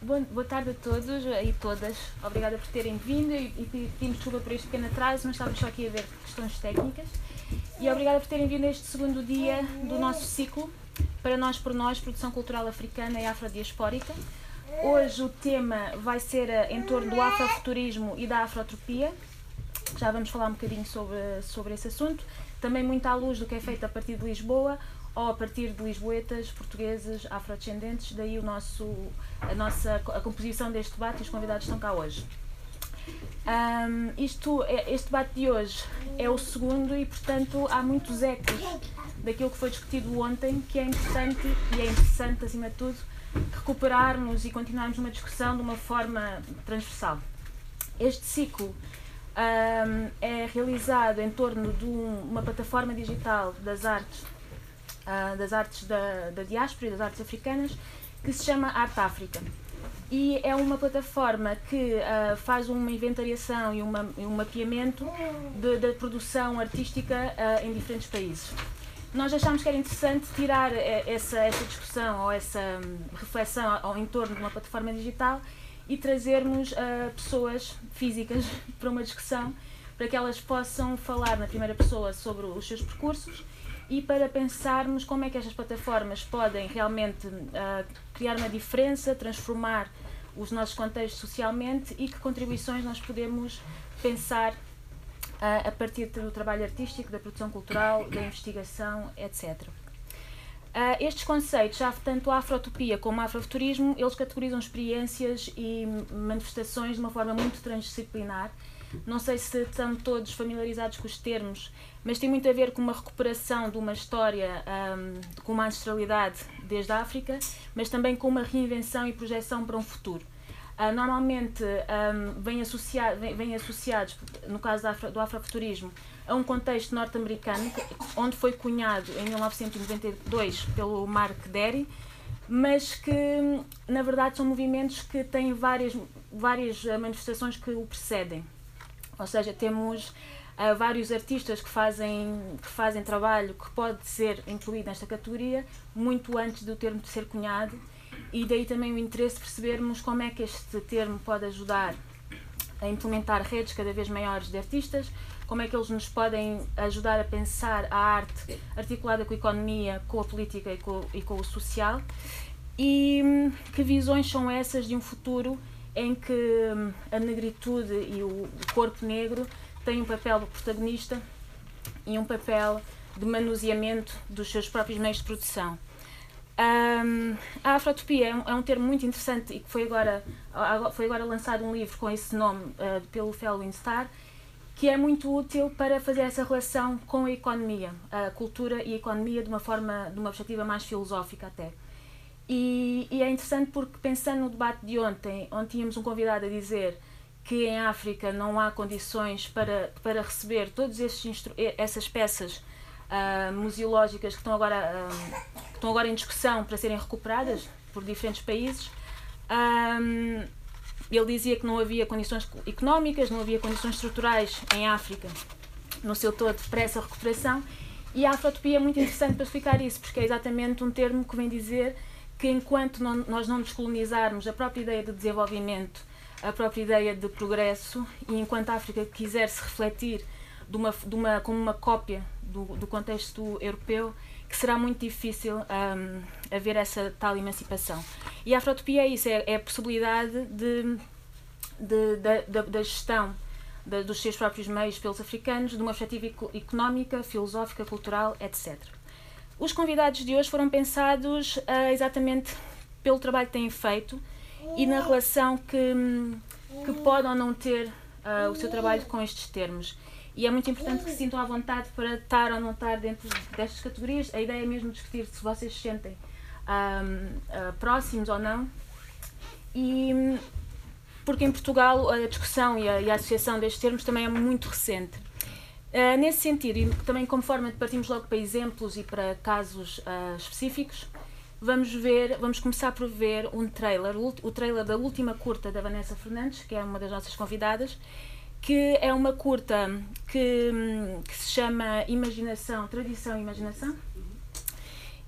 Boa, tarde a todos e todas. Obrigada por terem vindo e, e pedimos desculpa por este pequeno atraso, mas estávamos só aqui a ver questões técnicas. E obrigada por terem vindo este segundo dia do nosso ciclo para nós por nós, produção cultural africana e afrodiaspórica. Hoje o tema vai ser eh, em torno do afrofuturismo e da afrotropia. Já vamos falar um bocadinho sobre, sobre esse assunto. Também muito à luz do que é feito a partir de Lisboa ou a partir de lisboetas, portugueses, afrodescendentes, daí o nosso, a nossa a composição deste debate e os convidados estão cá hoje. Um, isto, é, este debate de hoje é o segundo e, portanto, há muitos ecos daquilo que foi discutido ontem, que é importante e é interessante, acima de tudo, recuperarmos e continuarmos uma discussão de uma forma transversal. Este ciclo um, é realizado em torno de um, uma plataforma digital das artes uh, das artes da, da diáspora e das artes africanas, que se chama Arte África. E é uma plataforma que uh, faz uma inventariação e, uma, um mapeamento da produção artística uh, em diferentes países. Nós achámos que era interessante tirar essa, essa discussão ou essa um, reflexão ao, ao entorno de uma plataforma digital e trazermos uh, pessoas físicas para uma discussão para que elas possam falar na primeira pessoa sobre os seus percursos e para pensarmos como é que estas plataformas podem realmente uh, criar uma diferença, transformar os nossos contextos socialmente e que contribuições nós podemos pensar uh, a partir do trabalho artístico, da produção cultural, da investigação, etc. Uh, ah, estes conceitos, tanto a afrotopia como a afrofuturismo, eles categorizam experiências e manifestações de uma forma muito transdisciplinar não sei se estão todos familiarizados com os termos, mas tem muito a ver com uma recuperação de uma história um, com uma ancestralidade desde a África, mas também com uma reinvenção e projeção para um futuro. Uh, normalmente um, vêm, associado, vem, vem associados, no caso do, afro, afrofuturismo, a um contexto norte-americano, onde foi cunhado em 1992 pelo Mark Derry, mas que na verdade são movimentos que têm várias, várias manifestações que o precedem. Ou seja, temos uh, vários artistas que fazem, que fazem trabalho que pode ser incluído nesta categoria muito antes do termo de ser cunhado. E daí também o interesse de percebermos como é que este termo pode ajudar a implementar redes cada vez maiores de artistas, como é que eles nos podem ajudar a pensar a arte articulada com a economia, com a política e com, e com o social. E hum, que visões são essas de um futuro em que hum, a negritude e o corpo negro têm um papel protagonista e um papel de manuseamento dos seus próprios meios de produção. Um, a afrotopia é um, é um, termo muito interessante e que foi agora, foi agora lançado um livro com esse nome uh, pelo Felwin Star, que é muito útil para fazer essa relação com a economia, a cultura e a economia de uma forma, de uma perspectiva mais filosófica até. E, e, é interessante porque, pensando no debate de ontem, onde tínhamos um convidado a dizer que em África não há condições para, para receber todas essas peças uh, museológicas que estão, agora, uh, que estão agora em discussão para serem recuperadas por diferentes países. Um, ele dizia que não havia condições económicas, não havia condições estruturais em África, no seu todo, para essa recuperação. E a afrotopia é muito interessante para explicar isso, porque é exatamente um termo que vem dizer que enquanto não, nós não descolonizarmos a própria ideia de desenvolvimento, a própria ideia de progresso, e enquanto a África quiser se refletir de uma, de uma, como uma cópia do, do contexto europeu, que será muito difícil um, haver essa tal emancipação. E a afrotopia é isso, é, é a possibilidade de, de, de, da gestão dos seus próprios meios pelos africanos, de uma perspectiva económica, filosófica, cultural, etc. Os convidados de hoje foram pensados uh, exatamente pelo trabalho que têm feito e na relação que, que pode ou não ter uh, o seu trabalho com estes termos. E é muito importante que se sintam à vontade para estar ou não estar dentro destas categorias. A ideia é mesmo discutir se vocês se sentem uh, próximos ou não. E porque em Portugal a discussão e a, e a associação destes termos também é muito recente. Uh, nesse sentido, e também conforme partimos logo para exemplos e para casos uh, específicos, vamos ver, vamos começar por ver um trailer, o, trailer da última curta da Vanessa Fernandes, que é uma das nossas convidadas, que é uma curta que, que se chama Imaginação, Tradição e Imaginação.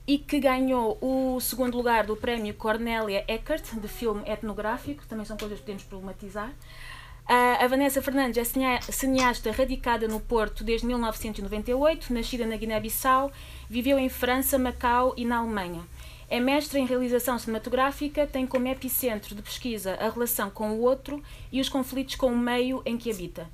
e que ganhou o segundo lugar do prémio Cornélia Eckert, de filme etnográfico, também são coisas que podemos problematizar. A Vanessa Fernandes é cineasta radicada no Porto desde 1998, nascida na Guiné-Bissau, viveu em França, Macau e na Alemanha. É mestra em realização cinematográfica, tem como epicentro de pesquisa a relação com o outro e os conflitos com o meio em que habita.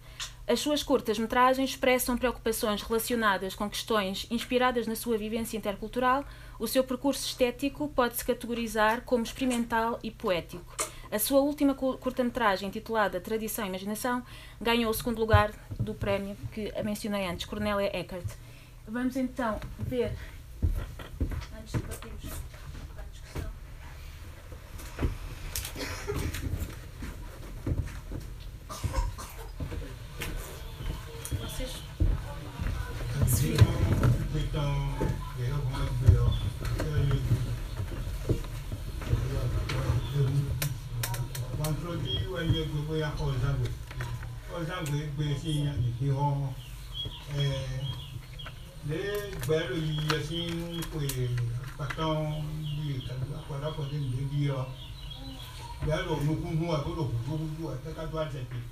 As suas curtas-metragens expressam preocupações relacionadas com questões inspiradas na sua vivência intercultural. O seu percurso estético pode-se categorizar como experimental e poético. A sua última curta-metragem, intitulada Tradição e Imaginação, ganhou o segundo lugar do prémio que mencionei antes, Cornélia Eckert. Vamos então ver, antes de ní egbe bóyá kọ́ ọ̀zàgbè ọ̀zàgbè gbé sí ìhọ́ lẹ́gbẹ̀rún yìí yẹ sí ń pè pàtàn bíi àpàdàpọ̀ sí ìdíjí ọ gbẹ̀rún olùkúndùn àgbọ̀dọ̀ kúkúrú àtẹ́kájú àtẹ̀tẹ̀.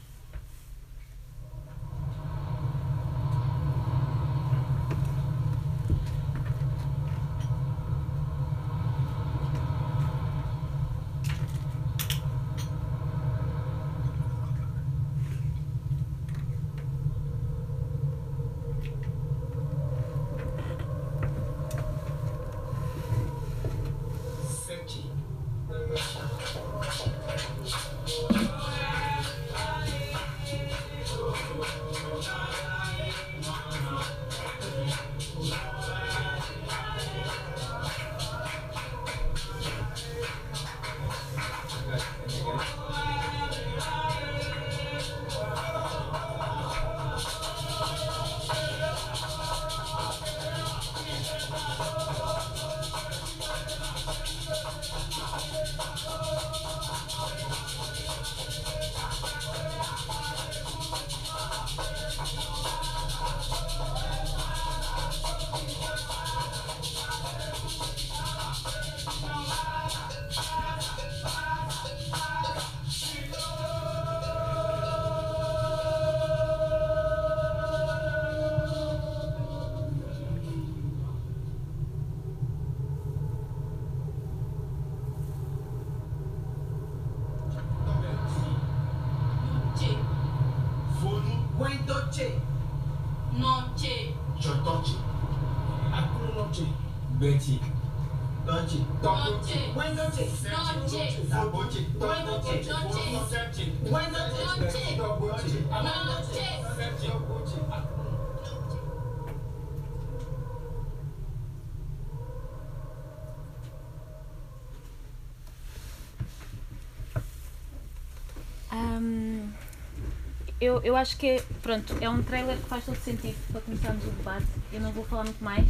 Eu, eu acho que pronto, é um trailer que faz todo sentido para começarmos o debate. Eu não vou falar muito mais.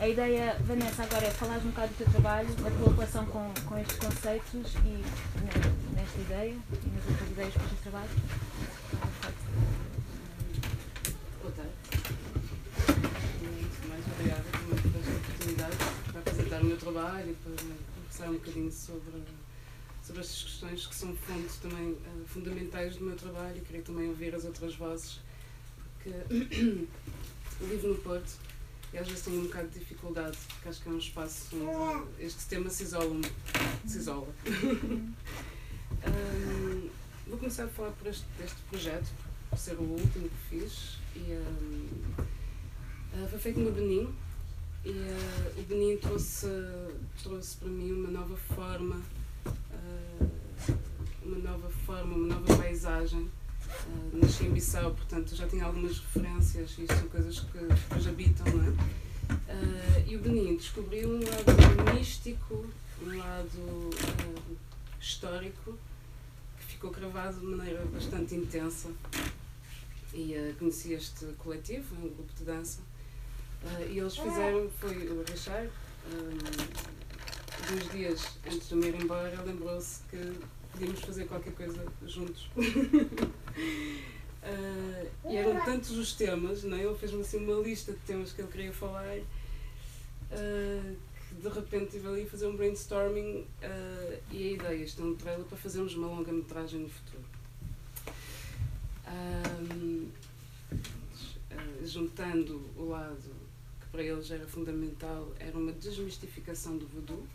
A ideia, Vanessa, agora é falar um bocado do teu trabalho, da tua relação com, com estes conceitos e nesta ideia e nas outras ideias para este trabalho. Boa tarde. Muito mais obrigada por esta oportunidade para apresentar o meu trabalho e para conversar um bocadinho sobre, sobre estas questões que são fontes também uh, fundamentais do meu trabalho e queria também ouvir as outras vozes, porque vivo no Porto e às vezes tenho um bocado de dificuldade, porque acho que é um espaço onde este tema se isola. Se isola. um, vou começar a falar por este, deste projeto, por ser o último que fiz. E, um, uh, foi feito no Benin e uh, o Benin trouxe, trouxe para mim uma nova forma, uh, uma nova forma, uma nova paisagem. Uh, nasci em Bissau, portanto já tinha algumas referências e são coisas que depois habitam, não é? Uh, e o Benin descobri um lado místico, um lado uh, histórico, que ficou gravado de maneira bastante intensa. E conheci este coletivo, um grupo de dança, e eles fizeram, foi o Richard, dois dias antes de me ir embora, lembrou-se que podíamos fazer qualquer coisa juntos. Uh, e eram tantos os temas, não é? ele fez-me assim uma lista de temas que ele queria falar, uh, que de repente estive ali a fazer um brainstorming uh, e a ideia, isto é um trailer para fazermos uma longa-metragem no futuro. Um, juntando o lado que para eles era fundamental, era uma desmistificação do voodoo,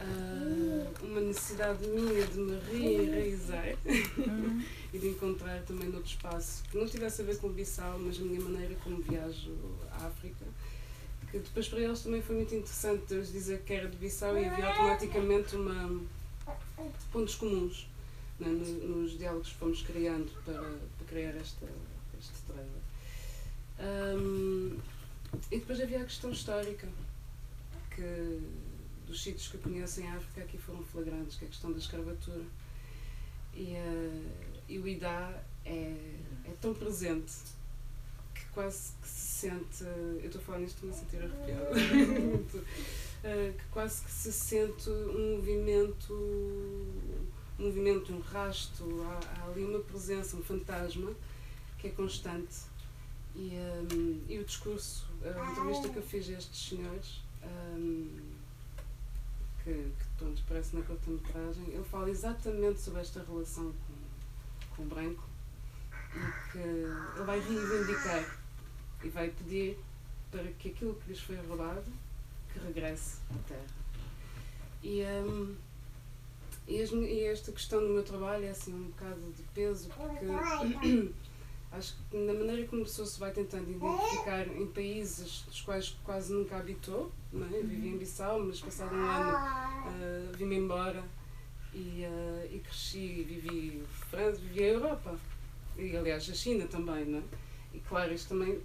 uh, uma necessidade minha de me reenraizar e de encontrar também noutro espaço que não tivesse a ver com o Bissau, mas a minha maneira como viajo à África. Que depois para eles também foi muito interessante eles dizer que era de Bissau e havia automaticamente uma pontos comuns né, no- nos diálogos que fomos criando para, para criar esta, este trailer. Ahm, e depois havia a questão histórica, que dos sítios que conheço em África aqui foram flagrantes, que é a questão da escravatura. E, eh, e o IDA é, é tão presente que quase que se sente. Eu estou a falar nisto, estou-me a sentir arrepiada. Eh, que quase que se sente um movimento, um movimento, um rasto, há, há ali uma presença, um fantasma que é constante. E, ehm, e o discurso, a entrevista que eu fiz a estes senhores, ehm, que, que pronto, aparece na cortometragem, ele fala exatamente sobre esta relação com, com o branco e que ele vai reivindicar e vai pedir para que aquilo que lhes foi roubado que regresse à terra. E, mi- e esta questão do meu trabalho é assim um bocado de peso porque acho que na maneira como a pessoa se vai tentando identificar em países dos quais quase nunca habitou, é? Eu vivi em Bissau, mas passado um ano ah, vim-me embora e, ah, e cresci, vivi França, vivi a Europa e aliás a China também, não é? E claro, isto também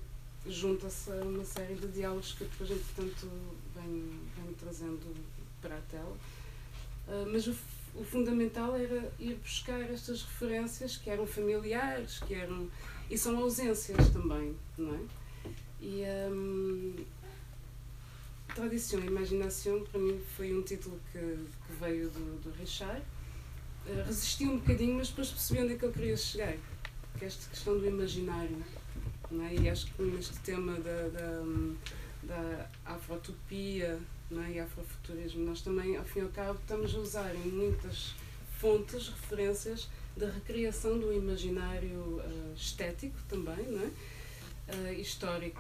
junta-se a uma série de diálogos que depois, entretanto, venho, venho trazendo para a tela. Ah, mas o, o fundamental era ir buscar estas referências que eram familiares, que eram. e são ausências também, não é? E. hum, Tradição e Imaginação, para mim, foi um título que, que veio do, do Richard. Ah, resisti um bocadinho, mas depois percebi onde é que eu queria chegar, que é esta questão do imaginário. É? E acho que neste tema da, da, da afrotopia é? e afrofuturismo, nós também, ao fim e ao cabo, estamos a usar em muitas fontes, referências da recriação do imaginário ah, estético também, não é? Ah, histórico.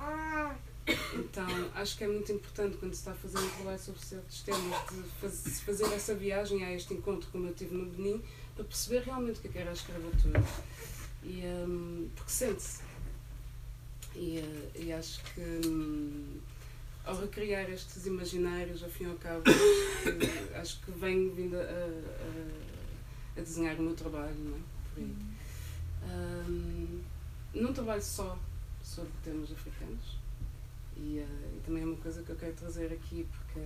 Então, acho que é muito importante quando se está a fazer um trabalho sobre certos temas de faz- fazer essa viagem a este encontro como eu tive no Benin para perceber realmente o que é era a escravatura. E, hum, porque sente-se. E, eh, e acho que hum, ao recriar estes imaginários, ao fim e ao cabo, acho que, acho que venho vindo a, a, a desenhar o meu trabalho, não é? Por aí. Hum, não trabalho só sobre temas africanos e, eh, e também é uma coisa que eu quero trazer aqui porque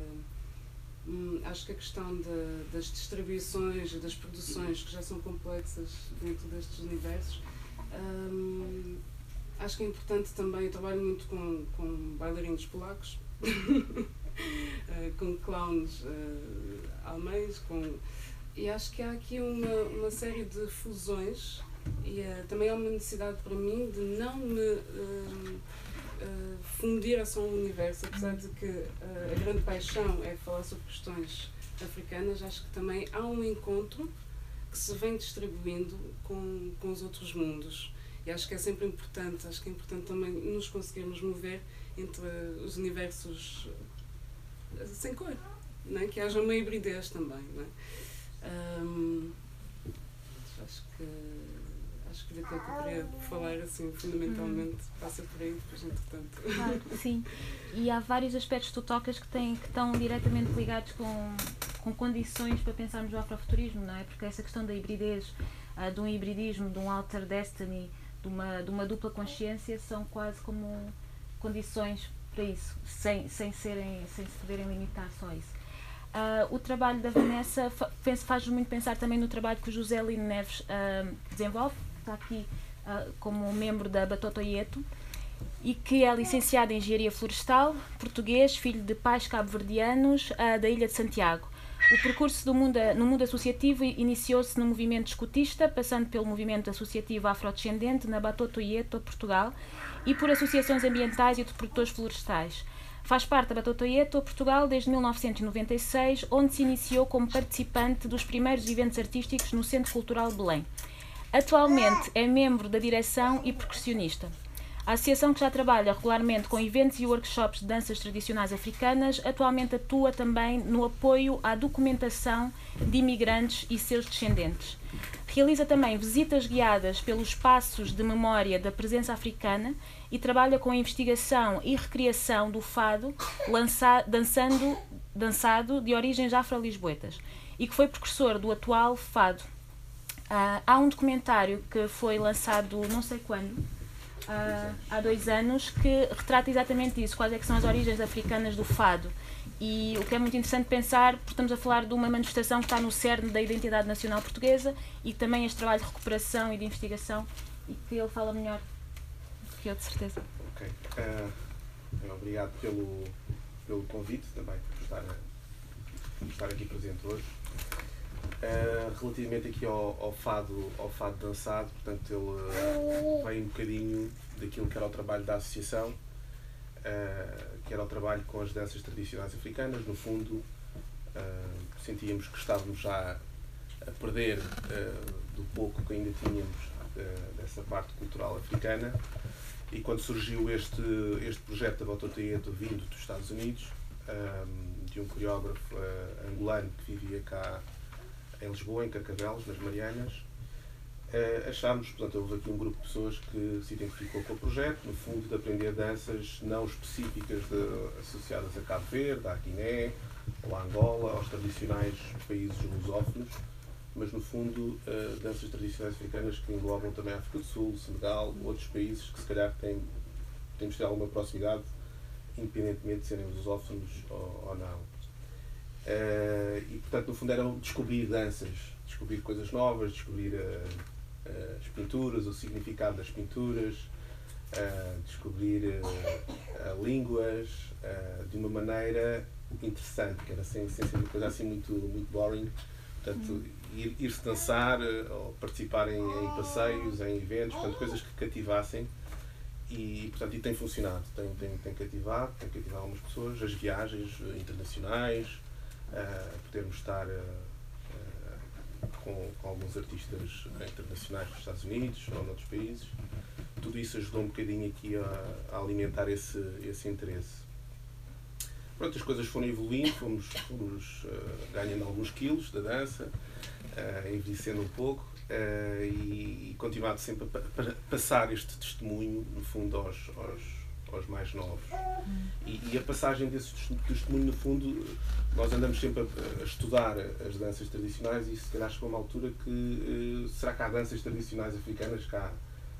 hum, acho que a questão da- das distribuições e das produções que já são complexas dentro destes universos hum, acho que é importante também, eu trabalho muito com, com bailarinos polacos eh, com clowns eh, alemães com, e acho que há aqui uma, uma série de fusões e eh, também há uma necessidade para mim de não me eh, eh, fundir a um universo, apesar de que eh, a grande paixão é falar sobre questões africanas, acho que também há um encontro que se vem distribuindo com, com os outros mundos. E acho que é sempre importante, acho que é importante também nos conseguirmos mover entre os universos eh, sem cor, não é? que haja uma hibridez também. Não é? Ahm, acho que acho que eu queria falar assim fundamentalmente passa por aí depois entretanto Claro, sim. E há vários aspectos que tu tocas que, têm, que estão diretamente ligados com, com condições para pensarmos no afrofuturismo, não é? Porque essa questão da hibridez, ah, de um hibridismo, de um alter destiny, de uma, de uma dupla consciência, são quase como condições para isso, sem, sem, serem, sem se poderem limitar só a isso. Ah, o trabalho da Vanessa fa- penso- faz muito pensar também no trabalho que o José Lino Neves ah, desenvolve, está aqui ah, como membro da Batotoieto, e que é licenciado em Engenharia Florestal, português, filho de pais cabo-verdianos ah, da Ilha de Santiago. O percurso do mundo, no mundo associativo iniciou-se no movimento escutista, passando pelo movimento associativo afrodescendente na Batoto Ieto, Portugal, e por associações ambientais e de produtores florestais. Faz parte da Batotoieto Portugal desde 1996, onde se iniciou como participante dos primeiros eventos artísticos no Centro Cultural Belém. Atualmente é membro da direção e percussionista. A associação que já trabalha regularmente com eventos e workshops de danças tradicionais africanas, atualmente atua também no apoio à documentação de imigrantes e seus descendentes. Realiza também visitas guiadas pelos espaços de memória da presença africana e trabalha com a investigação e recriação do fado lança, dançando, dançado de origens afro-lisboetas e que foi precursor do atual fado. Uh, há um documentário que foi lançado não sei quando, uh, há dois anos, que retrata exatamente isso, quais é são as origens africanas do fado. E o que é muito interessante pensar, porque estamos a falar de uma manifestação que está no cerne da identidade nacional portuguesa e também este trabalho de recuperação e de investigação e que ele fala melhor do que eu, de certeza. Ok. Uh, obrigado pelo, pelo convite também, por estar, por estar aqui presente hoje. Uh, relativamente aqui ao, ao, fado, ao fado dançado, portanto ele uh, vem um bocadinho daquilo que era o trabalho da associação, uh, que era o trabalho com as danças tradicionais africanas. No fundo, sentíamos que estávamos já a perder do pouco que ainda tínhamos dessa parte cultural africana. E quando surgiu este, este projeto da Bototeto vindo dos Estados Unidos, de um coreógrafo angolano que vivia cá em Lisboa, em Carcavelos, nas Marianas. Uh, achámos, portanto, houve aqui um grupo de pessoas que se identificou com o projeto, no fundo, de aprender danças não específicas de, associadas a Cabo Verde, à Guiné, ou à Angola, aos tradicionais países lusófonos, mas, no fundo, uh, danças tradicionais africanas que englobam também a África do Sul, Senegal, outros países que, se calhar, têm, temos de ter alguma proximidade, independentemente de serem lusófonos ou, ou não. Uh, e portanto, no fundo, era descobrir danças, descobrir coisas novas, descobrir uh, uh, as pinturas, o significado das pinturas, descobrir línguas de uma maneira interessante, que era sem, sem ser uma coisa assim muito, muito boring. Portanto, ir, ir-se dançar, ou participar em, em, passeios, em eventos, portanto, coisas que cativassem. E, portanto, e tem funcionado, tem, tem, tem cativado, tem cativado algumas pessoas, as viagens internacionais, podermos estar uh, com, com, alguns artistas internacionais dos Estados Unidos ou noutros países. Tudo isso ajudou um bocadinho aqui a, a alimentar esse, esse interesse. Pronto, as coisas foram evoluindo, fomos, fomos uh, ganhando alguns quilos da dança, envelhecendo um pouco uh, e, e continuado sempre a, a, passar este testemunho, no fundo, aos, aos, aos mais novos. E, e, a passagem desse testemunho, no fundo, nós andamos sempre a, a, estudar as danças tradicionais e se calhar chegou uma altura que uh, será que há danças tradicionais africanas cá,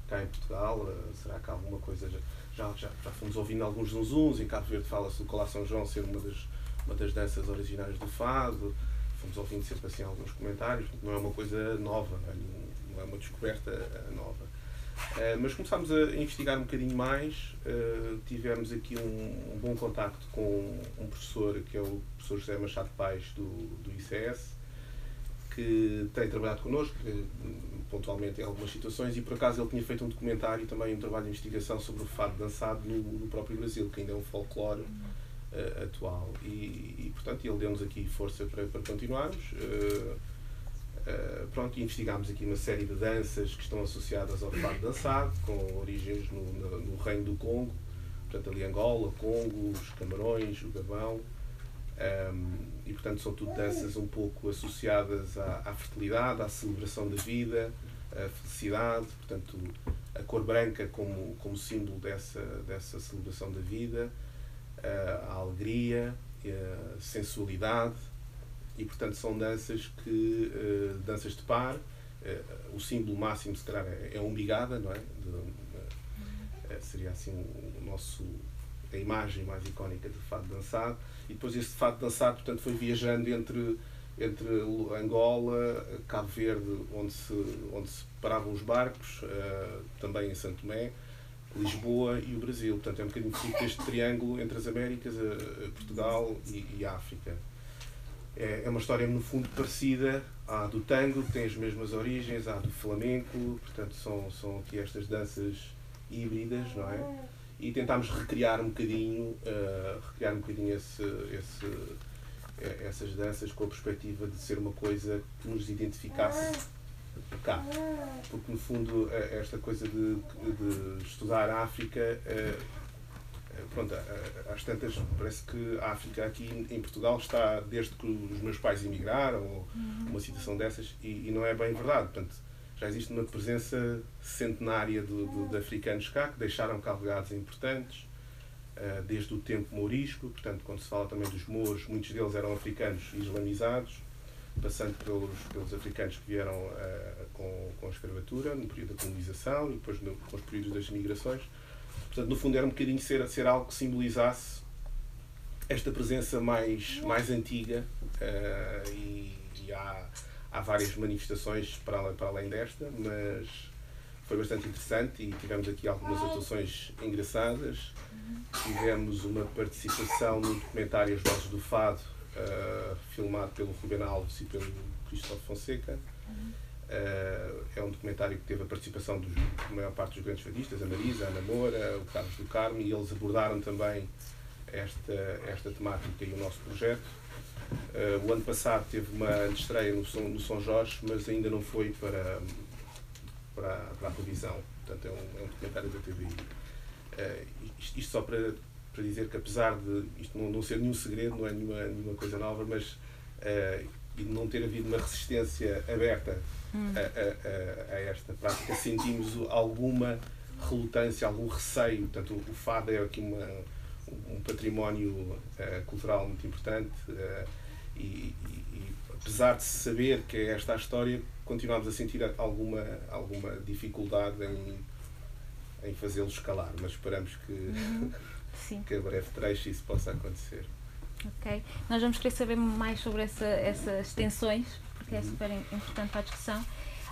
cá em Portugal? Uh, será que há alguma coisa? Já, já, já fomos ouvindo alguns zunzuns, em Cabo Verde fala-se do Colar São João ser uma das, uma das danças originais do fado, fomos ouvindo sempre assim alguns comentários, não é uma coisa nova, não é, não é uma descoberta eh, nova. Uh, mas começámos a investigar um bocadinho mais, uh, tivemos aqui um, um, bom contacto com um professor, que é o professor José Machado Paes, do, do ICS, que tem trabalhado connosco, pontualmente em algumas situações, e por acaso ele tinha feito um documentário também um trabalho de investigação sobre o fado dançado no, no próprio Brasil, que ainda é um folclore uh, atual. E, e, portanto, ele deu-nos aqui força para, para continuarmos. Uh, pronto, investigámos aqui uma série de danças que estão associadas ao fado dançado, com origens no, no, no, reino do Congo, portanto ali Angola, Congo, os Camarões, o Gabão, um, e portanto são tudo danças um pouco associadas à, à, fertilidade, à celebração da vida, à felicidade, portanto a cor branca como, como símbolo dessa, dessa celebração da vida, a alegria, a sensualidade, e portanto são danças que uh, danças de par uh, o símbolo máximo se calhar é, é a umbigada não é? De, uh, seria assim o nosso a imagem mais icónica do fado dançado. E depois esse fado dançado portanto foi viajando entre entre Angola Cabo Verde onde se onde se paravam os barcos também em Santo Tomé Lisboa e o Brasil. Portanto é um bocadinho este triângulo entre as Américas Portugal e, e a África é, é uma história, no fundo, parecida à do tango, que tem as mesmas origens, à do flamenco, portanto, são, são aqui estas danças híbridas, não é? e tentámos recriar um bocadinho, uh, recriar um bocadinho esse, esse, eh, essas danças com a perspectiva de ser uma coisa que nos identificasse cá. Porque, no fundo, esta coisa de, de estudar a África, pronto, às tantas, parece que a África aqui em Portugal está desde que os meus pais emigraram, ou uma situação dessas, e, e não é bem verdade. Portanto, já existe uma presença centenária de, de, de africanos cá que deixaram cá legados importantes, uh, desde o tempo mourisco, portanto, quando se fala também dos mouros, muitos deles eram africanos islamizados, passando pelos, pelos africanos que vieram uh, com, com a escravatura, no período da colonização e depois no, com os períodos das migrações. Portanto, no fundo, era um bocadinho ser, ser algo que simbolizasse esta presença mais, mais antiga uh, e, e há há várias manifestações para, para além desta, mas foi bastante interessante e tivemos aqui algumas atuações engraçadas. Tivemos uma participação no documentário As Vozes do Fado, uh, filmado pelo Ruben Alves e pelo Cristóvão Fonseca. Uh, é um documentário que teve a participação dos, da maior parte dos grandes fadistas, a Marisa, a Ana Moura, o Carlos do Carmo, e eles abordaram também esta, esta temática e o nosso projeto. Uh, o ano passado teve uma estreia no São, no São Jorge, mas ainda não foi para, para, para a televisão. Portanto, é um, é um documentário da. Uh, eh, isto, isto, só para, para dizer que, apesar de isto não, não ser nenhum segredo, não é nenhuma, nenhuma coisa nova, mas e de não ter havido uma resistência aberta hum. a, a, a, esta prática, sentimos alguma relutância, algum receio. Portanto, o, o fado é aqui uma um património uh, cultural muito importante uh, e, e, e, apesar de saber que é esta a história, continuamos a sentir alguma, alguma dificuldade em, em fazê-lo escalar, mas esperamos que, uhum. que a breve trecho isso possa acontecer. Ok. Nós vamos querer saber mais sobre essa, essas tensões, porque é super importante para a discussão.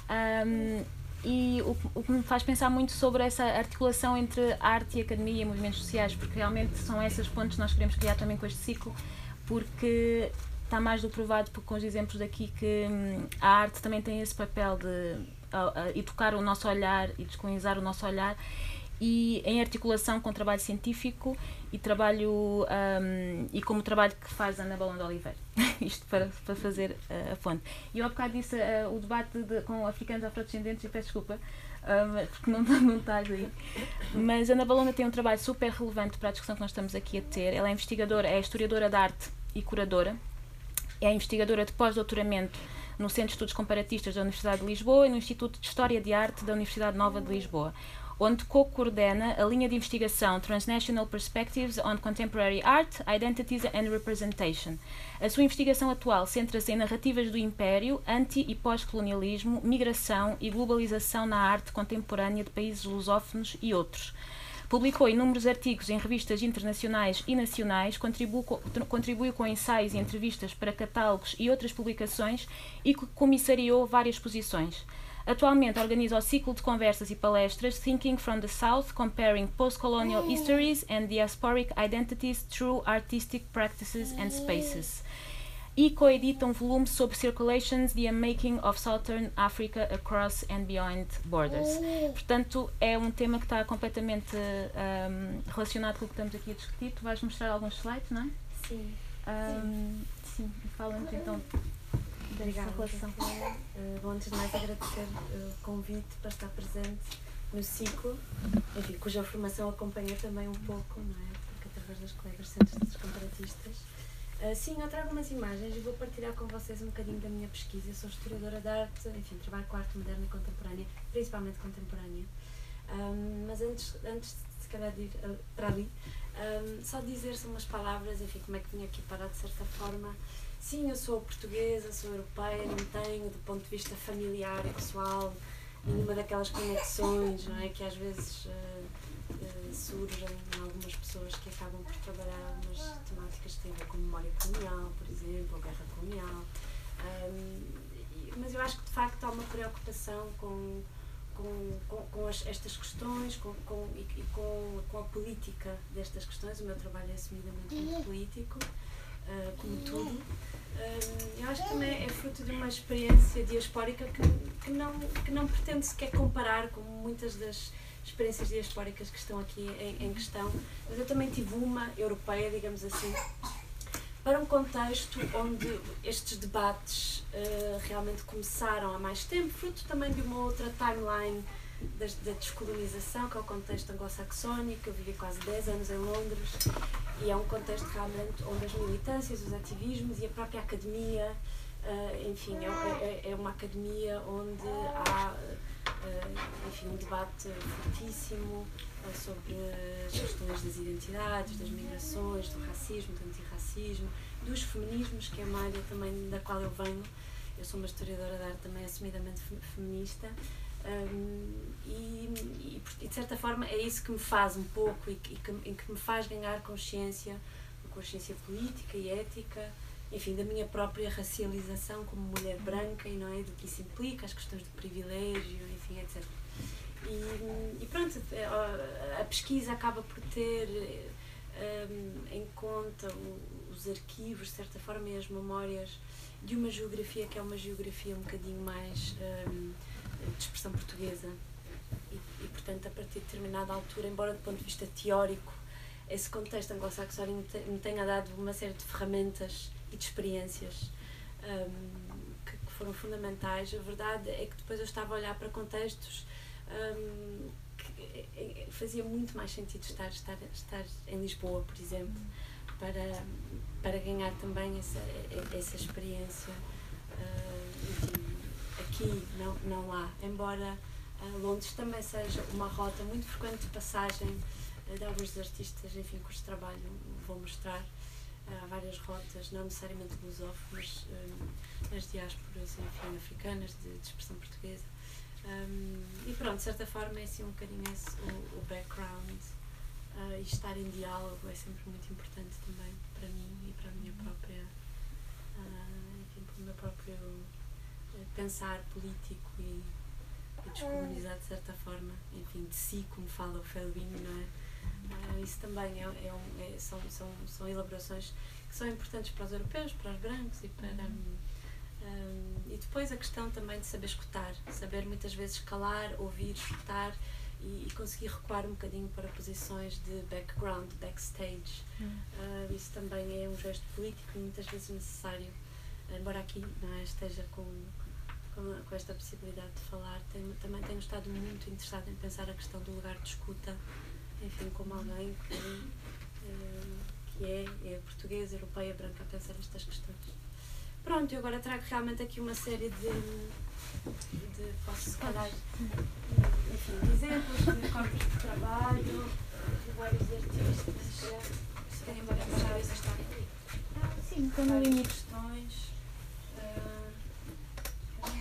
Um, e o, o, que me faz pensar muito sobre essa articulação entre arte e academia e movimentos sociais, porque realmente são essas pontes que nós queremos criar também com este ciclo, porque está mais do provado com os exemplos daqui que hum, a arte também tem esse papel de educar o nosso olhar e descolonizar o nosso olhar e em articulação com trabalho científico e trabalho um, e como trabalho que faz Ana Balão de Oliveira. Isto para, para fazer uh, a fonte. E eu há bocado disse uh, o debate de, com africanos afrodescendentes e peço desculpa um, porque não, não estás aí. Mas Ana Balona tem um trabalho super relevante para a discussão que nós estamos aqui a ter. Ela é investigadora, é historiadora de arte e curadora. É investigadora de pós-doutoramento no Centro de Estudos Comparatistas da Universidade de Lisboa e no Instituto de História de Arte da Universidade Nova de Lisboa onde co-coordena a linha de investigação Transnational Perspectives on Contemporary Art, Identities and Representation. A sua investigação atual centra-se em narrativas do Império, anti- e pós-colonialismo, migração e globalização na arte contemporânea de países lusófonos e outros. Publicou inúmeros artigos em revistas internacionais e nacionais, contribuiu com, ensaios e entrevistas para catálogos e outras publicações e comissariou várias exposições. Atualmente organiza o ciclo de conversas e palestras Thinking from the South, Comparing Post-Colonial Histories and Diasporic Identities Through Artistic Practices and Spaces. E coedita um volume sobre Circulations, The Making of Southern Africa Across and Beyond Borders. Portanto, é um tema que está completamente um, relacionado com o que estamos aqui a discutir. Tu vais mostrar alguns slides, não é? Sim. Um, sim, fala-nos então Obrigada. Uh, bom, antes de mais agradecer uh, o convite para estar presente no ciclo, enfim, cuja formação acompanha também um pouco, não é? Porque através dos colegas centros dos comparatistas. Uh, sim, eu trago umas imagens e vou partilhar com vocês um bocadinho da minha pesquisa. Eu sou historiadora de arte, enfim, trabalho com arte moderna e contemporânea, principalmente contemporânea. Um, mas antes, antes de se calhar de ir uh, para ali, um, só dizer-se umas palavras, enfim, como é que vim aqui parar de certa forma sim, eu sou portuguesa, sou europeia, não tenho, do ponto de vista familiar e pessoal, nenhuma daquelas conexões não é, que às vezes uh, uh, surgem em algumas pessoas que acabam por trabalhar umas temáticas que têm a ver com memória colonial, por exemplo, ou guerra colonial. Um, mas eu acho que de facto há uma preocupação com, com, com, com as, estas questões com, com, e, e com, com a política destas questões. O meu trabalho é assumidamente muito político uh, como tudo. Eu acho que também é fruto de uma experiência diaspórica que, que, não, que não pretende sequer comparar com muitas das experiências diaspóricas que estão aqui em, em questão, mas eu também tive uma europeia, digamos assim, para um contexto onde estes debates uh, realmente começaram há mais tempo, fruto também de uma outra timeline da, da descolonização, que é o contexto anglo-saxónico. Eu vivi quase 10 anos em Londres e é um contexto realmente onde as militâncias, os ativismos e a própria academia, uh, enfim, é, é, é, uma academia onde há uh, enfim, um debate fortíssimo uh, sobre as questões das identidades, das migrações, do racismo, do antirracismo, dos feminismos, que é uma área também da qual eu venho. Eu sou uma historiadora de arte também assumidamente feminista. Um, e, e, e, de certa forma é isso que me faz um pouco e que, e que me faz ganhar consciência, consciência política e ética, enfim, da minha própria racialização como mulher branca e não é do que isso implica, as questões de privilégio, enfim, etc. E, e pronto, a pesquisa acaba por ter um, em conta os arquivos, de certa forma, e as memórias de uma geografia que é uma geografia um bocadinho mais. Um, de expressão portuguesa. E, e, portanto, a partir de determinada altura, embora do ponto de vista teórico, esse contexto anglo-saxónico me tenha dado uma série de ferramentas e de experiências um, que, que, foram fundamentais, a verdade é que depois eu estava a olhar para contextos um, que fazia muito mais sentido estar, estar, estar em Lisboa, por exemplo, para, para ganhar também essa, essa experiência. Uh, aqui, não, não lá. Embora uh, Londres também seja uma rota muito frequente de passagem uh, de alguns artistas, enfim, cujo trabalho vou mostrar. Uh, há várias rotas, não necessariamente lusófonas, nas diásporas, enfim, africanas, de, de expressão portuguesa. Um, e pronto, de certa forma é assim um bocadinho esse o, o background uh, e estar em diálogo é sempre muito importante também para mim e para a minha própria, uh, enfim, para o meu próprio pensar político e, e descolonizar de certa forma, enfim, de si, como fala o Felbini, não é? Uh, isso também é, é, é, são, são, são elaborações que são importantes para os europeus, para os brancos e para. Um, um, e depois a questão também de saber escutar, saber muitas vezes calar, ouvir, escutar e, e conseguir recuar um bocadinho para posições de background, backstage. Uh, isso também é um gesto político muitas vezes necessário, embora aqui não é, esteja com com, com esta possibilidade de falar. Tenho, também tenho estado muito interessada em pensar a questão do lugar de escuta, enfim, como alguém que, uh, que é, é portuguesa, europeia, branca, a pensar estas questões. Pronto, eu agora trago realmente aqui uma série de, de posso se calhar, enfim, de exemplos de corpos de trabalho, de vários artistas. Se várias coisas, está aqui. Sim, limite. questões.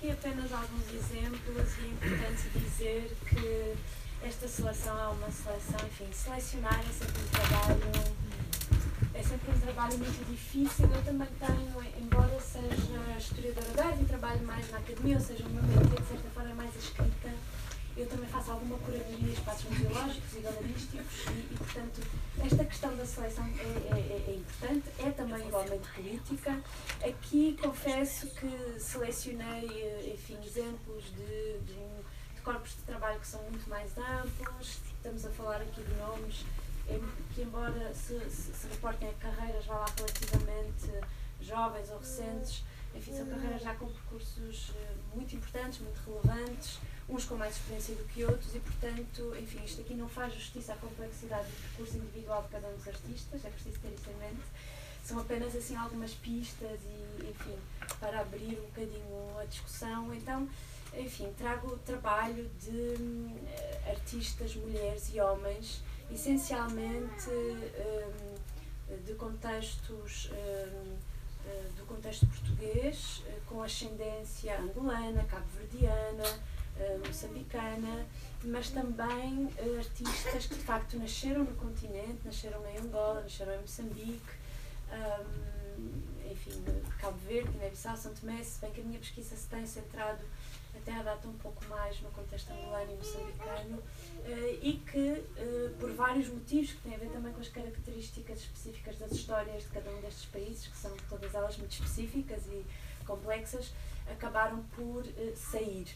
aqui apenas alguns exemplos e é importante dizer que esta seleção é uma seleção, enfim, selecionar é sempre um trabalho, é sempre um trabalho muito difícil. Eu também tenho, embora seja historiadora de arte e trabalho mais na academia, ou seja, o meu método de certa forma é mais escrita, eu também faço alguma curadoria de espaços museológicos e galerísticos e, e, portanto, esta questão da seleção é, é, é, importante, é também igualmente política. Aqui confesso que selecionei, enfim, exemplos de, de, de corpos de trabalho que são muito mais amplos, estamos a falar aqui de nomes que, embora se, se, se reportem a carreiras, vá lá relativamente jovens ou recentes, enfim, são carreiras já com percursos eh, muito importantes, muito relevantes, uns com mais experiência do que outros e, portanto, enfim, isto aqui não faz justiça à complexidade do percurso individual de cada um dos artistas, é preciso ter isso em mente. São apenas, assim, algumas pistas e, enfim, para abrir um bocadinho a discussão. Então, enfim, trago o trabalho de uh, artistas, mulheres e homens, essencialmente um, de contextos eh, do contexto português, eh, com ascendência angolana, cabo-verdiana, eh, moçambicana, mas também artistas que de facto nasceram no continente, nasceram em Angola, nasceram em Moçambique, hum, enfim, Cabo Verde, Guiné-Bissau, São Tomé, se bem que a minha pesquisa se tem centrado até à data um pouco mais no contexto angolano e moçambicano, eh, e que, eh, por vários motivos, que têm a ver também com as características específicas das histórias de cada um destes países, que são todas elas muito específicas e complexas, acabaram por eh, sair.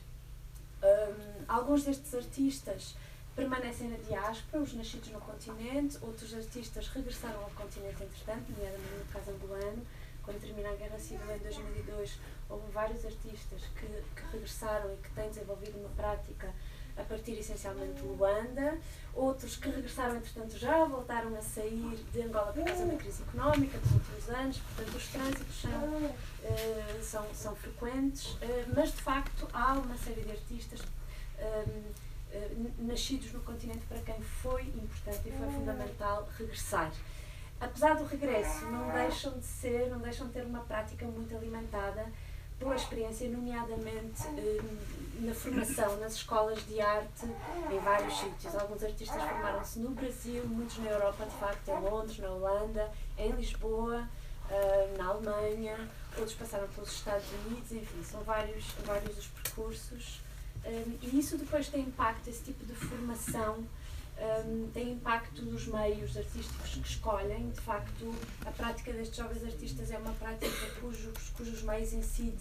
Um, alguns destes artistas permanecem na diáspora, os nascidos no continente, outros artistas regressaram ao continente entretanto, nomeadamente no caso angolano, quando termina a Guerra Civil em 2002, houve vários artistas que, que regressaram e que têm desenvolvido uma prática a partir essencialmente de Luanda, outros que regressaram, entretanto, já voltaram a sair de Angola por causa da crise económica dos últimos anos, portanto, os trânsitos são, uh, são, são frequentes, uh, mas de facto há uma série de artistas uh, nascidos no continente para quem foi importante e foi fundamental regressar. Apesar do regresso, não deixam de ser, não deixam de ter uma prática muito alimentada pela experiência, nomeadamente eh, na formação nas escolas de arte em vários sítios. Alguns artistas formaram-se no Brasil, muitos na Europa, de facto, em Londres, na Holanda, em Lisboa, eh, na Alemanha, outros passaram pelos Estados Unidos, enfim, são vários, vários os percursos. Eh, e isso depois tem impacto, esse tipo de formação um, tem impacto nos meios artísticos que escolhem. De facto, a prática destes jovens artistas é uma prática cujos, cujos meios incidem,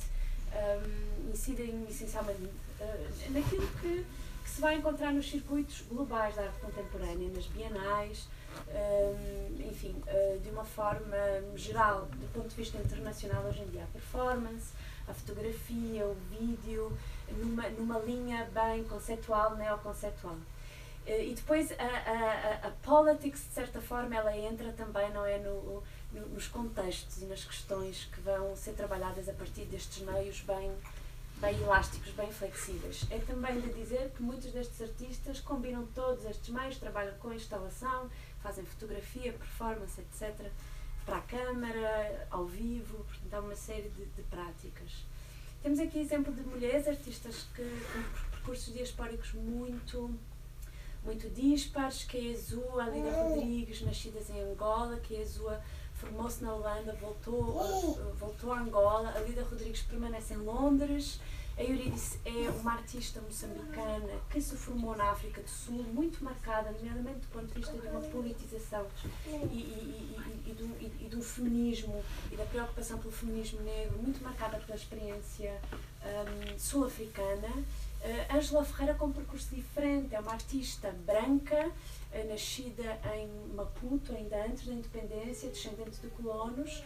um, incidem essencialmente uh, naquilo que, que, se vai encontrar nos circuitos globais da arte contemporânea, nas bienais, um, enfim, uh, de uma forma geral, do ponto de vista internacional, hoje em dia, a performance, a fotografia, o vídeo, numa, numa linha bem conceitual, neoconceitual. Eh, e depois a, a, a, politics, de certa forma, ela entra também, não é, no, no, nos contextos e nas questões que vão ser trabalhadas a partir destes meios bem, bem elásticos, bem flexíveis. É também de dizer que muitos destes artistas combinam todos estes meios, trabalham com instalação, fazem fotografia, performance, etc., para a câmara, ao vivo, portanto há uma série de, de práticas. Temos aqui exemplo de mulheres artistas que com percursos diaspóricos muito muito dispares, que é a Zua, Rodrigues, nascidas em Angola, que é a Zua formou-se na Holanda, voltou, uh, voltou a Angola, a Lida Rodrigues permanece em Londres, a Eurídice é uma artista moçambicana que se formou na África do Sul, muito marcada, nomeadamente do ponto de vista de uma politização e, e, e, e, do, e, do feminismo e da preocupação pelo feminismo negro, muito marcada pela experiência um, sul-africana. Uh, Angela Ferreira com um percurso diferente, é uma artista branca, uh, nascida em Maputo, ainda antes da independência, descendente de colonos,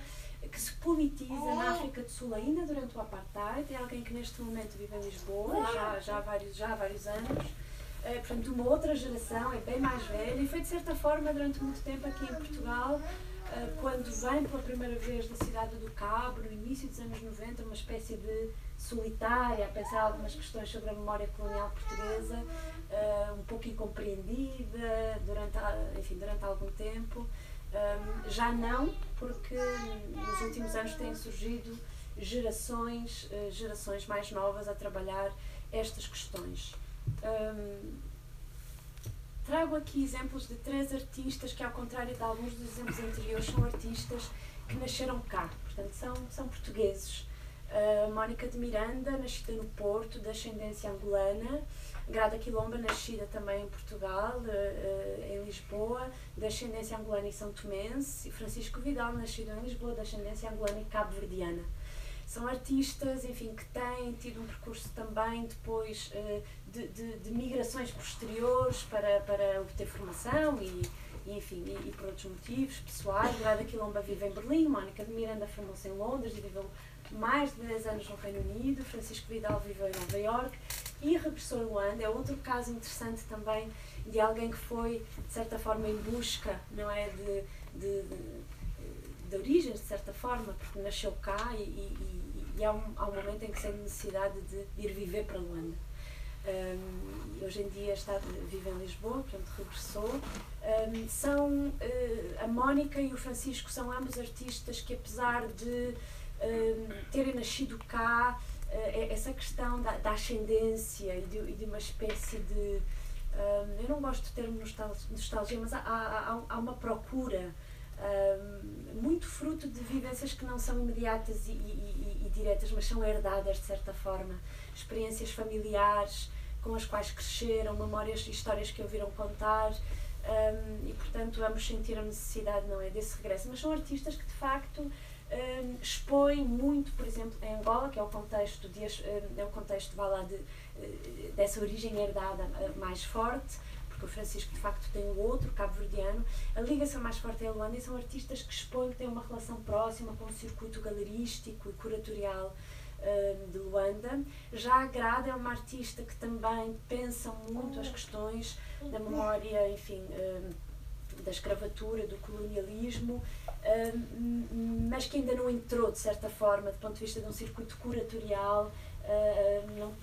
que se politiza na África do Sul ainda durante o Apartheid, é alguém que neste momento vive em Lisboa, já, já, há, vários, já há vários anos, uh, portanto uma outra geração, é bem mais velha, e foi de certa forma durante muito tempo aqui em Portugal, quando vem pela primeira vez da cidade do Cabo, no início dos anos 90, uma espécie de solitária, a pensar algumas questões sobre a memória colonial portuguesa, uh, um pouco incompreendida durante, enfim, durante algum tempo. Um, eh, já não, porque nos últimos anos têm surgido gerações, uh, gerações mais novas a trabalhar estas questões. Um, trago aqui exemplos de três artistas que, ao contrário de alguns dos exemplos anteriores, são artistas que nasceram cá, portanto, são, são portugueses. Uh, Mónica de Miranda, nascida no Porto, de ascendência angolana. Grada Quilomba, nascida também em Portugal, uh, uh, em Lisboa, de ascendência angolana e são tomense. E Francisco Vidal, nascido em Lisboa, de ascendência angolana e cabo-verdiana. São artistas, enfim, que têm tido um percurso também depois de, de, de, migrações posteriores para, para obter formação e, e enfim, e, e, por outros motivos pessoais. Grada Quilomba vive em Berlim, Mónica de Miranda formou-se em Londres e viveu mais de 10 anos no Reino Unido, Francisco Vidal viveu em Nova York e regressou a Luanda. É outro caso interessante também de alguém que foi, de certa forma, em busca não é, de, de, de, de origens, de certa forma, porque nasceu cá e, e, e há, um, há um momento em que sente necessidade de ir viver para Luanda. um, hoje em dia está, vive em Lisboa, portanto regressou. Um, são uh, a Mónica e o Francisco são ambos artistas que apesar de terem nascido cá, uh, essa questão da, da ascendência e de, e de, uma espécie de eu não gosto do termo nostalgia, mas há, há, há uma procura muito fruto de vivências que não são imediatas e, e, e, diretas, mas são herdadas de certa forma. Experiências familiares com as quais cresceram, memórias histórias que ouviram contar. Um, e portanto ambos sentiram necessidade não é desse regresso mas são artistas que de facto um, expõem muito por exemplo em Angola que é o contexto de, é o contexto vá lá de, eh, dessa origem herdada eh, mais forte porque o Francisco de facto tem um outro cabo-verdiano, a ligação mais forte é a Luanda e são artistas que expõem, que têm uma relação próxima com o circuito galerístico e curatorial uh, de Luanda. Já a Grada é uma artista que também pensa muito as questões da memória, enfim, uh, da escravatura, do colonialismo, uh, mas que ainda não entrou, de certa forma, do ponto de vista de um circuito curatorial, não,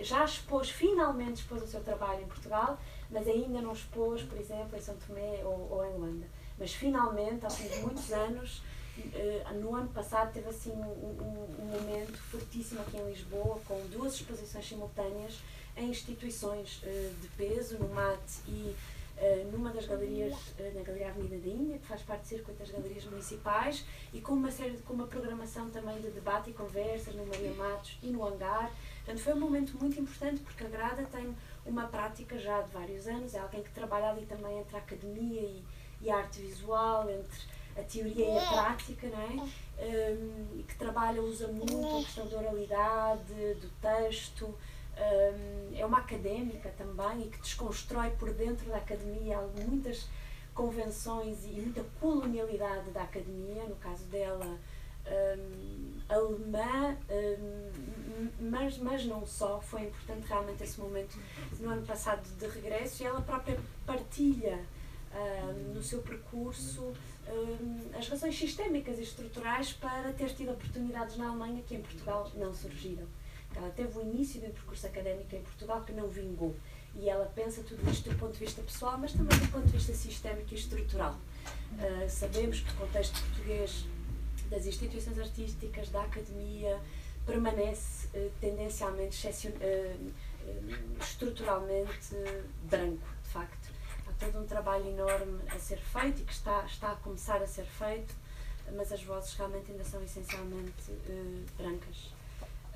já expôs, finalmente expôs o seu trabalho em Portugal, mas ainda não expôs, por exemplo, em São Tomé ou, ou em Luanda. Mas finalmente, ao fim de muitos anos, uh, no ano passado teve assim um, um, momento fortíssimo aqui em Lisboa, com duas exposições simultâneas em instituições uh, de peso, no MAT e numa das galerias, na Galeria Avenida da Índia, que faz parte do circuito das galerias municipais, e com uma série com uma programação também de debate e conversas no Maria Matos e no Hangar. Portanto, foi um momento muito importante porque a Grada tem uma prática já de vários anos, é alguém que trabalha ali também entre a academia e, e a arte visual, entre a teoria e a prática, não é? Um, que trabalha, usa muito a questão da oralidade, do texto, é uma académica também e que desconstrói por dentro da academia muitas convenções e muita colonialidade da academia, no caso dela, um, alemã, um, mas, mas não só. Foi importante realmente esse momento no ano passado de regresso e ela própria partilha um, no seu percurso as razões sistémicas e estruturais para ter tido oportunidades na Alemanha que em Portugal não surgiram. Ela teve o início de um percurso académico em Portugal que não vingou. E ela pensa tudo isto do ponto de vista pessoal, mas também do ponto de vista sistémico e estrutural. Uh, sabemos que o contexto português das instituições artísticas, da academia, permanece uh, tendencialmente, uh, estruturalmente branco, de facto. Há todo um trabalho enorme a ser feito e que está, está a começar a ser feito, mas as vozes realmente ainda são essencialmente brancas.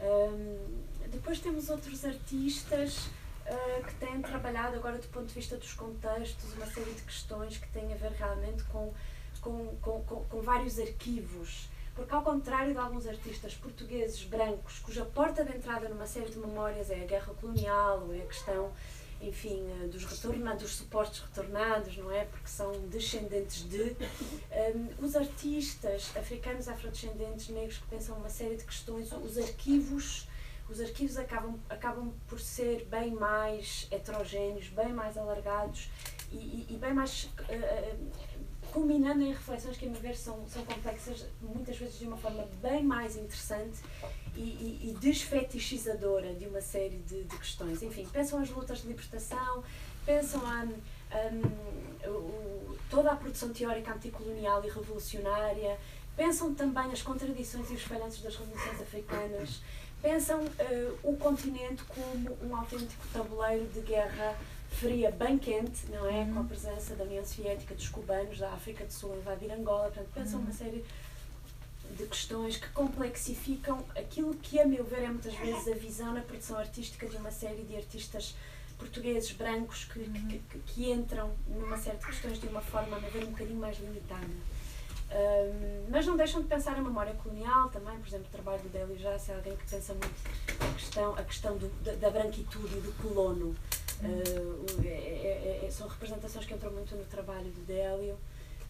Um, depois temos outros artistas uh, que têm trabalhado agora do ponto de vista dos contextos, uma série de questões que têm a ver realmente com com, com, com, com vários arquivos. Porque, ao contrário de alguns artistas portugueses brancos, cuja porta de entrada numa série de memórias é a guerra colonial, ou é a questão, enfim, eh, dos, retornados, dos supostos retornados, não é? Porque são descendentes de. Um, ehm, os artistas africanos, afrodescendentes, negros, que pensam uma série de questões, os arquivos. Os arquivos acabam, acabam por ser bem mais heterogéneos, bem mais alargados e, e, e bem mais uh, culminando em reflexões que, a meu ver, são, são complexas, muitas vezes de uma forma bem mais interessante e, e, e desfetichizadora de uma série de, de, questões. Enfim, pensam as lutas de libertação, pensam a, o, toda a produção teórica anticolonial e revolucionária, pensam também as contradições e os falhanços das revoluções africanas, pensam uh, o continente como um autêntico tabuleiro de guerra fria bem quente, não é? Uhum. Com a presença da União Soviética, dos cubanos, da África do Sul invadir Angola. Portanto, pensam uhum. uma série de questões que complexificam aquilo que, a meu ver, é muitas vezes a visão na produção artística de uma série de artistas portugueses brancos que, uhum. que, que, que, entram numa série de questões de uma forma, a meu ver, um bocadinho mais limitada. Um, mas não deixam de pensar a memória colonial também, por exemplo, o trabalho do Délio Jace é alguém que pensa muito a questão, a questão do, da, da branquitude e do colono. Uh, é, é, são representações que entram muito no trabalho de Délio.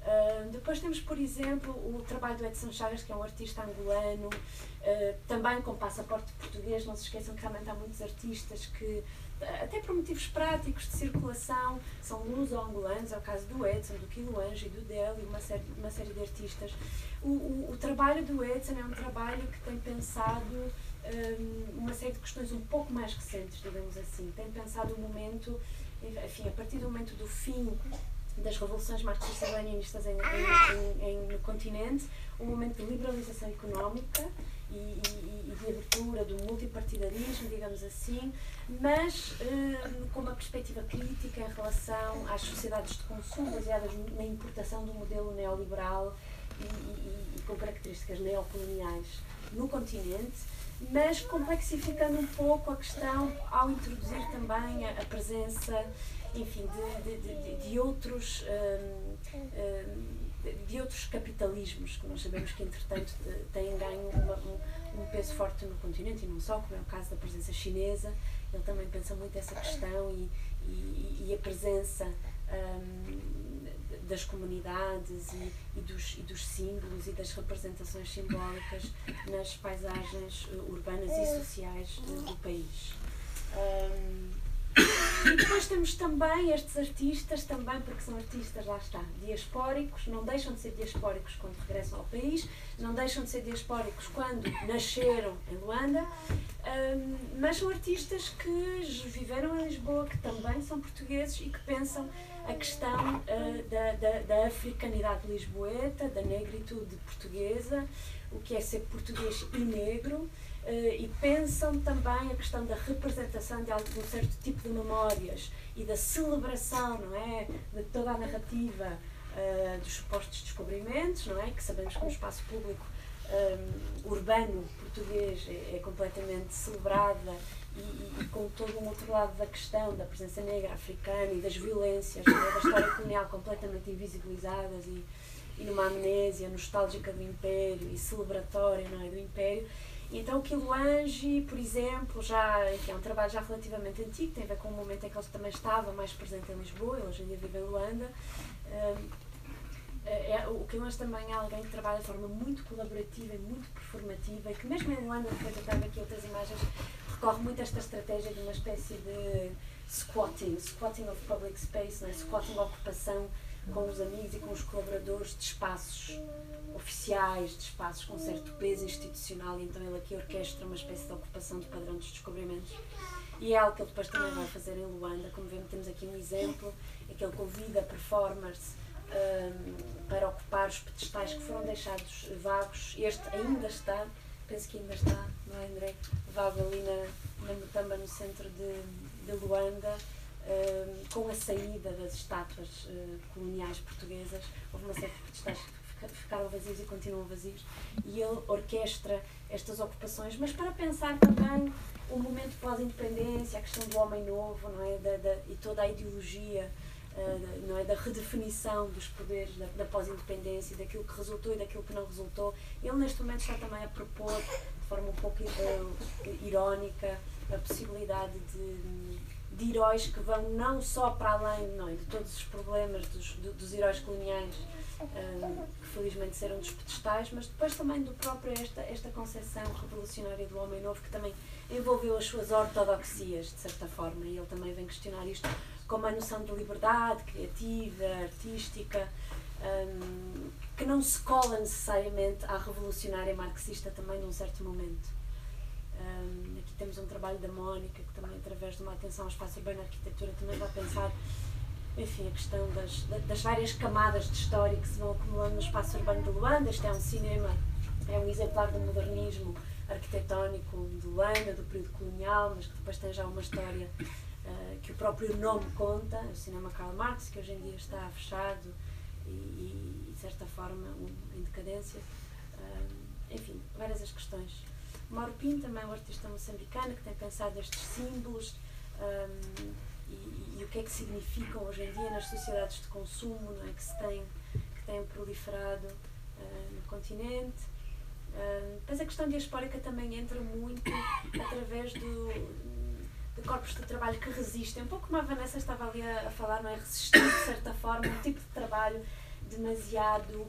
Uh, depois temos, por exemplo, o trabalho do Edson Chagas, que é um artista angolano, uh, também com passaporte português. Não se esqueçam que realmente há muitos artistas que, até por motivos práticos de circulação, são luso-angolanos. É o caso do Edson, do Quilo Anjo e do Deli, uma série, uma série de artistas. O, o, o trabalho do Edson é um trabalho que tem pensado um, uma série de questões um pouco mais recentes, digamos assim. Tem pensado o momento, enfim, a partir do momento do fim das revoluções marxistas-leninistas em, em, em, no continente, um momento de liberalização económica e, e, e de abertura do multipartidarismo, digamos assim, mas com uma perspectiva crítica em relação às sociedades de consumo baseadas na importação do modelo neoliberal e, e com características neocoloniais no continente mas complexificando um pouco a questão ao introduzir também a, a presença enfim, de, de, de, de outros, um, um, de outros capitalismos que nós sabemos que, entretanto, têm ganho uma, um, um, peso forte no continente e não só, como é o caso da presença chinesa. Ele também pensa muito essa questão e, e, e a presença hum, das comunidades e, e, dos, e dos símbolos e das representações simbólicas nas paisagens urbanas e sociais do, do país. Um, e depois temos também estes artistas, também porque são artistas, lá está, diaspóricos, não deixam de ser diaspóricos quando regressam ao país, não deixam de ser diaspóricos quando nasceram em Luanda, um, mas são artistas que viveram em Lisboa, que também são portugueses e que pensam a questão uh, da, da, da africanidade lisboeta, da negritude portuguesa, o que é ser português e negro, Uh, e pensam também a questão da representação de, algum certo tipo de memórias e da celebração, não é, de toda a narrativa uh, dos supostos descobrimentos, não é, que sabemos que no espaço público um, urbano português é, é completamente celebrada e, e, e, com todo um outro lado da questão da presença negra africana e das violências, é, da história colonial completamente invisibilizadas e, e numa amnésia nostálgica do Império e celebratória não é, do Império, então o Quiloange, por exemplo, já, enfim, é um trabalho já relativamente antigo, tem a ver com o momento em que ele também estava mais presente em Lisboa, ele hoje em dia vive em Luanda. É, é, o Quiloange também é alguém que trabalha de forma muito colaborativa e muito performativa e que mesmo em Luanda, depois eu estava aqui outras imagens, recorre muito a esta estratégia de uma espécie de squatting, squatting of public space, né? squatting ocupação com os amigos e com os colaboradores de espaços oficiais, de espaços com certo peso institucional, e então ele aqui orquestra uma espécie de ocupação de padrão dos descobrimentos. E é algo que ele depois também vai fazer em Luanda, como vemos, temos aqui um exemplo em que ele convida performers para ocupar os pedestais que foram deixados vagos. Este ainda está, penso que ainda está, não é André? Vago ali na, na Mutamba, no centro de, de Luanda com a saída das estátuas uh, coloniais portuguesas, houve uma série de pedestais que ficaram vazios e continuam vazios, e ele orquestra estas ocupações, mas para pensar também o momento pós-independência, a questão do homem novo, não é? Da, da, e toda a ideologia uh, não é? da redefinição dos poderes da, da pós-independência, daquilo que resultou e daquilo que não resultou. Ele, neste momento, está também a propor, de forma um pouco uh, irónica, a possibilidade de de heróis que vão não só para além não, é, de todos os problemas dos, do, dos heróis coloniais um, que felizmente serão dos pedestais, mas depois também do próprio esta, esta concepção revolucionária do homem novo que também envolveu as suas ortodoxias, de certa forma, e ele também vem questionar isto como a noção de liberdade criativa, artística, um, que não se cola necessariamente à revolucionária marxista também num certo momento. Um, aqui temos um trabalho da Mónica, que também, através de uma atenção ao espaço urbano e arquitetura, também vai pensar enfim, a questão das, das várias camadas de história que se vão acumulando no espaço urbano de Luanda. Este é um cinema, é um exemplar do modernismo arquitetónico de Luanda, do período colonial, mas que depois tem já uma história uh, que o próprio nome conta, o cinema Karl Marx, que hoje em dia está fechado e, e de certa forma, um, em decadência. Uh, enfim, várias as questões. Mauro Pinto também é um artista moçambicano que tem pensado estes símbolos um, e, e, o que é que significam hoje em dia nas sociedades de consumo não é, que, se tem, que têm proliferado uh, no continente. Um, depois a questão diaspórica também entra muito através do, corpos de trabalho que resistem, um pouco como a Vanessa estava ali a, falar, não é? Resistir de certa forma, um tipo de trabalho demasiado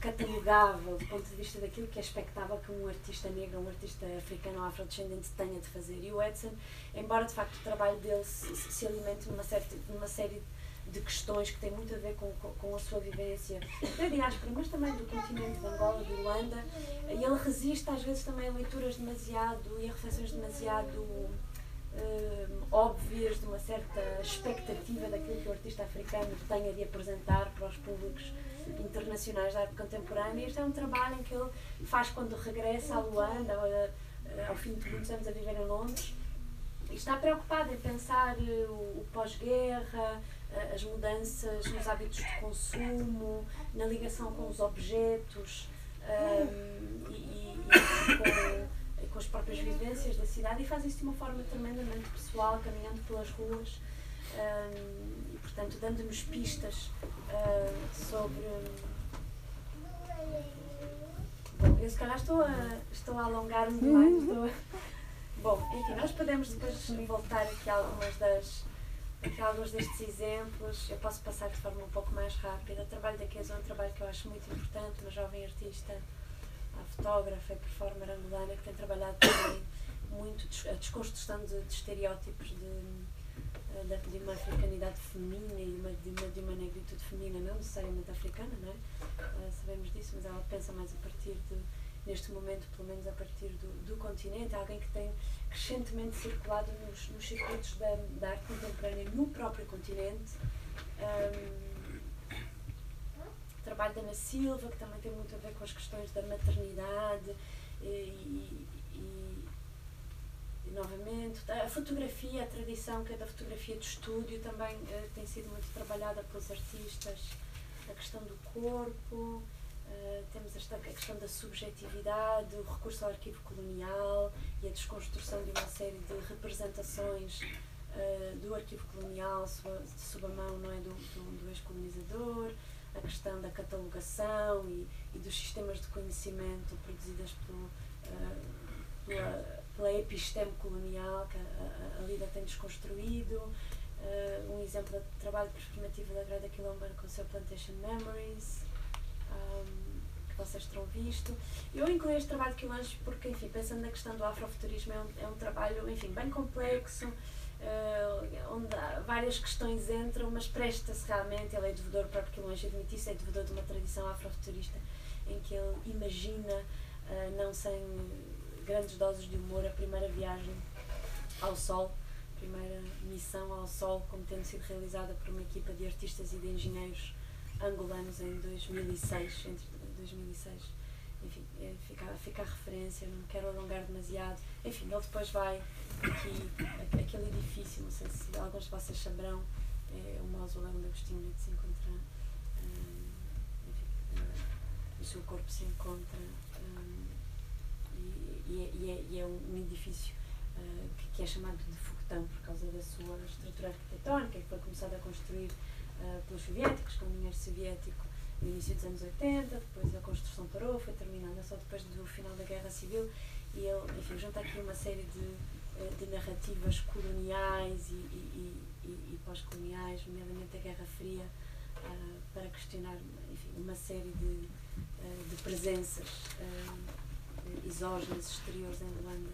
catalogável do ponto de vista daquilo que é expectável que um artista negro, um artista africano ou afrodescendente tenha de fazer. E o Edson, embora de facto o trabalho dele se, se alimente numa, certa, numa série de questões que têm muito a ver com, com, com a sua vivência da diáspora, mas também do continente de Angola, de Luanda, e ele resiste às vezes também a leituras demasiado e a reflexões demasiado óbvias de uma certa expectativa daquilo que o artista africano tenha de apresentar para os públicos internacionais da arte contemporânea. Este é um trabalho em que ele faz quando regressa a Luanda, ao fim de muitos anos a viver em Londres, e está preocupado em pensar eh, o, pós-guerra, as mudanças nos hábitos de consumo, na ligação com os objetos um, e, e, e com, com, as próprias vivências da cidade e faz isso de uma forma tremendamente pessoal, caminhando pelas ruas um, e, portanto, dando-nos pistas uh, sobre. Bom, eu se calhar estou a, estou a alongar-me demais. Estou a... Bom, enfim, nós podemos depois voltar aqui a algumas das, aqui alguns destes exemplos. Eu posso passar de forma um pouco mais rápida. O trabalho da Kesa é um trabalho que eu acho muito importante, uma jovem artista, a fotógrafa e performer angolana que tem trabalhado também muito a desconstrução de, de estereótipos de de, de uma africanidade feminina e uma, de, uma, de uma negritude feminina, não necessariamente africana, não é? Uh, sabemos disso, mas ela pensa mais a partir de, neste momento, pelo menos a partir do, do continente, alguém que tem crescentemente circulado nos, nos circuitos da, da arte contemporânea no próprio continente. Um, o trabalho da Ana Silva, que também tem muito a ver com as questões da maternidade e, e novamente, a fotografia, a tradição que é da fotografia de estúdio também uh, tem sido muito trabalhada pelos artistas, a questão do corpo, uh, temos esta, a questão da subjetividade, o recurso ao arquivo colonial e a desconstrução de uma série de representações uh, do arquivo colonial sob a mão não é, do, do, do ex-colonizador, a questão da catalogação e, e, dos sistemas de conhecimento produzidas pelo, pela pela episteme colonial que a, a, a Lida tem desconstruído, uh, um exemplo de trabalho performativo da Grada Quilomba com o seu Plantation Memories, um, vocês terão visto. Eu incluí este trabalho de Quilange porque, enfim, pensando na questão do afrofuturismo, é um, é um trabalho, enfim, bem complexo, uh, onde várias questões entram, mas presta-se realmente, ele é devedor, o próprio Quilange admite é devedor de uma tradição afrofuturista em que ele imagina, uh, não sem grandes doses de humor, a primeira viagem ao Sol, a primeira missão ao Sol, como tendo sido realizada por uma equipa de artistas e de engenheiros angolanos em 2006, entre 2006. Enfim, é, fica, fica a referência, não quero alongar demasiado. Enfim, ele depois vai aqui, aquele edifício, não sei se alguns de vocês saberão, é o mausoléu onde Agostinho se encontra, enfim, uh, o seu corpo se encontra e é, e é, e é um edifício uh, que, que, é chamado de foguetão por causa da sua estrutura arquitetónica, que foi começada a construir uh, pelos soviéticos, com dinheiro soviético no início dos anos 80, depois a construção parou, foi terminada só depois do final da Guerra Civil e ele, enfim, junta aqui uma série de, eh, de narrativas coloniais e, e, e, e pós-coloniais, nomeadamente a Guerra Fria, uh, para questionar enfim, uma série de, uh, de presenças uh, exógenas exteriores em Luanda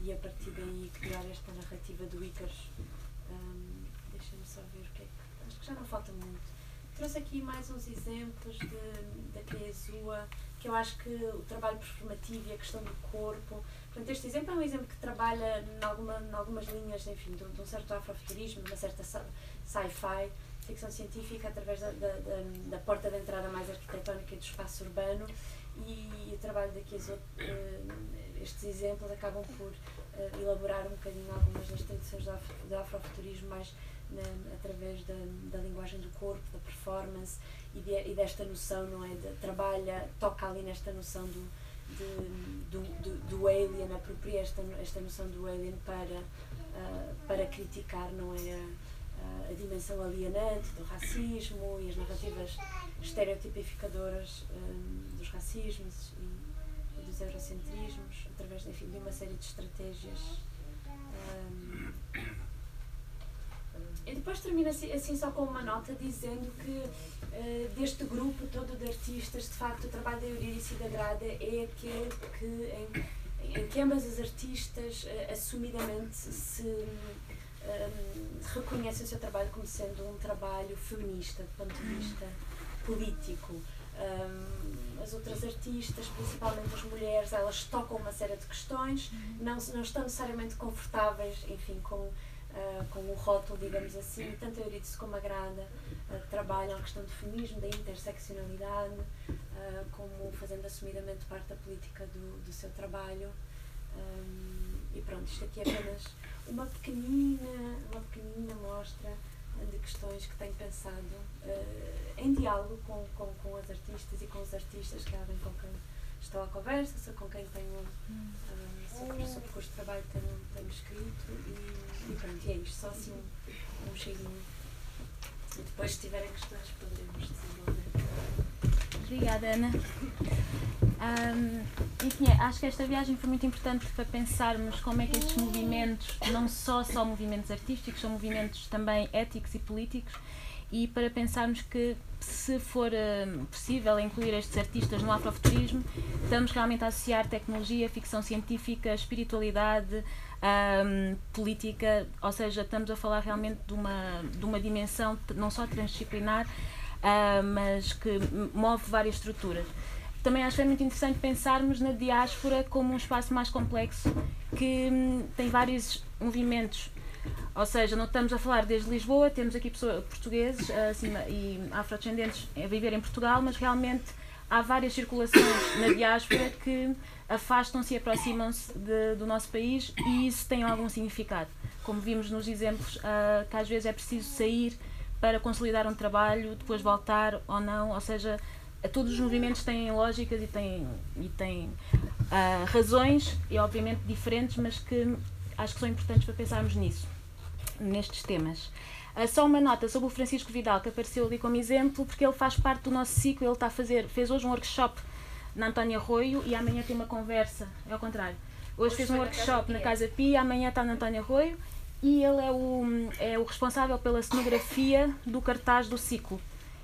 e a partir daí criar esta narrativa do Icaros. Um, Deixem-me só ver o que é que. Acho que já não falta muito. Trouxe aqui mais uns exemplos de, da Keizua, que eu acho que o trabalho performativo e a questão do corpo. Portanto, este exemplo é um exemplo que trabalha em, alguma, algumas linhas, enfim, de, de um certo afrofuturismo, uma certa sci-fi, ficção científica, através da, da, da, da porta de entrada mais arquitetónica do espaço urbano e o trabalho daqui, uh, estes exemplos acabam por uh, elaborar um bocadinho algumas das tradições do afrofuturismo mais na, através da, da linguagem do corpo, da performance e, de, e desta noção, não é? De, trabalha, toca ali nesta noção do, de, do, do, do alien, apropria esta, esta noção do alien para, uh, para criticar, não é? A, dimensão alienante do racismo e as narrativas estereotipificadoras um, dos racismos e, e, dos eurocentrismos, através enfim, de uma série de estratégias. Um, e depois termina assim, assim só com uma nota dizendo que uh, deste grupo todo de artistas, de facto, o trabalho da Eurídice da Grada é aquele que, em, em que ambas as artistas uh, assumidamente se um, reconhecem o seu trabalho como sendo um trabalho feminista, do ponto de vista político. Um, as outras artistas, principalmente as mulheres, elas tocam uma série de questões, não, não estão necessariamente confortáveis, enfim, com, uh, com o rótulo, digamos assim, tanto a Eurídice como a Grada uh, trabalham a questão do feminismo, da interseccionalidade, uh, como fazendo assumidamente parte da política do, do seu trabalho. Um, e pronto, isto aqui é apenas uma pequenina, uma pequenina mostra de questões que tenho pensado uh, em diálogo com, com, com as artistas e com os artistas que sabem com quem estou à conversa, com quem tenho uh, sobre, sobre cujo trabalho tenho, tenho escrito e, e pronto, e é isto, só assim um, um cheirinho. E depois se tiverem questões poderemos desenvolver. Obrigada, Ana. Um, enfim, acho que esta viagem foi muito importante para pensarmos como é que estes movimentos, não só só movimentos artísticos, são movimentos também éticos e políticos, e para pensarmos que se for um, possível incluir estes artistas no afrofuturismo, estamos realmente a associar tecnologia, ficção científica, espiritualidade, um, política, ou seja, estamos a falar realmente de uma, de uma dimensão não só transdisciplinar, uh, mas que move várias estruturas também acho que é muito interessante pensarmos na diáspora como um espaço mais complexo que hum, tem vários movimentos. Ou seja, não estamos a falar desde Lisboa, temos aqui pessoas, portugueses assim, e afrodescendentes a viver em Portugal, mas realmente há várias circulações na diáspora que afastam-se e aproximam-se do nosso país e isso tem algum significado. Como vimos nos exemplos, uh, que às vezes é preciso sair para consolidar um trabalho, depois voltar ou não, ou seja, todos os movimentos têm lógicas e têm, e têm uh, razões, e obviamente diferentes, mas que acho que são importantes para pensarmos nisso, nestes temas. Uh, só uma nota sobre o Francisco Vidal, que apareceu ali como exemplo, porque ele faz parte do nosso ciclo, ele está a fazer, fez hoje um workshop na Antónia Arroio e amanhã tem uma conversa, é ao contrário. Hoje, hoje fez um workshop na Casa Pia, amanhã está na Antónia Arroio e ele é o, é o responsável pela cenografia do cartaz do ciclo.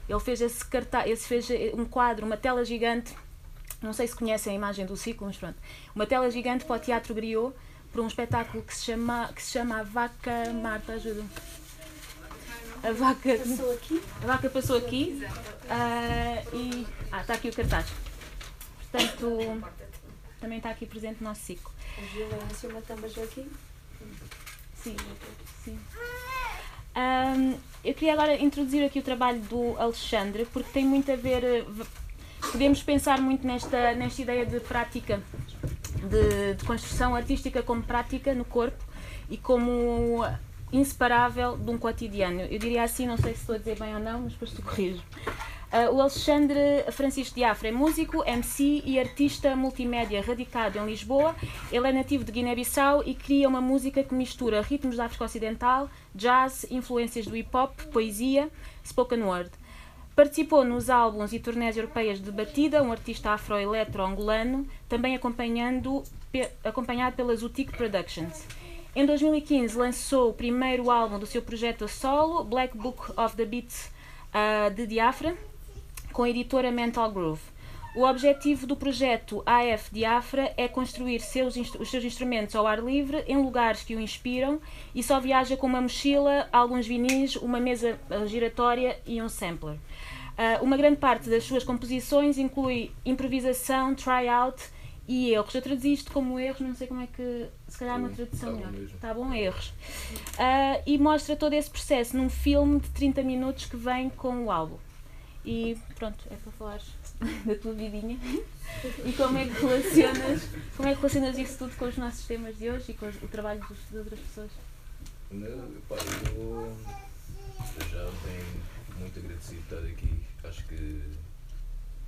Ele fez esse cartaz, esse fez um quadro, uma tela gigante. Não sei se conhecem a imagem do ciclo, mas pronto. Uma tela gigante para o Teatro Griot, para um espetáculo que se chama, que se chama A Vaca. Marta, ajuda A vaca passou aqui. A vaca passou aqui. Uh, e. Ah, está aqui o cartaz. Portanto, também está aqui presente o nosso ciclo. A violência, uma também aqui? Sim, sim. Um, eu queria agora introduzir aqui o trabalho do Alexandre, porque tem muito a ver. Eh, podemos pensar muito nesta, nesta ideia de prática, de, de construção artística como prática no corpo e como inseparável de um cotidiano. Eu diria assim, não sei se estou a dizer bem ou não, mas depois tu corrijo. Uh, o Alexandre Francisco Diafra é músico, MC e artista multimédia radicado em Lisboa. Ele é nativo de Guiné-Bissau e cria uma música que mistura ritmos da África Ocidental, jazz, influências do hip-hop, poesia, spoken word. Participou nos álbuns e turnés europeias de Batida, um artista afro-eletro-angolano, também acompanhando, acompanhado pela Zutic Productions. Em 2015 lançou o primeiro álbum do seu projeto solo, Black Book of the Beats uh, de Diafra, com a editora Mental Groove. O objetivo do projeto AF Diafra é construir seus, os seus instrumentos ao ar livre em lugares que o inspiram e só viaja com uma mochila, alguns vinis, uma mesa eh, giratória e um sampler. Uh, uma grande parte das suas composições inclui improvisação, try-out e erros. Eu traduzi isto como erros, não sei como é que. Se calhar uma tradução tá melhor. Está bom, erros. Uh, e mostra todo esse processo num filme de 30 minutos que vem com o álbum. E pronto, é para falar da tua vidinha e como é que relacionas, como é que relacionas isso tudo com os nossos temas de hoje e com o trabalho dos, outras pessoas? Não, pá, eu, eu já venho muito agradecido de estar aqui. Acho que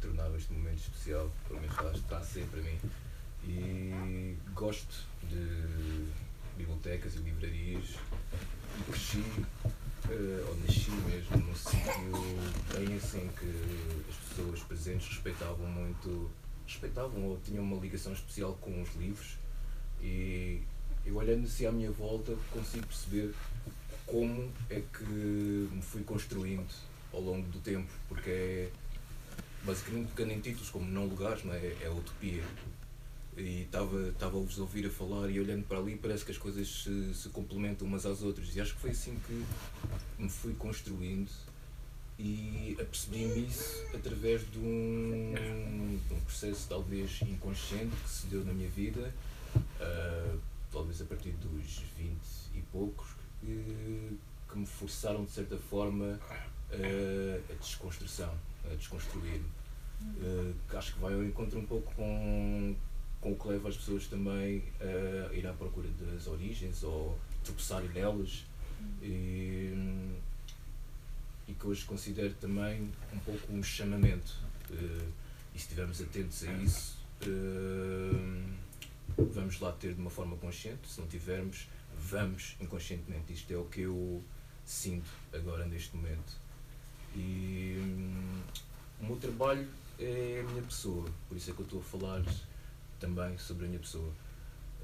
tornava este momento especial, pelo menos está, está a mim. E gosto de bibliotecas e livrarias cresci uh, ou nasci mesmo num sítio bem assim que as pessoas presentes respeitavam muito, respeitavam ou tinham uma ligação especial com os livros e eu olhando assim à minha volta consigo perceber como é que me fui construindo ao longo do tempo, porque é basicamente pegando em títulos como não lugares, não é? é a utopia. E estava estava a vos ouvir a falar e olhando para ali parece que as coisas se, se complementam umas às outras. E acho que foi assim que me fui construindo e apercebi-me isso através de um, um processo talvez inconsciente que se deu na minha vida, uh, talvez a partir dos 20 e poucos, que, que me forçaram de certa forma uh, a desconstrução, a desconstruir. Uh, que acho que vai ao encontro um pouco com, com o que leva as pessoas também a ir à procura das origens ou tropeçarem nelas. E, e que hoje considero também um pouco um chamamento. Uh, e se estivermos atentos a isso, uh, vamos lá ter de uma forma consciente. Se não tivermos, vamos inconscientemente. Isto é o que eu sinto agora neste momento. E um, o meu trabalho é a minha pessoa, por isso é que eu estou a falar também sobre a minha pessoa.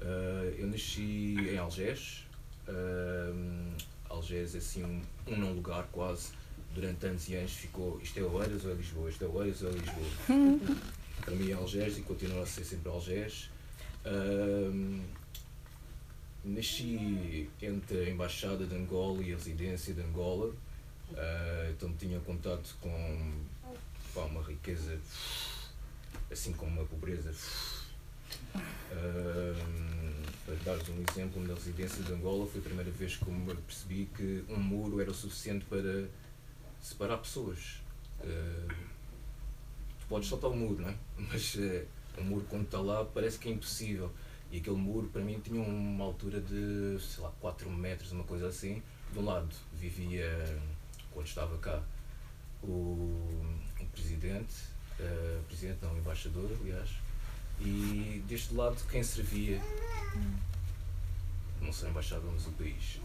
Uh, eu nasci em Algés. Uh, Algés é assim um, um não lugar quase durante anos e anos ficou isto é Oeiras ou é Lisboa, isto é Oeiras ou é Lisboa. Para mim é Algés e continua a ser sempre Algés. Um, nasci entre a Embaixada de Angola e a Residência de Angola, uh, então tinha contato com pá, uma riqueza, assim como uma pobreza. Um, para dar-vos um exemplo, na residência de Angola foi a primeira vez que eu percebi que um muro era o suficiente para separar pessoas. Tu podes saltar o muro, não é? Mas o muro, quando está lá, parece que é impossível. E aquele muro, para mim, tinha uma altura de, sei lá, 4 metros, uma coisa assim. De um lado vivia, quando estava cá, o, o presidente, uh, presidente não, o embaixador, aliás, e deste lado quem servia, não a embaixada, mas o país.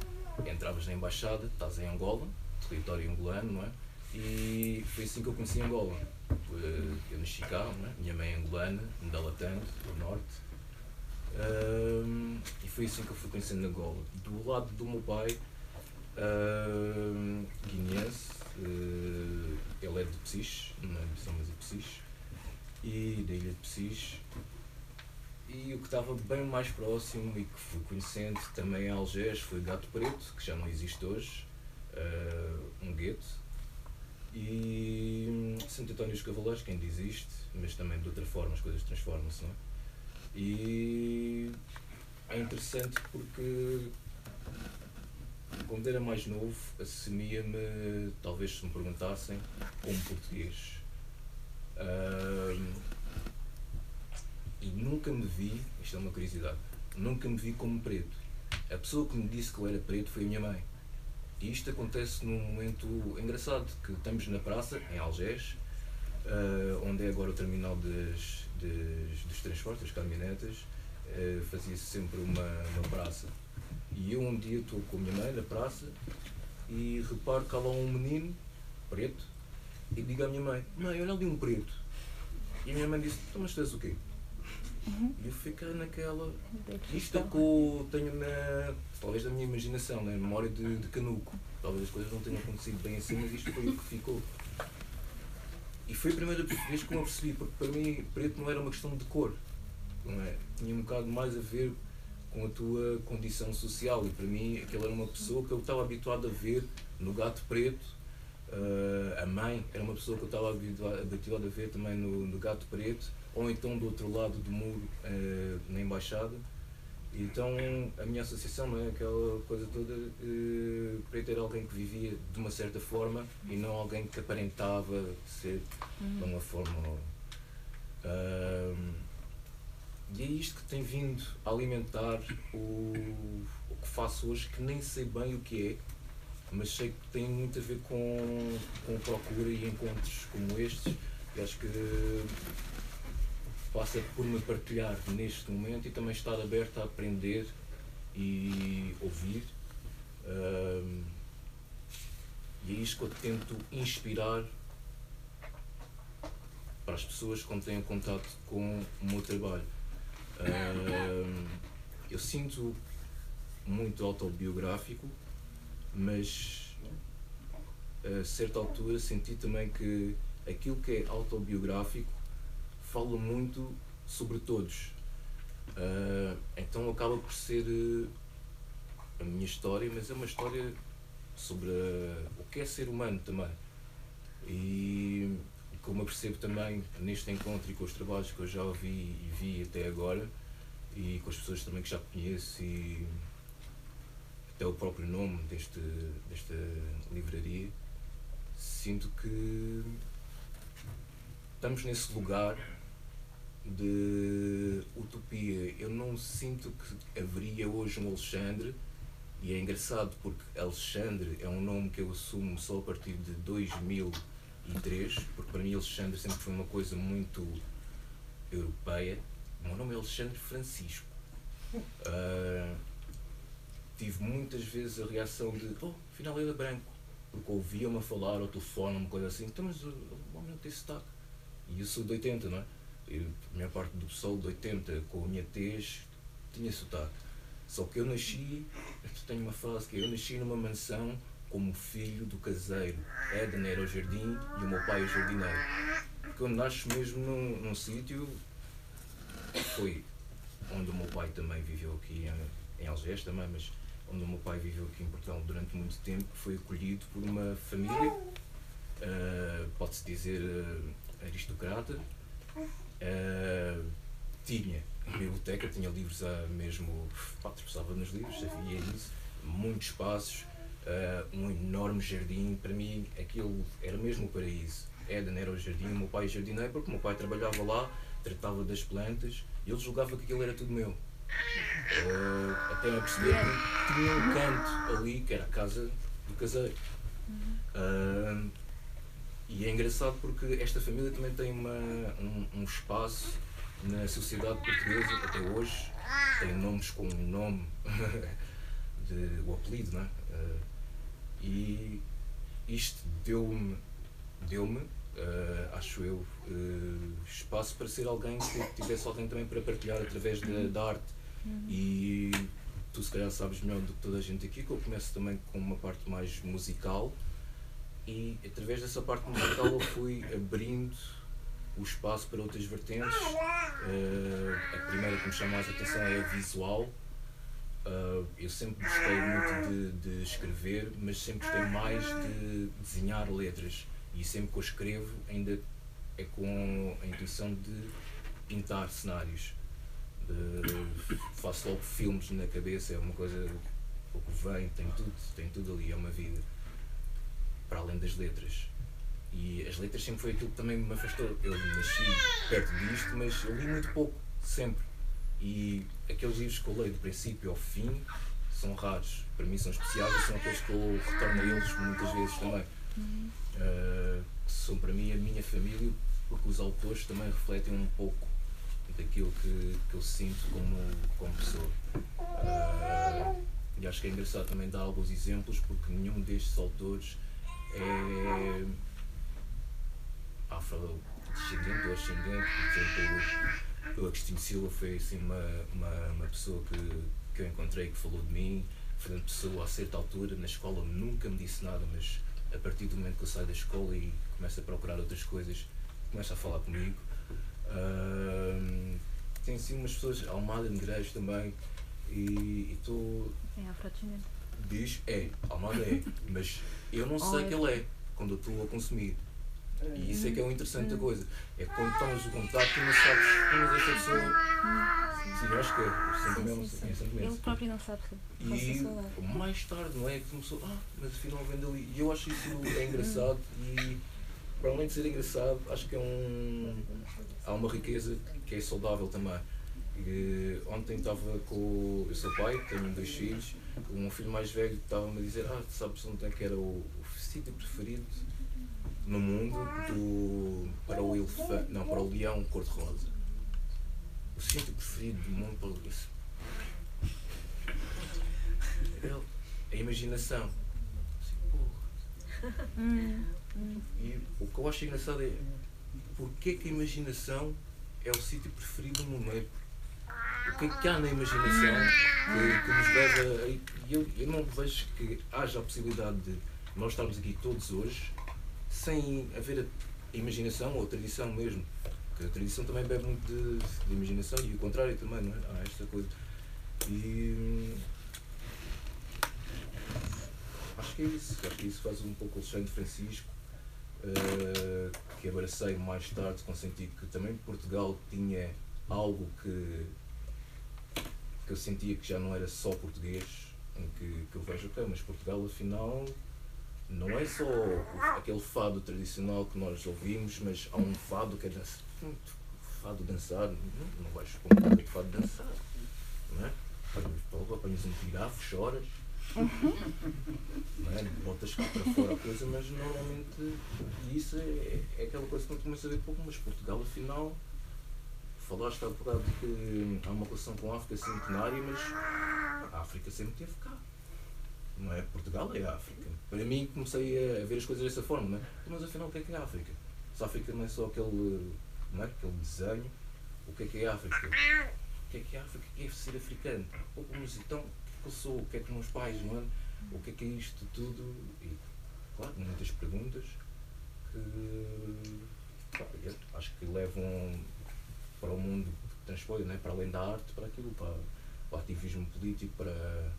Entravas na embaixada, estás em Angola, território angolano, não é? E foi assim que eu conheci Angola. Eu nasci cá, é? minha mãe é angolana, Ndalatando, do norte. Um, e foi assim que eu fui conhecendo Angola. Do lado do meu pai, um, guineense, uh, ele é de Psis, não é São mas de Psis, e da ilha de Psis. E o que estava bem mais próximo e que fui conhecendo também é Algés foi Gato Preto, que já não existe hoje, uh, um gueto. E Santo António dos Cavaleiros, que ainda existe, mas também de outra forma as coisas transformam-se, não é? E é interessante porque quando era mais novo assumia-me, talvez se me perguntassem, como português. Uh, e nunca me vi, isto é uma curiosidade, nunca me vi como preto. A pessoa que me disse que eu era preto foi a minha mãe. E isto acontece num momento engraçado, que estamos na praça, em Algés, uh, onde é agora o terminal das, das, dos transportes, das caminhonetas, uh, fazia-se sempre uma, uma praça. E eu um dia estou com a minha mãe na praça e reparo que há lá um menino preto e digo à minha mãe, mãe, olha ali um preto. E a minha mãe disse, então mas tu és o quê? E eu fiquei naquela. Isto é que eu tenho na. talvez na minha imaginação, na memória de, de Canuco. Talvez as coisas não tenham acontecido bem assim, mas isto foi o que ficou. E foi a primeira vez que eu percebi, porque para mim preto não era uma questão de cor. Não é? Tinha um bocado mais a ver com a tua condição social. E para mim aquela era uma pessoa que eu estava habituado a ver no gato preto. Uh, a mãe era uma pessoa que eu estava habituado, a ver também no, no gato preto ou então do outro lado do muro, uh, na embaixada. Então a minha associação não é aquela coisa toda uh, preto era alguém que vivia de uma certa forma e não alguém que aparentava ser de uma forma. Uh, e é isto que tem vindo a alimentar o, o que faço hoje, que nem sei bem o que é, mas sei que tem muito a ver com, com procura e encontros como estes. E acho que passa por me partilhar neste momento e também estar aberto a aprender e ouvir. Um, e é isto que eu tento inspirar para as pessoas quando têm contato com o meu trabalho. Um, eu sinto muito autobiográfico, mas a certa altura senti também que aquilo que é autobiográfico fala muito sobre todos. Uh, então acaba por ser uh, a minha história, mas é uma história sobre uh, o que é ser humano também. E como eu percebo também neste encontro e com os trabalhos que eu já ouvi e vi até agora, e com as pessoas também que já conheço e até o próprio nome deste, desta livraria, sinto que estamos nesse lugar de utopia. Eu não sinto que haveria hoje um Alexandre, e é engraçado porque Alexandre é um nome que eu assumo só a partir de 2003, porque para mim Alexandre sempre foi uma coisa muito europeia. O meu nome é Alexandre Francisco. Uh, tive muitas vezes a reação de, oh, afinal ele é branco, porque ouvia-me falar ao telefone, uma coisa assim, então mas o homem não tem sotaque. E eu sou de 80, não é? Eu, a minha parte do pessoal de 80, com a minha tez, tinha sotaque. Só que eu nasci, tenho uma frase que é, eu nasci numa mansão como filho do caseiro. Eden era o jardim e o meu pai o jardineiro. Porque eu nasço mesmo num, num sítio, foi onde o meu pai também viveu aqui em, em Algés também, mas onde o meu pai viveu aqui em Portugal durante muito tempo, foi acolhido por uma família, uh, pode-se dizer uh, aristocrata, Uh, tinha biblioteca, tinha livros a mesmo. Pá, tropeçava nos livros, havia isso, muitos espaços, um enorme jardim. Para mim, aquilo era mesmo o paraíso. Eden era o jardim, o meu pai jardineiro, porque o meu pai trabalhava lá, tratava das plantas e ele julgava que aquilo era tudo meu. Uh, até me perceber que tinha um canto ali que era a casa do caseiro. Uh, e é engraçado porque esta família também tem uma, um, um espaço na sociedade portuguesa até hoje. Tem nomes com o nome, de, o apelido, não é? Uh, e isto deu-me, deu-me uh, acho eu, uh, espaço para ser alguém que tivesse alguém também para partilhar através da, da arte. Uhum. E tu se calhar sabes melhor do que toda a gente aqui que eu começo também com uma parte mais musical e através dessa parte musical eu fui abrindo o espaço para outras vertentes. Uh, a primeira que me chama mais a atenção é a visual. Uh, eu sempre gostei muito de, de, escrever, mas sempre gostei mais de desenhar letras. E sempre que eu escrevo, ainda é com a intuição de pintar cenários. Uh, faço logo filmes na cabeça, é uma coisa o que vem, tem tudo, tem tudo ali, é uma vida para além das letras. E as letras sempre foi aquilo que também me afastou. Eu nasci perto disto, mas eu li muito pouco, sempre. E aqueles livros que eu leio do princípio ao fim são raros. Para mim são especiais e são aqueles que eu retorno a eles muitas vezes também. Uh, que são para mim a minha família, porque os autores também refletem um pouco daquilo que, que eu sinto como, como pessoa. Uh, e acho que é engraçado também dar alguns exemplos, porque nenhum destes autores é, afrodescendente ou ascendente, por exemplo, o Agostinho Silva foi assim, uma, uma, uma pessoa que, que eu encontrei que falou de mim. Fernando Pessoa, a certa altura, na escola, nunca me disse nada, mas a partir do momento que eu saio da escola e começo a procurar outras coisas, começa a falar comigo. Uh, tem assim umas pessoas, Almada Negreiros também, e estou. É afrodescendente. Diz, é, Almada é, mas eu não sei que ele é quando eu estou a consumir. E isso é que é o interessante da hum. coisa. É quando tomas o contacto e não sabes, mas esta pessoa. Sim, eu acho que é. Sim, sim, sim. Ele próprio não sabe E mais tarde, não é? Que começou, ah, mas afinal vem dali. E eu acho isso é engraçado e para além de ser engraçado, acho que é um. Há uma riqueza que é saudável também. E, ontem estava com. Eu sou pai, tenho dois filhos um filho mais velho estava-me a dizer, ah, sabes onde é que era o, o sítio preferido no mundo do, para o elefante, não, para o leão cor-de-rosa. O sítio preferido do mundo para o leão. A imaginação. Assim, e o que eu acho engraçado é porque que a imaginação é o sítio preferido do mundo, é o que é que há na imaginação que, que nos leva a eu, eu não vejo que haja a possibilidade de nós estarmos aqui todos hoje sem haver a imaginação ou a tradição mesmo. Porque a tradição também bebe muito de, de imaginação e o contrário também, não é? Há esta coisa. E hum, acho que é isso. Acho que isso faz um pouco o Alexandre Francisco, eh, que abracei mais tarde, com o sentido que também Portugal tinha algo que, que eu sentia que já não era só português, em que, que eu vejo, ok, mas Portugal afinal não é só aquele fado tradicional que nós ouvimos, mas há um fado que é dança, hum, fado dançar, não, vais com de fado dançar, não é? Apanhas um pirafo, choras, não é? botas cá para fora a coisa, mas normalmente isso é, é aquela coisa que não começa a ver pouco, mas Portugal afinal falaste há bocado que há uma relação com a África centenária, mas a África sempre esteve cá. Não é Portugal, é a África. Para mim comecei a ver as coisas dessa forma, não é? Mas afinal o que é que é a África? Se a África não é só aquele, não é? aquele desenho, o que é que é a África? O que é que é a África? O que é ser africano? Oh, mas então, que é que eu sou? O que é que meus pais, não é? O que é que é isto tudo? E, claro, muitas perguntas que acho que levam para o mundo que transpõe, né? para além da arte, para aquilo, para, o ativismo político, para,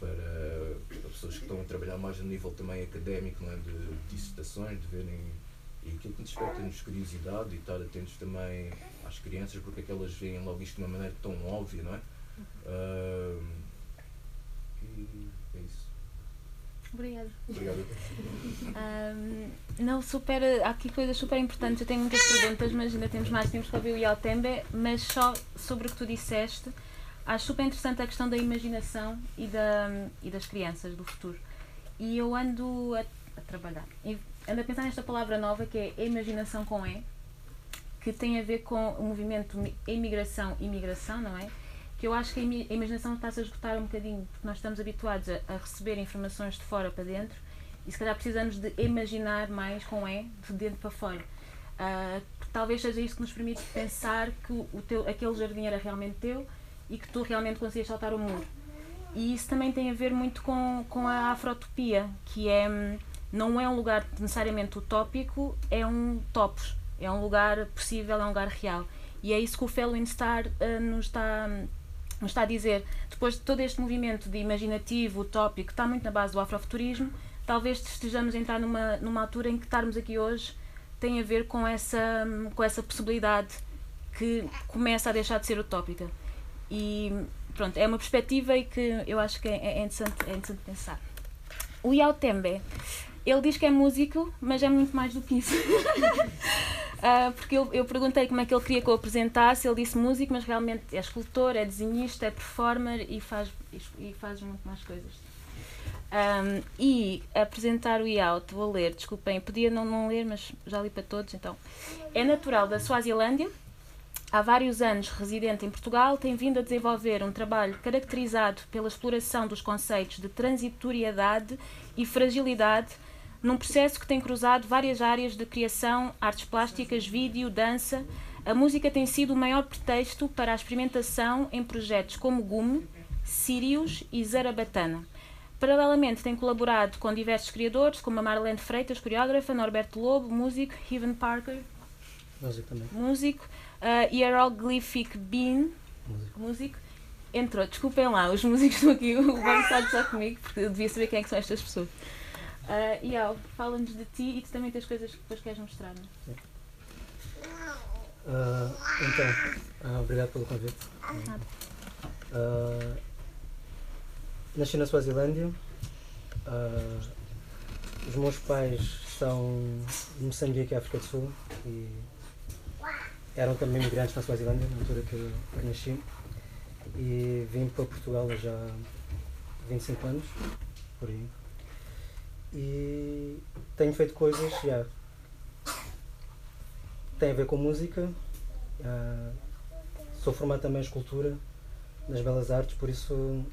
para, para pessoas que estão a trabalhar mais a nível também académico, não é? de dissertações, de verem. E aquilo que nos desperta-nos curiosidade e estar atentos também às crianças, porque é que elas veem logo isto de uma maneira tão óbvia, não é? Ah, e é isso. Obrigada. Obrigado. Ahm, não, super, há aqui coisas super importantes. Eu tenho muitas perguntas, mas ainda temos mais tempo para ouvir o Yautembe. Mas só sobre o que tu disseste, acho super interessante a questão da imaginação e, da, e das crianças do futuro. E eu ando a, a trabalhar, e ando a pensar nesta palavra nova que é imaginação com E, que tem a ver com o movimento mi- imigração e migração, não é? Que eu acho que a imaginação está-se a esgotar um bocadinho, porque nós estamos habituados a, a receber informações de fora para dentro e se calhar precisamos de imaginar mais com E, de dentro para fora. Porque talvez seja isso que nos permite pensar que o teu, aquele jardim era realmente teu e que tu realmente conseguias saltar o muro. E isso também tem a ver muito com, com a afrotopia, que é, não é um lugar necessariamente utópico, é um topos, é um lugar possível, é um lugar real. E é isso que o Fellow Star ah, nos está está a dizer, depois de todo este movimento de imaginativo, utópico, que está muito na base do afrofuturismo, talvez estejamos a entrar numa, numa altura em que estarmos aqui hoje tem a ver com essa, com essa possibilidade que começa a deixar de ser utópica. E pronto, é uma perspectiva e que eu acho que é, é interessante, é interessante pensar. O Yao Tembe, ele diz que é músico, mas é muito mais do que isso. Ah, porque eu, eu perguntei como é que ele queria que eu apresentasse, ele disse músico, mas realmente é escultor, é desenhista, é performer e faz, e faz muito mais coisas. Ahm, e apresentar o Iaut, vou ler, desculpem, podia não, não ler, mas já li para todos, então. É natural da Suazilândia, há vários anos residente em Portugal, tem vindo a desenvolver um trabalho caracterizado pela exploração dos conceitos de transitoriedade e fragilidade num processo que tem cruzado várias áreas de criação, artes plásticas, vídeo, dança. A música tem sido o maior pretexto para a experimentação em projetos como Gume, Sirius e Zarabatana. Paralelamente, tem colaborado com diversos criadores, como a Marlene Freitas, coreógrafa, Norberto Lobo, músico, Heaven Parker, Música também. músico, uh, Hieroglyphic Bean, Música. músico, entre outros. Desculpem lá, os músicos estão aqui, o Bob está só comigo, porque eu devia saber quem é que são estas pessoas. Uh, e Al, fala-nos de ti e tu também tens coisas que depois queres mostrar, não é? Ah, então, ah, obrigado pelo convite. Ah, nasci na Suazilândia. Os meus pais são de Moçambique África do Sul e eram também migrantes na Suazilândia na altura que eu nasci. E vim para Portugal há já 25 anos, por aí. E tenho feito coisas já. Tem a ver com música. ah, sou formado também em escultura nas belas artes, por isso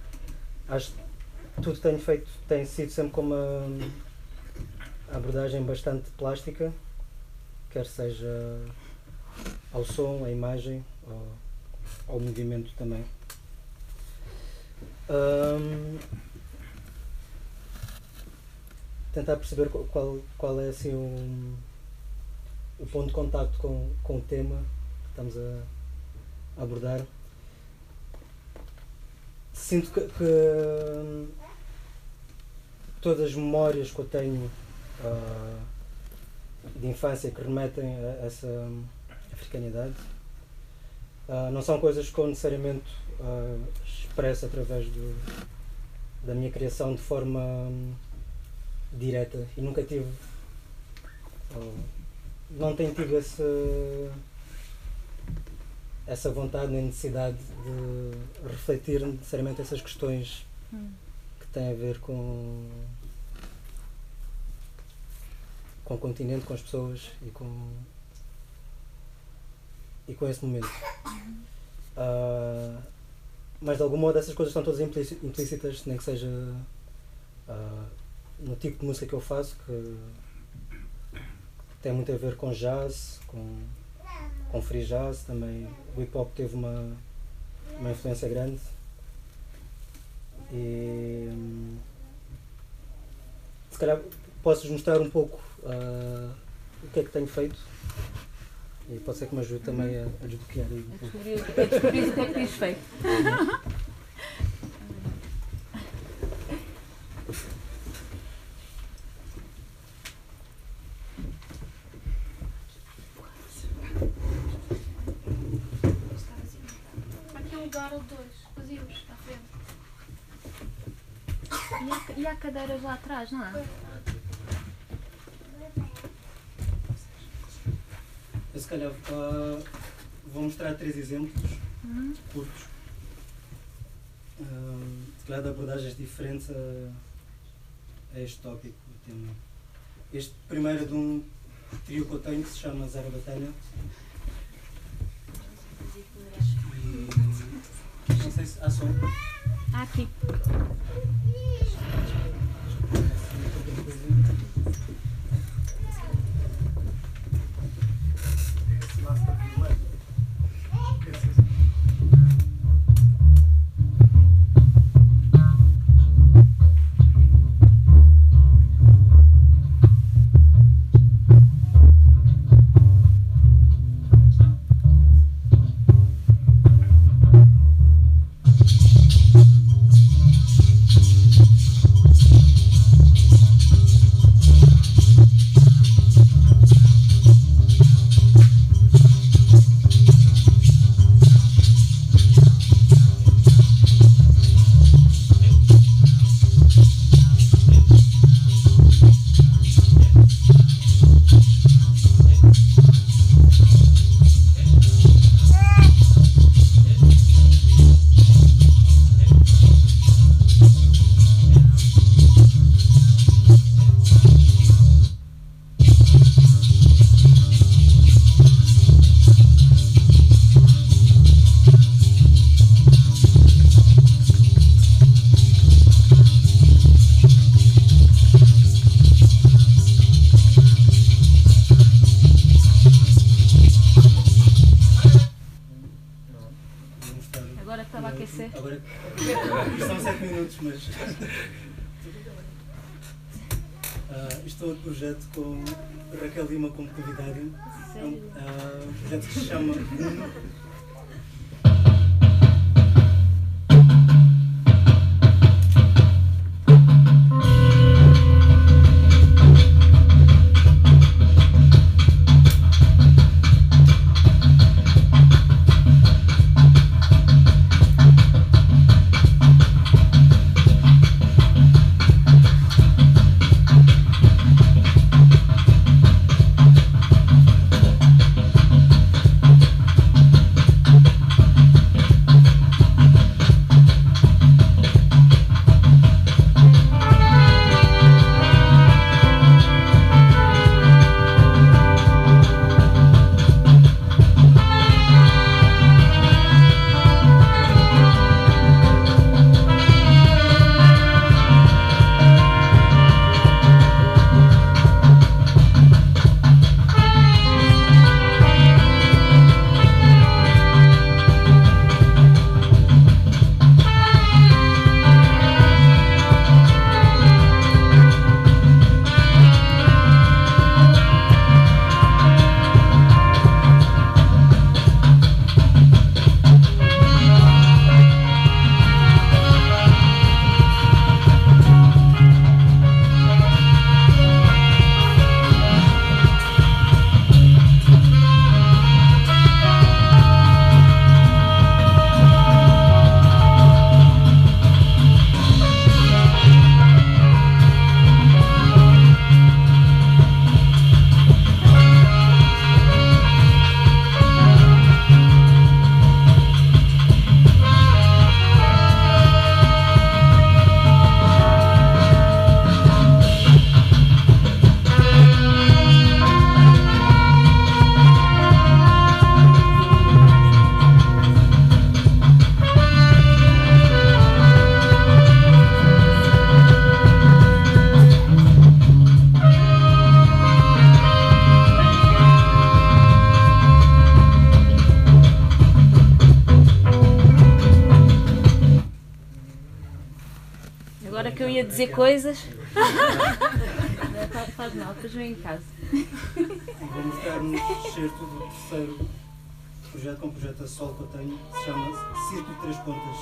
acho que tudo que tenho feito tem sido sempre com uma abordagem bastante plástica, quer seja ao som, à imagem, ao, ao movimento também. Ahm, tentar perceber qual- qual, é assim o, o ponto de contacto com, com o tema que estamos a abordar. Sinto que, que, hum, todas as memórias que eu tenho ah, de infância que remetem a essa hum, africanidade ah, não são coisas que eu necessariamente ah, expresso através do, da minha criação de forma hum, direta e nunca tive ou não tenho tido essa essa vontade nem necessidade de refletir necessariamente essas questões Hum. que têm a ver com com o continente, com as pessoas e com e com esse momento. Ah, mas de algum modo essas coisas estão todas implíci- implícitas, nem que seja ah, no tipo de música que eu faço, que tem muito a ver com jazz, com, com free jazz, também o hip hop teve uma, uma influência grande. E hum, se calhar posso-vos mostrar um pouco ah, o que é que tenho feito e pode ser que me ajude também a, a desbloquear A descobrir, a descobrir o que é que tens feito. Aqui é um lugar ou dois, vazios, à frente. E há, e há cadeiras lá atrás, não há? Eu se calhar ah, vou mostrar três exemplos Hum? curtos. Ah, se calhar de abordagens diferentes a, a este tópico. Este primeiro é de um trio que eu tenho que se chama Zero Batalha. E não sei se coisas. Faz- Faz mal, depois vem em casa. Vou mostrar um excerto do terceiro projeto, que é um projeto a solo que eu tenho, que se chama Círculo de Três Pontas.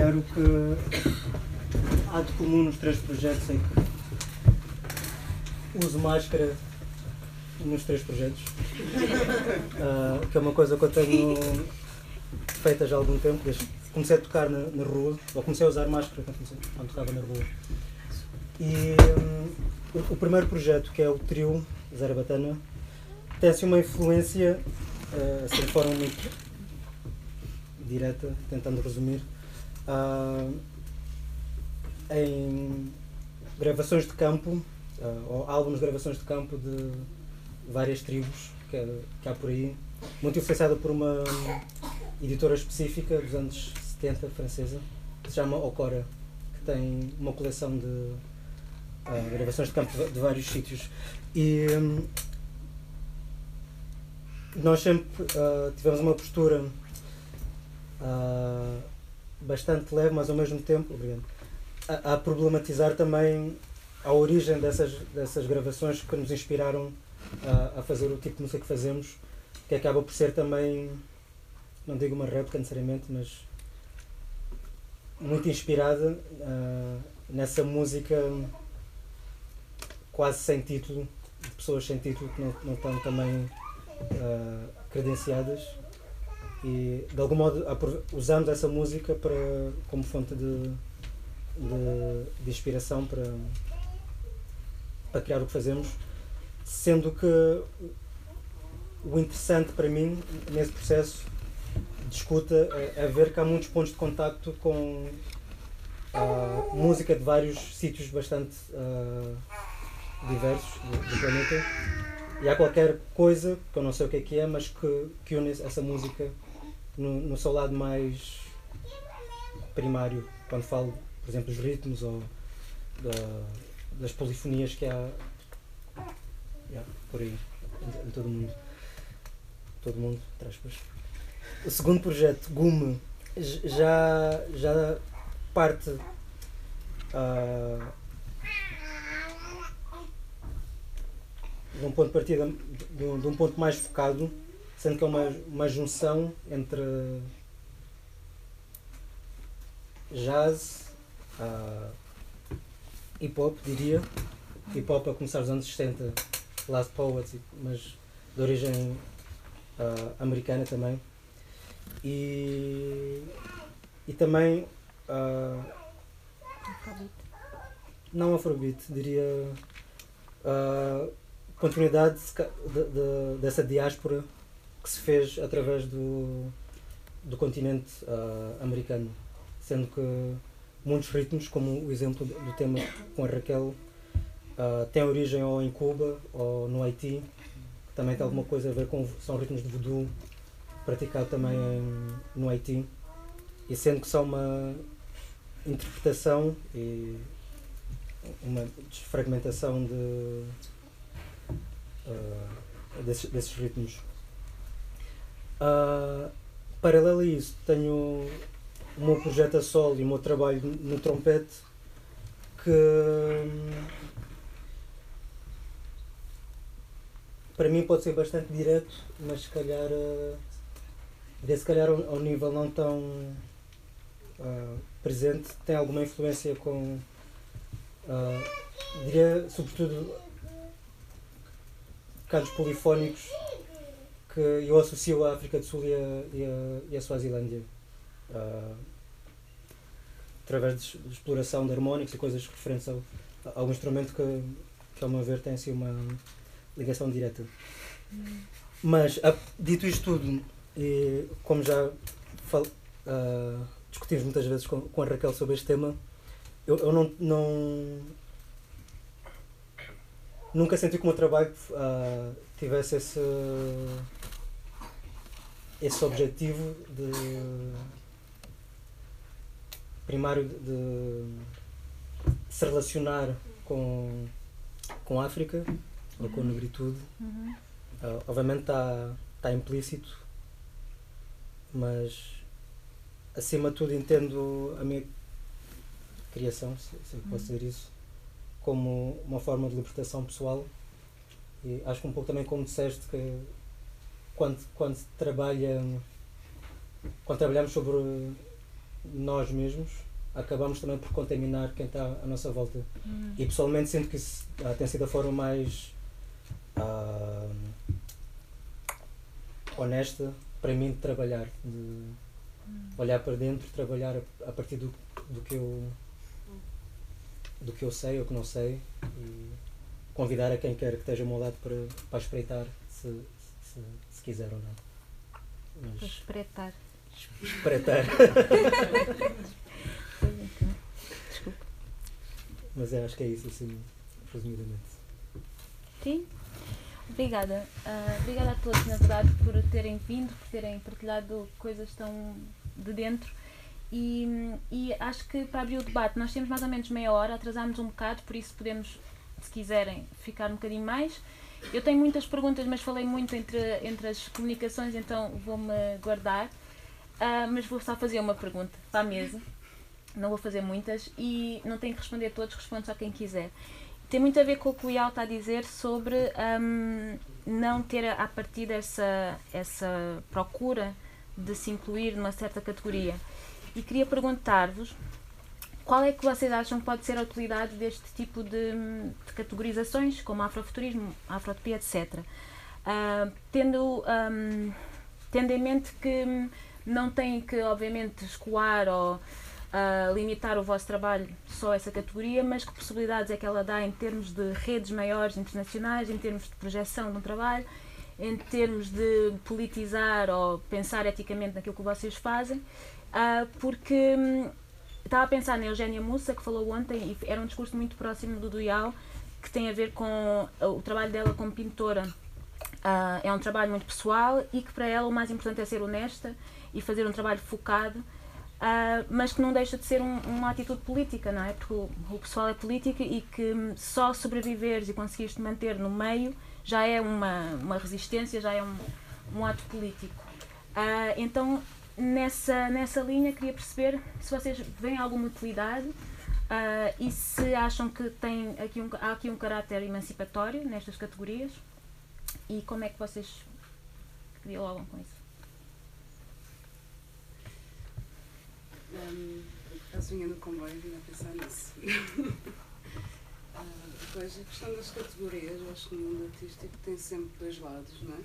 Calhar o que há de comum nos três projetos é que uso máscara nos três projetos, Ah, que é uma coisa que eu tenho feita já há algum tempo, desde comecei a tocar na, na rua, ou comecei a usar máscara quando, comecei- quando tocava na rua. E hum, o, o primeiro projeto, que é o trio Zarabatana, tem assim uma influência, uh, assim de forma muito direta, tentando resumir, ah, em gravações de campo, ah, ou álbuns de gravações de campo de várias tribos que, é- que há por aí, muito influenciada por uma editora específica dos anos 70, francesa, que se chama Okora, que tem uma coleção de ah, gravações de campo de, de vários sítios. E hum, nós sempre ah, tivemos uma postura ah, bastante leve, mas ao mesmo tempo obrigado, a, a problematizar também a origem dessas, dessas gravações que nos inspiraram a, a fazer o tipo de música que fazemos, que acaba por ser também, não digo uma réplica necessariamente, mas muito inspirada ah, nessa música quase sem título, de pessoas sem título que não, não estão também ah, credenciadas e de algum modo usamos essa música para, como fonte de, de, de inspiração para, para criar o que fazemos, sendo que o interessante para mim nesse processo de escuta é, é ver que há muitos pontos de contacto com a música de vários sítios bastante ah, diversos do, do planeta. E há qualquer coisa que eu não sei o que é que é, mas que, que une essa música no, no seu lado mais primário, quando falo, por exemplo, dos ritmos ou da- das polifonias que há yeah, por aí, em, em todo o mundo. Todo o mundo, entre aspas. O segundo projeto, Gume, já, já parte ah, de um ponto de partida de um, de um ponto mais focado, sendo que é uma, uma junção entre jazz, ah, hip hop, diria. Hip hop a começar nos anos 60, Last Poets, mas de origem ah, americana também. E, e também ah, não afrobeat, diria ah, continuidade de- de- dessa diáspora que se fez através do, do continente ah, americano, sendo que muitos ritmos, como o exemplo do tema com a Raquel, ah, têm origem ou em Cuba ou no Haiti, que também tem alguma coisa a ver com. são ritmos de voodoo praticado também em, no Haiti. E sendo que são uma interpretação e uma desfragmentação de, uh, desses, desses ritmos. Uh, paralelo a isso, tenho o meu projeto a solo e o meu trabalho no trompete que para mim pode ser bastante direto, mas se calhar, uh, se calhar ao, ao nível não tão uh, presente, tem alguma influência com, uh, diria, sobretudo, cantos polifónicos que eu associo à África do Sul e a, e a, e a Suazilândia. Uh, através de, de, exploração de harmónicos e coisas referentes ao, ao instrumento que, que, ao meu ver, tem assim uma ligação direta. Mas, a, dito isto tudo, e como já fal, uh, discutimos muitas vezes com, com a Raquel sobre este tema, eu, eu não, não. Nunca senti que o meu trabalho uh, tivesse esse. esse objetivo de. primário de se relacionar com, com a África ou com a negritude. Uhum. Uh, obviamente está tá implícito, mas acima de tudo entendo a minha criação, se, se eu posso dizer isso, como uma forma de libertação pessoal. E acho que um pouco também como disseste que quando, quando trabalha quando trabalhamos sobre nós mesmos acabamos também por contaminar quem está à nossa volta. Hum. e pessoalmente sinto que isso ah, tem sido a forma mais ah, honesta para mim de trabalhar de olhar para dentro trabalhar a, a partir do, do que eu do que eu sei ou que não sei e convidar a quem quer que esteja ao meu lado para, para espreitar se, se, se quiser ou não mas espreitar. espreitar Desculpa. mas é, acho que é isso assim resumidamente Sim? Obrigada. Ah, obrigada a todos, na verdade, por terem vindo, por terem partilhado coisas tão de dentro. E, e acho que para abrir o debate, nós temos mais ou menos meia hora, atrasámos um bocado, por isso podemos, se quiserem, ficar um bocadinho mais. Eu tenho muitas perguntas, mas falei muito entre, entre as comunicações, então vou-me guardar. Ah, mas vou só fazer uma pergunta para a mesa. Não vou fazer muitas e não tenho que responder a todos, respondo só quem quiser tem muito a ver com o que o Ial está a dizer sobre hum, não ter a partir dessa essa procura de se incluir numa certa categoria. E queria perguntar-vos qual é que vocês acham que pode ser a utilidade deste tipo de, de categorizações, como afrofuturismo, afrotopia, etc. Ah, tendo, hum, tendo em mente que não têm que, obviamente, escoar ou a limitar o vosso trabalho só a essa categoria, mas que possibilidades é que ela dá em termos de redes maiores internacionais, em termos de projeção um trabalho, em termos de politizar ou pensar eticamente naquilo que vocês fazem, ah, porque hum, estava a pensar na Eugénia Mussa, que falou ontem, e era um discurso muito próximo do Iau, que tem a ver com o trabalho dela como pintora. Ah, é um trabalho muito pessoal e que para ela o mais importante é ser honesta e fazer um trabalho focado Uh, mas que não deixa de ser um, uma atitude política, não é? Porque o, o, pessoal é política e que só sobreviveres e conseguires te manter no meio já é uma, uma resistência, já é um, um ato político. Uh, então, nessa, nessa linha, queria perceber se vocês veem alguma utilidade uh, e se acham que tem aqui um, há aqui um caráter emancipatório nestas categorias e como é que vocês dialogam com isso. Um, Estás vinha no comboio vim a pensar nisso. uh, a questão das categorias, acho que no mundo artístico tem sempre dois lados, não é?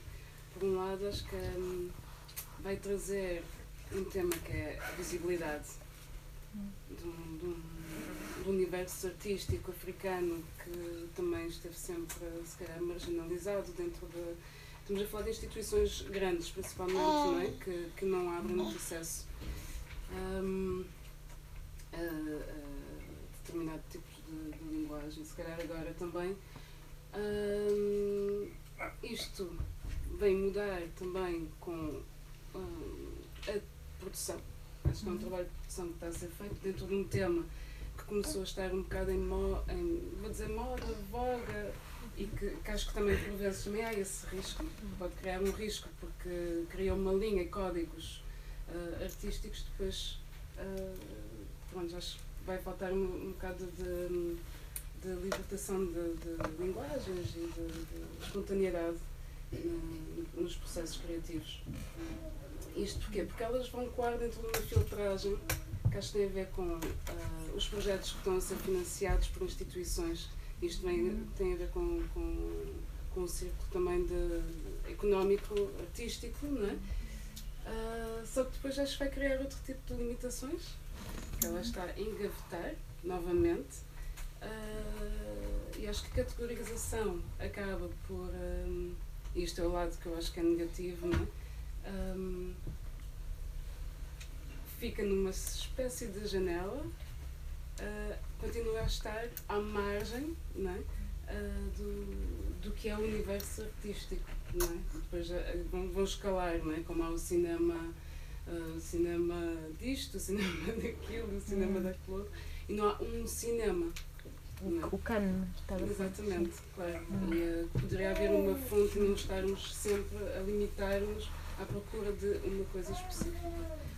Por um lado, acho que um, vai trazer um tema que é a visibilidade de um, de um, do universo artístico africano que também esteve sempre, se calhar, marginalizado dentro de. Estamos a falar de instituições grandes, principalmente, não é? Que, que não abrem muito acesso um, a, a determinado tipo de, de, linguagem. Se calhar agora também um, isto vem mudar também com hum, a produção. Acho que é um trabalho de produção que está a ser feito dentro de um tema que começou a estar um bocado em, mo em vou dizer, moda, voga, e que, que acho que também por vezes também há esse risco, pode criar um risco porque cria uma linha e códigos uh, artísticos, depois uh, pronto, acho que vai faltar um, um bocado de, de libertação de, de linguagens e de, de espontaneidade no, nos processos criativos. Isto porquê? Porque elas vão coar dentro de uma filtragem que acho que tem a ver com uh, os projetos que estão a ser financiados por instituições isto vem, tem a ver com, com, com o círculo também de, económico, artístico, não é? Uh, só que depois acho que vai criar outro tipo de limitações, que ela está a engavetar novamente. Uh, e acho que a categorização acaba por. Um, isto é o lado que eu acho que é negativo, não é? Um, fica numa espécie de janela uh, continua a estar à margem não é? Uh, do, do que é o universo artístico. Não é? Depois uh, vão, vão escalar, não é? como há o cinema, uh, cinema disto, o cinema daquilo, o cinema hum. daquilo, e não há um cinema. O, o cano está Exatamente, claro. Hum. E poderia haver uma fonte e não estarmos sempre a limitar-nos à procura de uma coisa específica.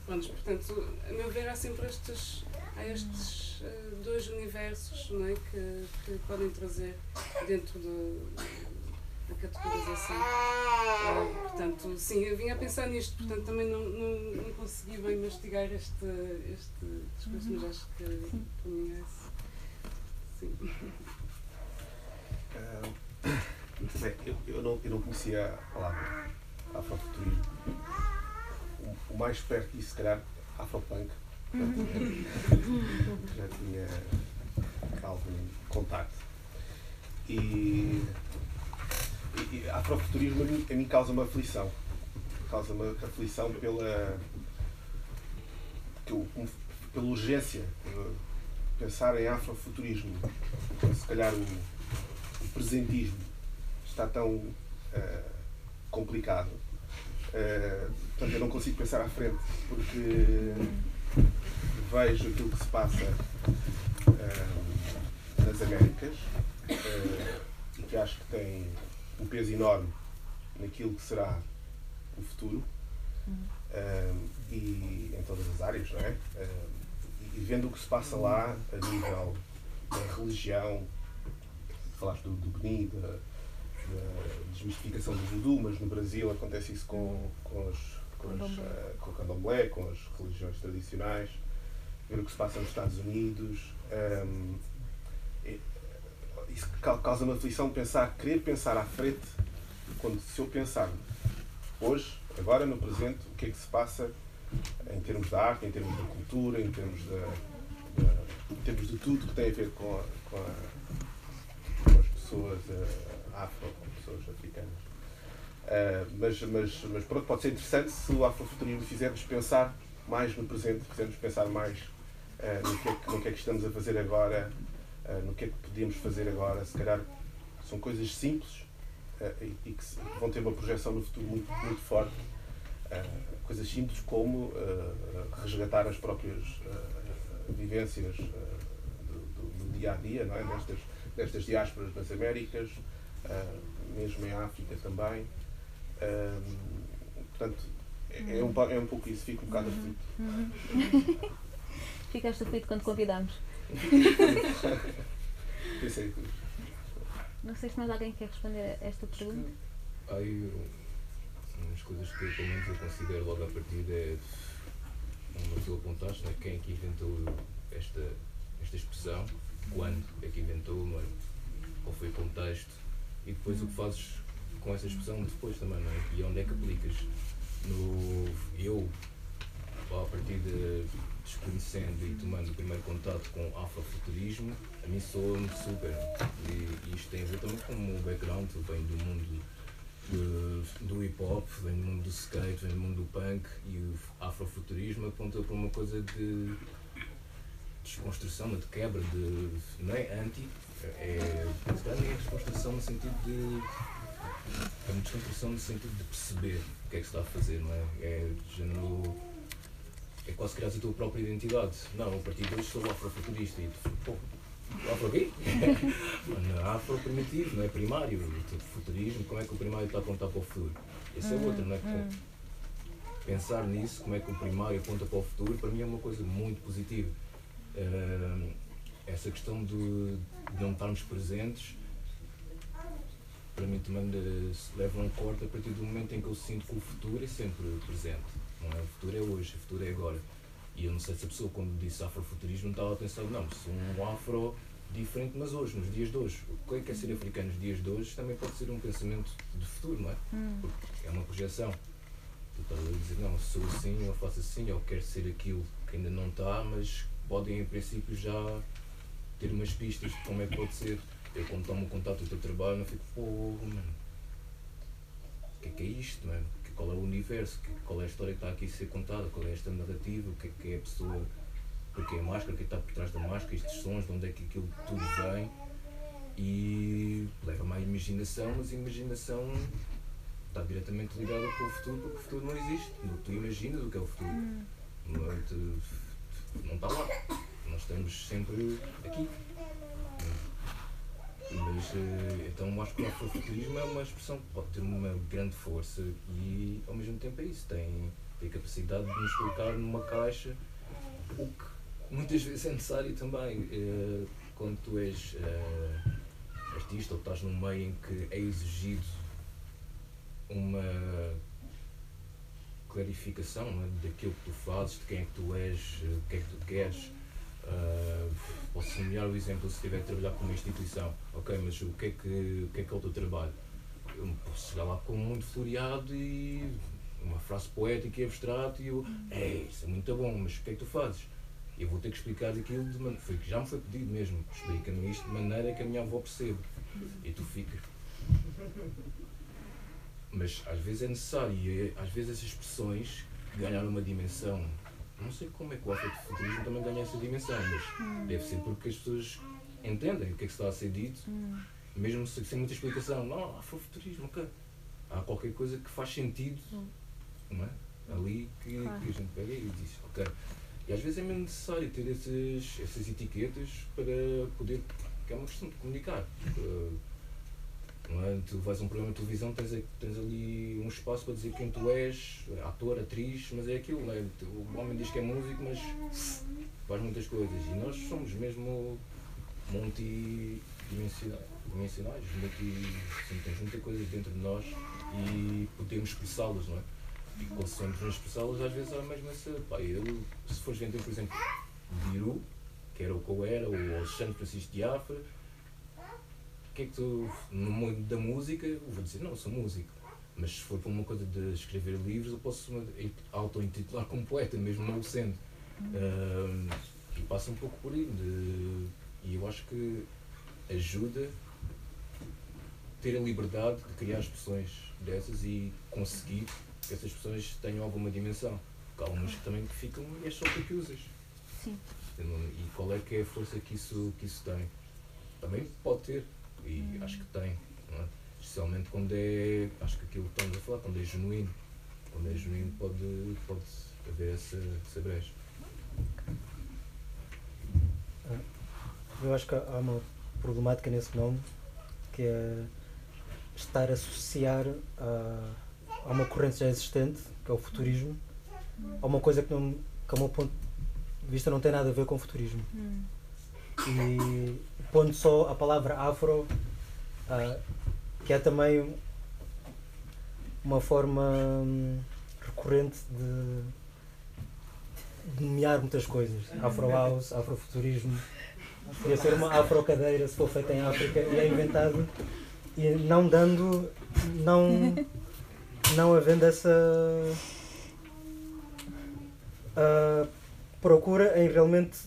Pronto, portanto, a meu ver, há sempre estes, há estes uh, dois universos não é, que, que podem trazer dentro da categorização. Uh, portanto, sim, eu vinha a pensar nisto, portanto também não, não, não consegui bem mastigar este, este discurso, mas acho que para mim é sim. Uh, muito bem, eu, eu, não, eu não conhecia a palavra afrofuturismo. O, o mais perto disso, se calhar, afropunk já tinha algum contacto. E, e, e afrofuturismo a mim, a mim causa uma aflição. Causa uma aflição pela, pela urgência. Pensar em afrofuturismo. Se calhar o, o presentismo está tão uh, complicado. Uh, portanto, eu não consigo pensar à frente, porque vejo aquilo que se passa uh, nas Américas uh, e que acho que tem um peso enorme naquilo que será o futuro e em todas as áreas, não é? e vendo o que se passa lá a nível da religião, falaste do, do Benin, da, da desmistificação do voodoo, mas no Brasil acontece isso com, com, os, com, os, uh, com o candomblé, com as religiões tradicionais ver o que se passa nos Estados Unidos. Um, isso causa uma aflição pensar, querer pensar à frente, quando se eu pensar hoje, agora no presente, o que é que se passa em termos da arte, em termos da cultura, em termos, da, da em termos de tudo que tem a ver com, a, com, a, com as pessoas uh, afro, com pessoas africanas. Uh, mas, mas, mas pronto, pode ser interessante se o afrofuturismo fizer-nos pensar mais no presente, fizer-nos pensar mais uh, no, que é que, no que é que estamos a fazer agora, uh, no que é que podíamos fazer agora. Se calhar são coisas simples e, e, que, vão ter uma projeção no futuro muito, muito forte. coisas simples como resgatar as próprias vivências do, do, do, dia a dia, não é? destas, destas diásporas das Américas, mesmo em África também. portanto, é, é, um, é um pouco isso, fico um bocado aflito. Uhum. Ficaste aflito quando convidámos. Pensei que. Não sei se mais alguém quer responder a esta pergunta. Há aí umas coisas que pelo menos eu considero logo a partir é como tu apontaste, né? quem é que inventou esta, esta expressão, quando é que inventou, não é? qual foi o contexto e depois o que fazes com essa expressão depois também, não é? E onde é que aplicas? No, eu, a partir de desconhecendo e tomando o primeiro contato com afrofuturismo, a mim soa-me super. E, isto tem a ver também com o meu background, vem do mundo de, do hip hop, vem do mundo do skate, vem do mundo do punk e o afrofuturismo aponta para uma coisa de desconstrução, de quebra, de. não é anti, é. nem é desconstrução no sentido de é uma descontração no sentido de perceber o que é que se está a fazer, não é? É de género. É quase criar a tua própria identidade. Não, a partir de hoje sou afrofuturista e tu, afro quê? Afro primitivo, não é primário. Tipo, futurismo, como é que o primário está a apontar para o futuro? Esse é outro, não é? Hum. Pensar nisso, como é que o primário aponta para o futuro, para mim é uma coisa muito positiva. Ah, essa questão de, de não estarmos presentes para mim também eh, se leva um corte a partir do momento em que eu sinto que o futuro é sempre presente. Não é? O futuro é hoje, o futuro é agora. E eu não sei se a pessoa, quando disse afrofuturismo, estava a pensar, não, sou um afro diferente, mas hoje, nos dias de hoje. O que é que é ser africano nos dias de hoje também pode ser um pensamento de futuro, não é? Hum. Porque é uma projeção. Tu estás a dizer, não, sou assim, eu faço assim, eu quero ser aquilo que ainda não está, mas podem, em princípio, já ter umas pistas de como é que pode ser. Eu quando tomo contato com o teu trabalho, não fico, pô, mano, o que é que é isto, mano? Que- Qual é o universo? Que- Qual é a história que está aqui a ser contada? Qual é esta narrativa? O que é que é a pessoa? Porque é a máscara? O que é que está por trás da máscara? Estes sons? De onde é que aquilo tudo vem? E leva-me à imaginação, mas a imaginação está diretamente ligada com o futuro, porque o futuro não existe. Tu imaginas o que é o futuro. Não, é? Tu- não está lá. Nós estamos sempre aqui. Mas eh, então acho que o afrofuturismo é uma expressão que pode ter uma grande força e ao mesmo tempo é isso, tem, tem a capacidade de nos colocar numa caixa, o que muitas vezes é necessário também. eh, quando tu és eh, artista ou estás num meio em que é exigido uma clarificação é, daquilo que tu fazes, de quem é que tu és, o que é que tu queres. Ah, posso nomear o exemplo se estiver a trabalhar com uma instituição. Ok, mas o que é que, o que, é, que é o teu trabalho? Eu posso chegar lá com muito floreado e uma frase poética e abstrata e eu, é, isso é muito bom, mas o que é que tu fazes? Eu vou ter que explicar aquilo de maneira. Foi, já me foi pedido mesmo, explica-me isto de maneira que a minha avó percebe. E tu ficas. Mas às vezes é necessário, e é- às vezes essas expressões ganharam uma dimensão. Não sei como é que o afrofuturismo também ganha essa dimensão, mas deve ser porque as pessoas entendem o que é que está a ser dito, mesmo se- sem muita explicação. Não, afrofuturismo, ok. Há qualquer coisa que faz sentido, não é? Ali que, Claro. que a gente pega e diz, ok. E às vezes é mesmo necessário ter esses, essas etiquetas para poder. que é uma questão de comunicar. Não é? Tu vais a um programa de televisão, tens, tens ali um espaço para dizer quem tu és, ator, atriz, mas é aquilo, é? O homem diz que é músico, mas faz muitas coisas. E nós somos mesmo multidimensionais, dimensionais, multi, assim, temos muitas coisas dentro de nós e podemos expressá-las, não é? E quando somos expressá-las, às vezes há mesmo essa. Pá, eu, se fores vender, por exemplo, Biru, que era o que eu era, o Alexandre Francisco de Afra, o que é que tu, no mundo da música, eu vou dizer, não, sou músico. Mas se for para uma coisa de escrever livros, eu posso auto-intitular como poeta, mesmo não o sendo. Ahm, e passa um pouco por aí. de- e eu acho que ajuda ter a liberdade de criar expressões dessas e conseguir que essas expressões tenham alguma dimensão. Porque há umas que também ficam e é só tu que usas. Sim. E qual é que é a força que isso, que isso tem? Também pode ter, e acho que tem, não é? Especialmente quando é, acho que aquilo que estamos a falar, quando é genuíno. Quando é genuíno pode, pode haver essa, essa brecha. Eu acho que há uma problemática nesse nome que é estar a associar a, a uma corrente já existente, que é o futurismo, a uma coisa que, não, que ao meu ponto de vista não tem nada a ver com futurismo. Hum. E pondo só a palavra afro, ah, que é também uma forma hum, recorrente de, de nomear muitas coisas. Afro house, afrofuturismo. Podia ser uma afrocadeira se for feita em África e é inventado e não dando, não, não havendo essa ah, procura em realmente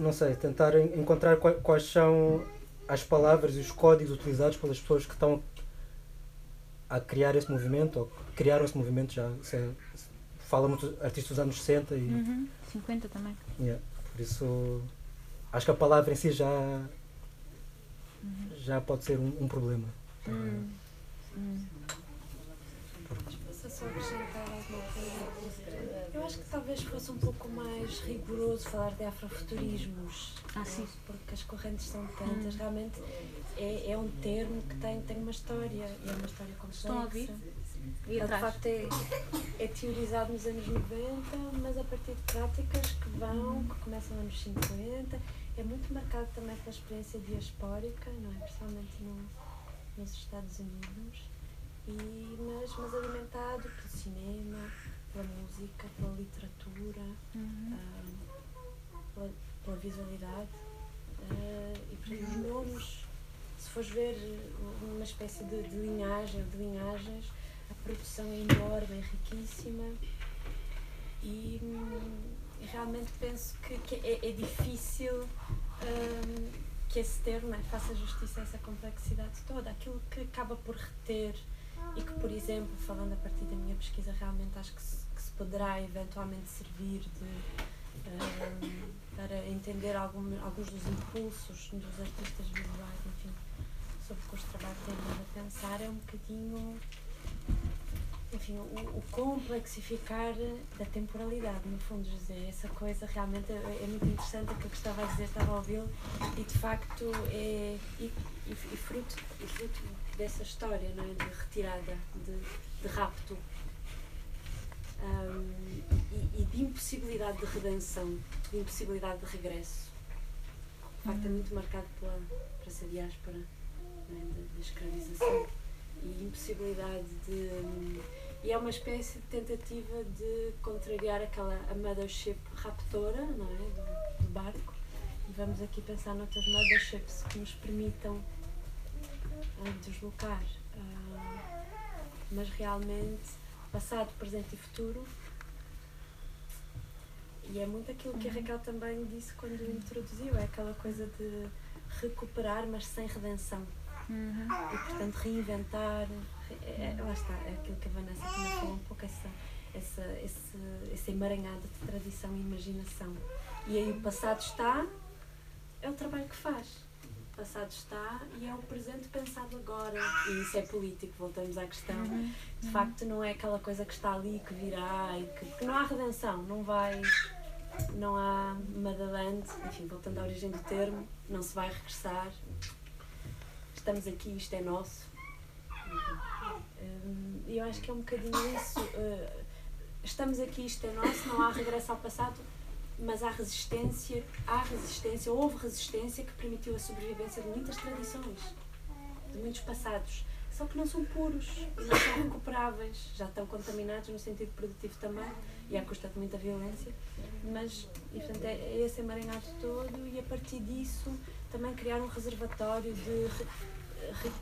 não sei, tentar en- encontrar qua- quais são as palavras e os códigos utilizados pelas pessoas que estão a criar esse movimento, ou que criaram esse movimento já. se é- se- fala muito de artistas dos anos 60 e. Uhum. 50 também. Yeah, por isso acho que a palavra em si já já pode ser um, um problema. Hum. Hum. Posso só acrescentar alguma coisa? Acho que talvez fosse um pouco mais rigoroso falar de afrofuturismos. Ah, sim. Porque as correntes são tantas. Realmente é, é um termo que tem, tem uma história. E é uma história complexa. Estão a ouvir? E de facto é, é teorizado nos anos 90, mas a partir de práticas que vão, que começam nos anos 50. É muito marcado também pela experiência diaspórica, não é? Principalmente no, nos Estados Unidos. E, mas, mas alimentado pelo cinema, pela música, pela literatura, Uhum. ah, pela, pela visualidade. ah, e os nomes, se fores ver uh, uma espécie de, de linhagem, de linhagens, a produção é enorme, é riquíssima e, hum, e realmente penso que, que é, é difícil hum, que esse termo né, faça justiça a essa complexidade toda. Aquilo que acaba por reter e que, por exemplo, falando a partir da minha pesquisa, realmente acho que se, que se poderá eventualmente servir de hum, para entender algum, alguns dos impulsos dos artistas visuais, enfim, sobre o que os trabalhos têm a pensar, é um bocadinho enfim, o, o complexificar da temporalidade, no fundo, José. Essa coisa realmente é, é muito interessante o que eu estava a dizer, estava a ouvi-lo, e de facto é e, e, e fruto, e fruto dessa história, não é? De retirada, de, de rapto. Ahm, e, e de impossibilidade de redenção, de impossibilidade de regresso. De facto, é muito marcado pela, por essa diáspora é? da, escravização e impossibilidade de. E é uma espécie de tentativa de contrariar aquela a mothership raptora, não é? Do, do barco. E vamos aqui pensar noutras motherships que nos permitam ah, deslocar. Ah, mas realmente, passado, presente e futuro. E é muito aquilo que a Raquel também disse quando introduziu, é aquela coisa de recuperar, mas sem redenção Uhum. e portanto reinventar é, é- lá está, é aquilo que a Vanessa também falou um pouco essa, essa, esse, esse emaranhado de tradição e imaginação e aí o passado está é o trabalho que faz passado está e é o presente pensado agora. E isso é político, voltamos à questão. De facto não é aquela coisa que está ali que virá e que, porque não há redenção, não vai não há Motherland, enfim, voltando à origem do termo, não se vai regressar. Estamos aqui, isto é nosso. E eu acho que é um bocadinho isso. uh, Estamos aqui, isto é nosso, não há regresso ao passado, mas há resistência, há resistência, houve resistência que permitiu a sobrevivência de muitas tradições, de muitos passados. Só que não são puros não são recuperáveis, já estão contaminados no sentido produtivo também e à custa de muita violência. Mas, e, portanto, é, é esse emaranhado todo e a partir disso também criar um reservatório de, re- re-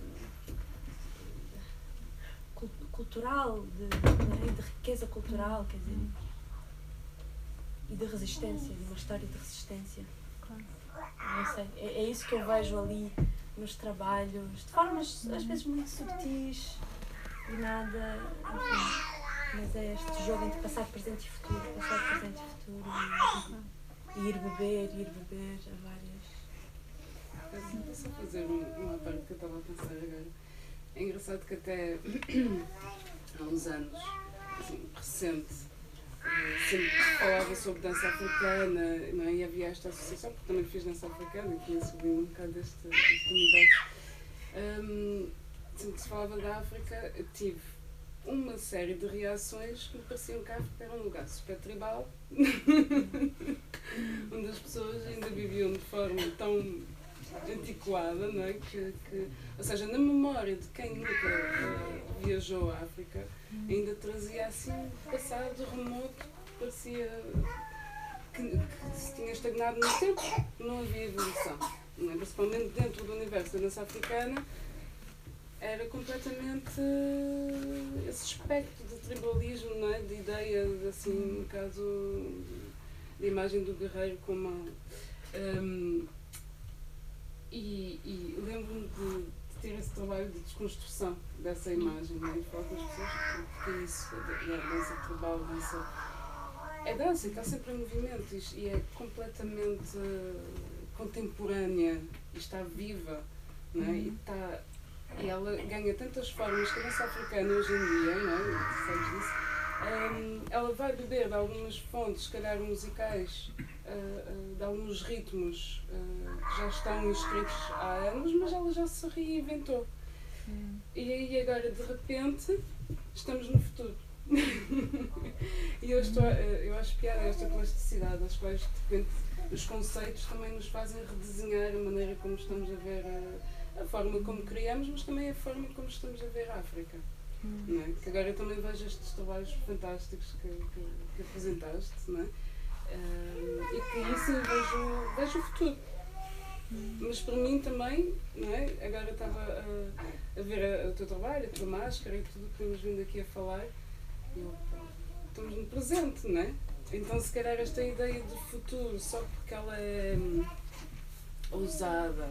cul- cultural, de, é? de riqueza cultural, quer dizer, e de resistência, de uma história de resistência. Não sei, é, é isso que eu vejo ali nos trabalhos, de formas às vezes muito subtis e nada, enfim, mas é este jogo entre passado, presente e futuro, passado, presente e futuro, e, e ir beber, ir beber a várias. Vou só fazer um- uma parte que eu estava a pensar agora. É engraçado que até há uns anos, assim, recente, sempre se falava sobre dança africana não é? e havia esta associação, porque também fiz dança africana e tinha subido um bocado deste, deste universo. Hum, sempre que se falava da África, tive uma série de reações que me pareciam que a África era um lugar super tribal, onde as pessoas ainda viviam de forma tão antiquada, não é? Que, que, ou seja, na memória de quem nunca eh, viajou à África, ainda trazia assim um passado remoto que parecia que, que se tinha estagnado no tempo, não havia evolução. Principalmente dentro do universo da dança africana, era completamente eh, esse aspecto de tribalismo, não é? de ideia, de, assim, no caso, de imagem do guerreiro como. hum, e, e lembro-me de, ter esse trabalho de desconstrução dessa imagem, não é? E falar com as pessoas porque é isso, é a dança tribal, a dança. É dança e está sempre em movimento e, e é completamente eh, contemporânea e está viva, não é? E está E ela ganha tantas formas que a dança africana hoje em dia, não é? Sabes disso? Hum, ela vai beber de algumas fontes, se calhar musicais, uh, uh, de alguns ritmos uh, que já estão inscritos há anos, mas ela já se reinventou. E aí agora de repente estamos no futuro. e eu, estou, eu acho piada esta plasticidade, as quais de repente os conceitos também nos fazem redesenhar a maneira como estamos a ver a, a forma como criamos, mas também a forma como estamos a ver a África. Não é? Que agora eu também vejo estes trabalhos fantásticos que, que, que apresentaste, não é? Ah, e que isso vejo, vejo o futuro. Mas para mim também, não é? agora estava a, a ver a- o teu trabalho, a tua máscara e tudo o que temos vindo aqui a falar, eu, estamos no presente, não é? Então se calhar esta ideia de futuro, só porque ela é hum, ousada,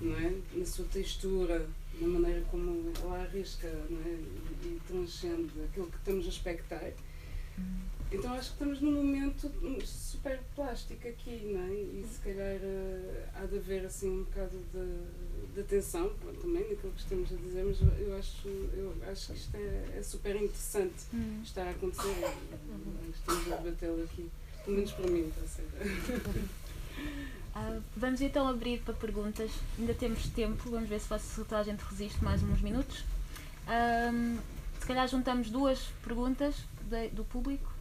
não é? Na sua textura, na maneira como ela arrisca não é? e, e transcende aquilo que estamos a expectar. Então acho que estamos num momento super plástico aqui, não é? E se calhar eh, há de haver assim um bocado de, de atenção também naquilo que estamos a dizer, mas eu- acho, eu acho que isto é, é super interessante Hum. estar a acontecer estamos a debatê-lo aqui. Pelo menos para mim, está a ser. Ah, vamos então abrir para perguntas. Ainda temos tempo, vamos ver se, faz- se toda a gente resiste mais uns minutos. Se calhar juntamos duas perguntas de- do público.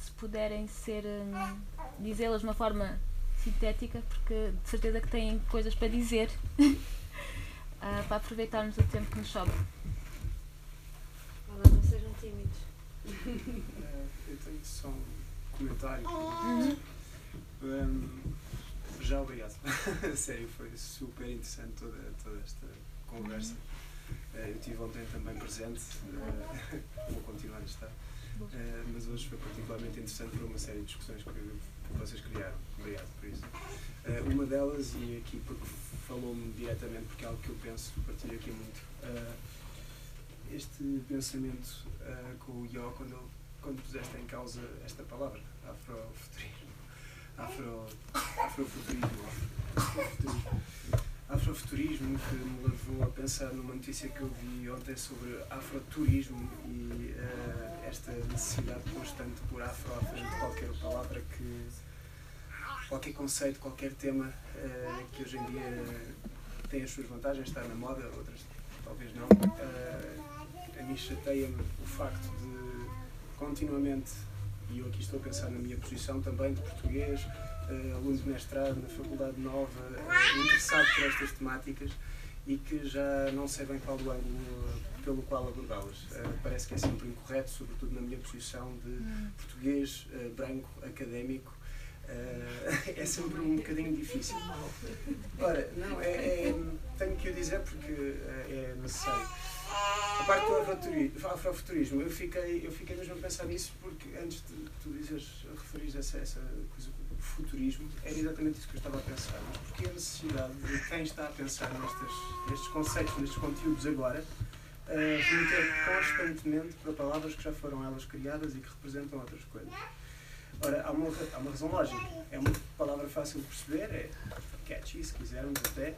Se puderem ser hum, dizê-las de uma forma sintética, porque de certeza que têm coisas para dizer. Ah, para aproveitarmos o tempo que nos sobra. Vá lá, não sejam tímidos. Eh, eu tenho só um comentário. Uhum. Um, já obrigado. Sério, foi super interessante toda, toda esta conversa. Eh, eu estive ontem também presente, eh, vou continuar a estar. Eh, mas hoje foi particularmente interessante por uma série de discussões que, vocês criaram. Obrigado por isso. Uma delas, e aqui porque falou-me diretamente, porque é algo que eu penso, partilho aqui muito. este pensamento com o Ió, quando, ele- quando puseste em causa esta palavra, afrofuturismo. Afro, afrofuturismo. Afrofuturismo. Afrofuturismo que me levou a pensar numa notícia que eu vi ontem sobre afroturismo e eh, esta necessidade constante por afro à frente de qualquer palavra que qualquer conceito, qualquer tema eh, que hoje em dia tem as suas vantagens, está na moda, outras talvez não. Eh, a mim chateia-me o facto de continuamente, e eu aqui estou a pensar na minha posição também de português, eh, aluno de mestrado na Faculdade Nova, eh, interessado por estas temáticas e que já não sei bem qual o ângulo pelo qual abordá-las. Eh, parece que é sempre incorreto, sobretudo na minha posição de português, eh, branco, académico. Eh, é sempre um bocadinho difícil. Ora, não, é, é- tenho que o dizer porque é necessário. A parte do afrofuturismo, eu fiquei, eu fiquei mesmo a pensar nisso porque antes de tu dizeres, referires essa, essa coisa do futurismo, era exatamente isso que eu estava a pensar. Mas porque a necessidade de quem está a pensar nestes, nestes conceitos, nestes conteúdos agora, eh, remeter constantemente para palavras que já foram elas criadas e que representam outras coisas. Ora, há uma, há uma razão lógica. É uma palavra fácil de perceber, é catchy, se quisermos até,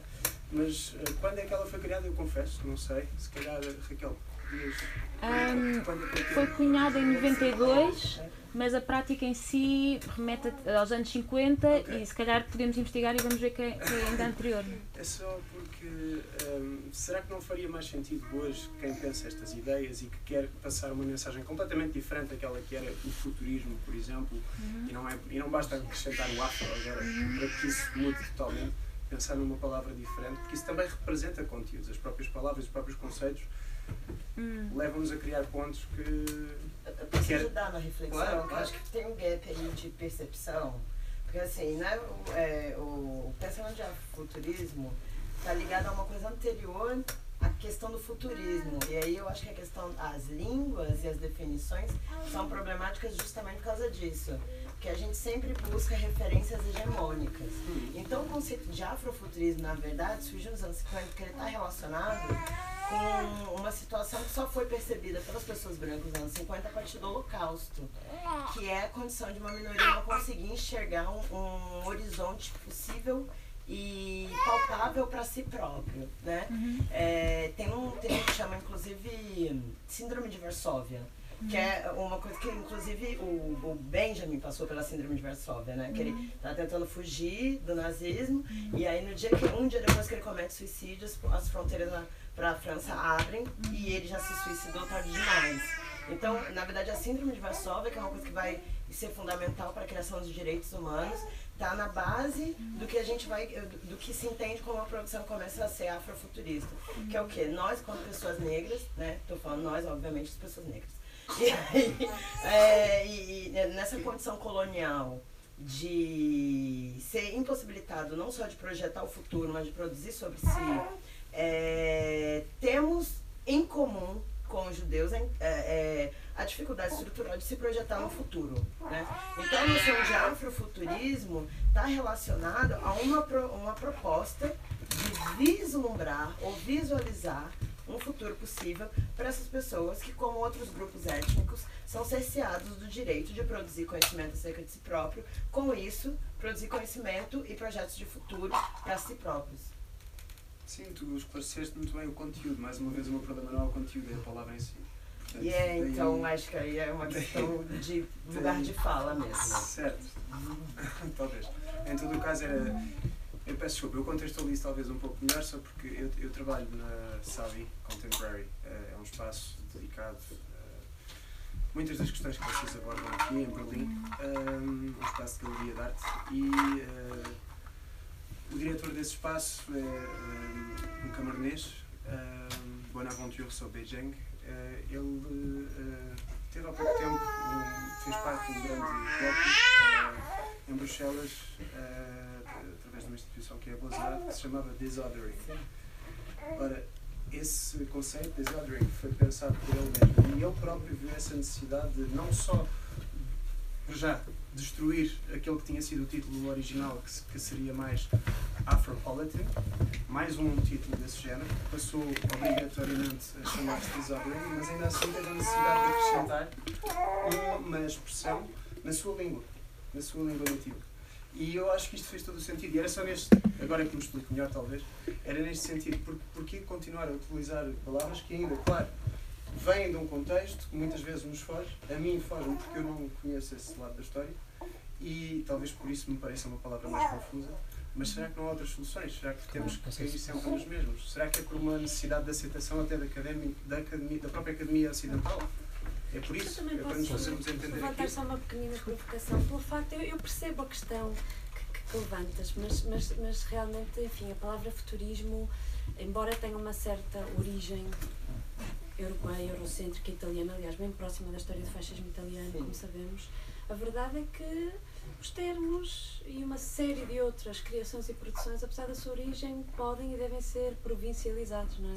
mas eh, quando é que ela foi criada, eu confesso, não sei. Se calhar, Raquel, podias. Ahm, quando é Foi cunhada em 92, mas a prática em si remete aos anos 50 Ok. e se calhar podemos investigar e vamos ver que é, que é ainda anterior. É só porque hum, será que não faria mais sentido hoje quem pensa estas ideias e que quer passar uma mensagem completamente diferente daquela que era o futurismo, por exemplo, e, não é, e não basta acrescentar o afro agora para que isso mude totalmente, pensar numa palavra diferente, porque isso também representa conteúdos, as próprias palavras, os próprios conceitos Hum. levam-nos a criar pontos que. Eu posso Quero- ajudar na reflexão? Claro, Eu claro. acho que tem um gap aí de percepção, porque assim, né, o, é, o pensamento de futurismo está ligado a uma coisa anterior à questão do futurismo. E aí eu acho que a questão, as línguas e as definições são problemáticas justamente por causa disso. Que a gente sempre busca referências hegemônicas. Então o conceito de afrofuturismo, na verdade, surgiu nos anos 50 porque ele está relacionado com uma situação que só foi percebida pelas pessoas brancas nos anos 50 a partir do Holocausto, que é a condição de uma minoria não conseguir enxergar um, um horizonte possível e palpável para si próprio, né? É, tem, um, um que chama, inclusive, Síndrome de Varsóvia, que é uma coisa que, inclusive, o, o Benjamin passou pela Síndrome de Varsóvia, né? Que ele tá tentando fugir do nazismo e aí no dia que, um dia depois que ele comete suicídio, as, as fronteiras para a França abrem e ele já se suicidou tarde demais. Então, na verdade, a Síndrome de Varsóvia, que é uma coisa que vai ser fundamental para a criação dos direitos humanos, está na base do que a gente vai, do, do que se entende como a produção começa a ser afrofuturista, que é o quê? Nós, como pessoas negras, né? Estou falando nós, obviamente, as pessoas negras. E, aí, é, e, e nessa condição colonial de ser impossibilitado não só de projetar o futuro, mas de produzir sobre si, é, temos em comum com os judeus é, é, a dificuldade estrutural de se projetar no futuro. Né? Então a noção de afrofuturismo está relacionada a uma, pro, uma proposta de vislumbrar ou visualizar um futuro possível para essas pessoas que, como outros grupos étnicos, são cerceados do direito de produzir conhecimento acerca de si próprio, com isso, produzir conhecimento e projetos de futuro para si próprios. Sim, tu esclareceste muito bem o conteúdo. Mais uma vez, o meu problema não é o conteúdo, é a palavra em si. Portanto, E é, daí- então, acho que aí é uma questão de lugar de fala mesmo. Certo. talvez. Em todo o caso, era. Eu peço desculpa, eu contextualizo talvez um pouco melhor, só porque eu, eu trabalho na Savi Contemporary. eh, É um espaço dedicado a muitas das questões que vocês abordam aqui em Berlim. eh, Um espaço de galeria de arte. E eh, o diretor desse espaço é eh, um camaronês, eh, Bonaventure Sobejeng. Eh, Ele eh, teve há pouco tempo, um- fez parte de um grande bloco eh, em Bruxelas, eh, através de uma instituição que é a Beaux-Arts, que se chamava Disothering. Ora, esse conceito, Disothering, foi pensado por ele mesmo e ele próprio viu essa necessidade de não só, já, destruir aquele que tinha sido o título original, que, que seria mais Afropolitan, mais um título desse género, que passou obrigatoriamente a chamar-se Disothering, mas ainda assim teve a necessidade de acrescentar uma expressão na sua língua, na sua língua nativa. E eu acho que isto fez todo o sentido. E era só neste, agora que me explico melhor talvez, era neste sentido. Por, porquê continuar a utilizar palavras que ainda, claro, vêm de um contexto que muitas vezes nos foge, a mim foge porque eu não conheço esse lado da história e talvez por isso me pareça uma palavra mais confusa. Mas será que não há outras soluções? Será que temos que cair sempre nos mesmos? Será que é por uma necessidade de aceitação até da, académica, da, academia, da própria academia ocidental? É por isso? Também É para nos posso fazermos entender levantar só uma pequenina provocação pelo facto, eu, eu percebo a questão que, que- que levantas, mas, mas, mas realmente, enfim, a palavra futurismo, embora tenha uma certa origem europeia, eurocêntrica, italiana, aliás, bem próxima da história do fascismo italiano, como sabemos, a verdade é que os termos e uma série de outras criações e produções, apesar da sua origem, podem e devem ser provincializados, não é?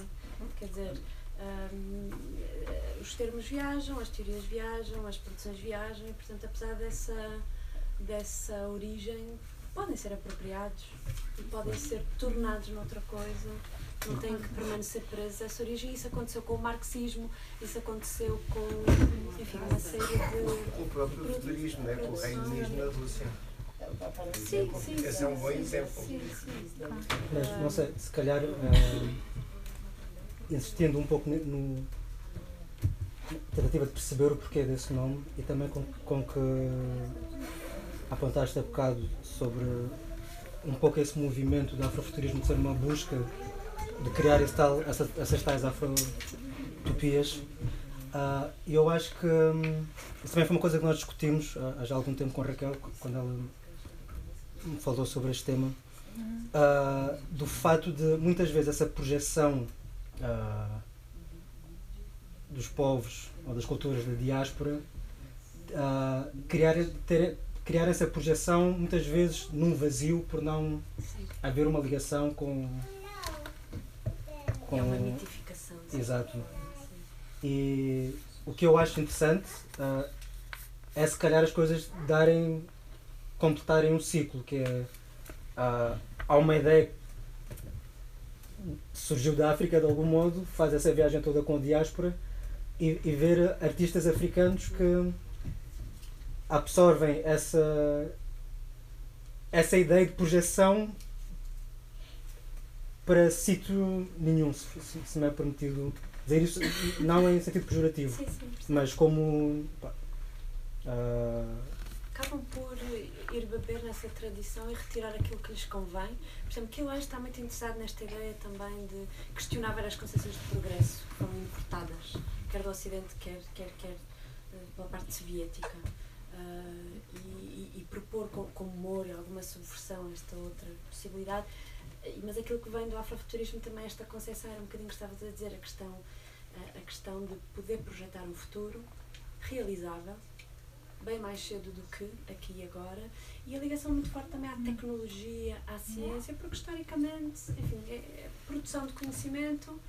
Quer dizer, eh, os termos viajam, as teorias viajam, as produções viajam e, portanto, apesar dessa, dessa origem, podem ser apropriados e podem ser tornados noutra coisa. Não têm que permanecer presos a essa origem. Isso aconteceu com o marxismo, isso aconteceu com, enfim, uma série de. O próprio futurismo, né? com o reinismo na Rússia. Sim, sim, Esse é um bom exemplo. Sim, sim. Mas não sei, se calhar eh, insistindo um pouco no, tentativa de perceber o porquê desse nome e também com, com que apontaste há bocado sobre um pouco esse movimento do afrofuturismo de ser uma busca de criar esse tal, essa, essas tais afrotopias. E eu acho que hum, isso também foi uma coisa que nós discutimos há já algum tempo com a Raquel, quando ela me falou sobre este tema ah, do fato de muitas vezes essa projeção ah, dos povos ou das culturas da diáspora ah, criar, ter, criar essa projeção muitas vezes num vazio por não haver uma ligação com. com É uma mitificação. Exato. E o que eu acho interessante ah, é se calhar as coisas darem, completarem um ciclo, que é ah, há uma ideia surgiu da África de algum modo, faz essa viagem toda com a diáspora e, e ver artistas africanos que absorvem essa essa ideia de projeção para sítio nenhum, se, se, me é permitido dizer isso, não em sentido pejorativo, Sim, sim, mas como. pá, ah, acabam por ir beber nessa tradição e retirar aquilo que lhes convém. Por exemplo, Quilões está muito interessado nesta ideia também de questionar várias concepções de progresso que foram importadas, quer do Ocidente, quer, quer, quer eh, pela parte soviética. Ah, e, e- e propor com, com humor alguma subversão esta outra possibilidade. E- Mas aquilo que vem do afrofuturismo também, esta concepção, era um bocadinho que estavas a dizer, a questão, a questão de poder projetar um futuro realizável, bem mais cedo do que aqui e agora, e a ligação muito forte também à tecnologia, à ciência, porque historicamente, enfim, é, é produção de conhecimento,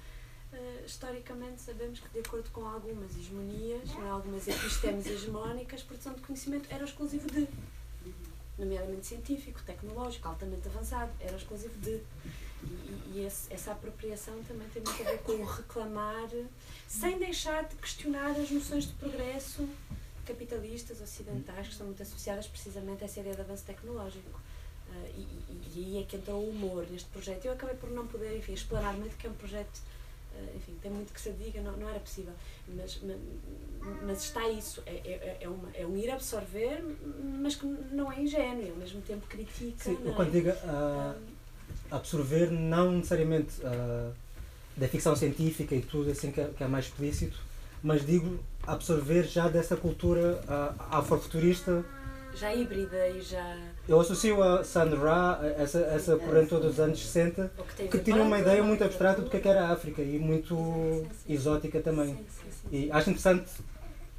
eh, historicamente sabemos que de acordo com algumas hegemonias, não é, algumas epistemes hegemónicas, produção de conhecimento era exclusivo de, nomeadamente científico, tecnológico, altamente avançado, era exclusivo de. E, e- esse- essa apropriação também tem muito a ver com reclamar, sem deixar de questionar as noções de progresso capitalistas ocidentais, que estão muito associadas precisamente a essa ideia de avanço tecnológico. Ah, e, e- e aí é que entra o humor neste projeto. Eu acabei por não poder, enfim, explanar muito que é um projeto, ah, enfim, tem muito que se diga, não, não era possível. Mas, ma- mas está isso, é, é, é, uma, é um ir absorver, mas que não é ingênuo, ao mesmo tempo critica. sim, eu é? quando digo ah, absorver, não necessariamente da ficção científica e tudo assim que é, que é mais explícito, mas digo absorver já dessa cultura ah, afrofuturista. Já híbrida e já. Eu associo a Sun Ra, a essa, essa corrente toda dos anos 60, Ou que que tinha uma ideia muito abstrata do que é que era a África e muito exótica também. E acho interessante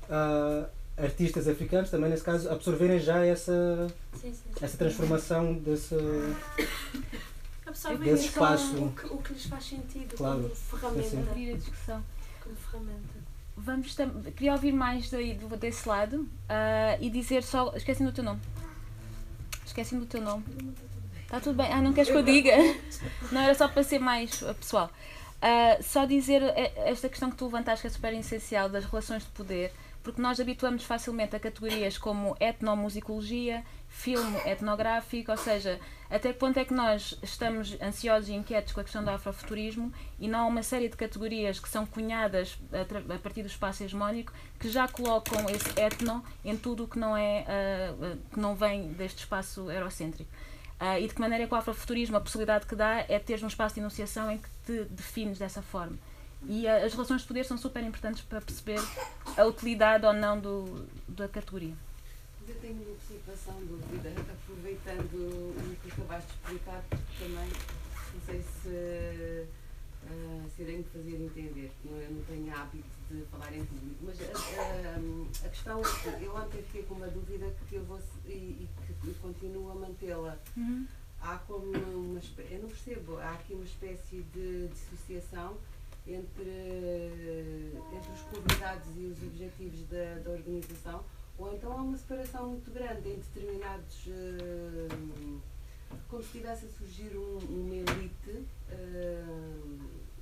ah, artistas africanos, também nesse caso, absorverem já essa, Sim, sim, sim. essa transformação desse. Absorvem desse então espaço. o que, o que lhes faz sentido Claro. como ferramenta. Sim, sim. Abrir a discussão. Como ferramenta. Vamos queria ouvir mais daí, desse lado ah, e dizer só. Esqueci do teu nome. Esqueci do teu nome. Está tudo bem? Ah, não queres que eu diga? Não, era só para ser mais ah, pessoal. Ah, só dizer eh, esta questão que tu levantaste que é super essencial das relações de poder, porque nós habituamos facilmente a categorias como etnomusicologia, filme etnográfico, ou seja, até que ponto é que nós estamos ansiosos e inquietos com a questão do afrofuturismo e não há uma série de categorias que são cunhadas a, a partir do espaço hegemónico que já colocam esse etno em tudo o que não é ah, que não vem deste espaço eurocêntrico. Ah, e de que maneira é que o afrofuturismo, a possibilidade que dá é teres um espaço de enunciação em que te defines dessa forma. E ah, as relações de poder são super importantes para perceber a utilidade ou não do, da categoria. Eu tenho uma observação, dúvida, aproveitando o que acabaste de explicar, porque também não sei se, ah, se irei me fazer entender, porque não, eu não tenho hábito de falar em público, mas a, a- a questão é que eu ontem fiquei com uma dúvida que eu vou e, e que continuo a mantê-la. Há como uma eu não percebo, há aqui uma espécie de dissociação entre, entre os convidados e os objetivos da, da organização, ou então há uma separação muito grande em determinados. eh, como se estivesse a surgir um- uma elite eh,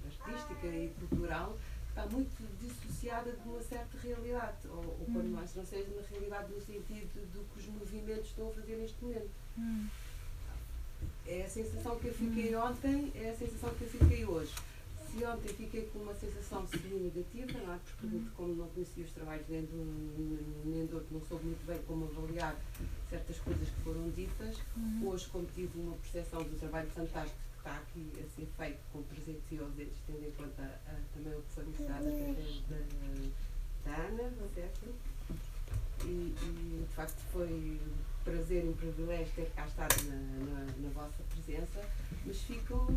artística e cultural que está muito dissociada de uma certa realidade, ou, ou quando Hum. mais não seja na realidade no sentido do que os movimentos estão a fazer neste momento. É a sensação que eu fiquei ontem, é a sensação que eu fiquei hoje. Se ontem fiquei com uma sensação semi-negativa, não é? Porque como não conhecia os trabalhos nem de um nem do outro, não soube muito bem como avaliar certas coisas que foram ditas. Uhum. Hoje, como tive uma percepção do trabalho fantástico que está aqui a ser feito com 311 dedos, tendo em conta ah, também o que foi mostrado através da, da Ana, não é? E, e de facto foi um prazer e um privilégio ter cá estado na, na, na vossa presença, mas fico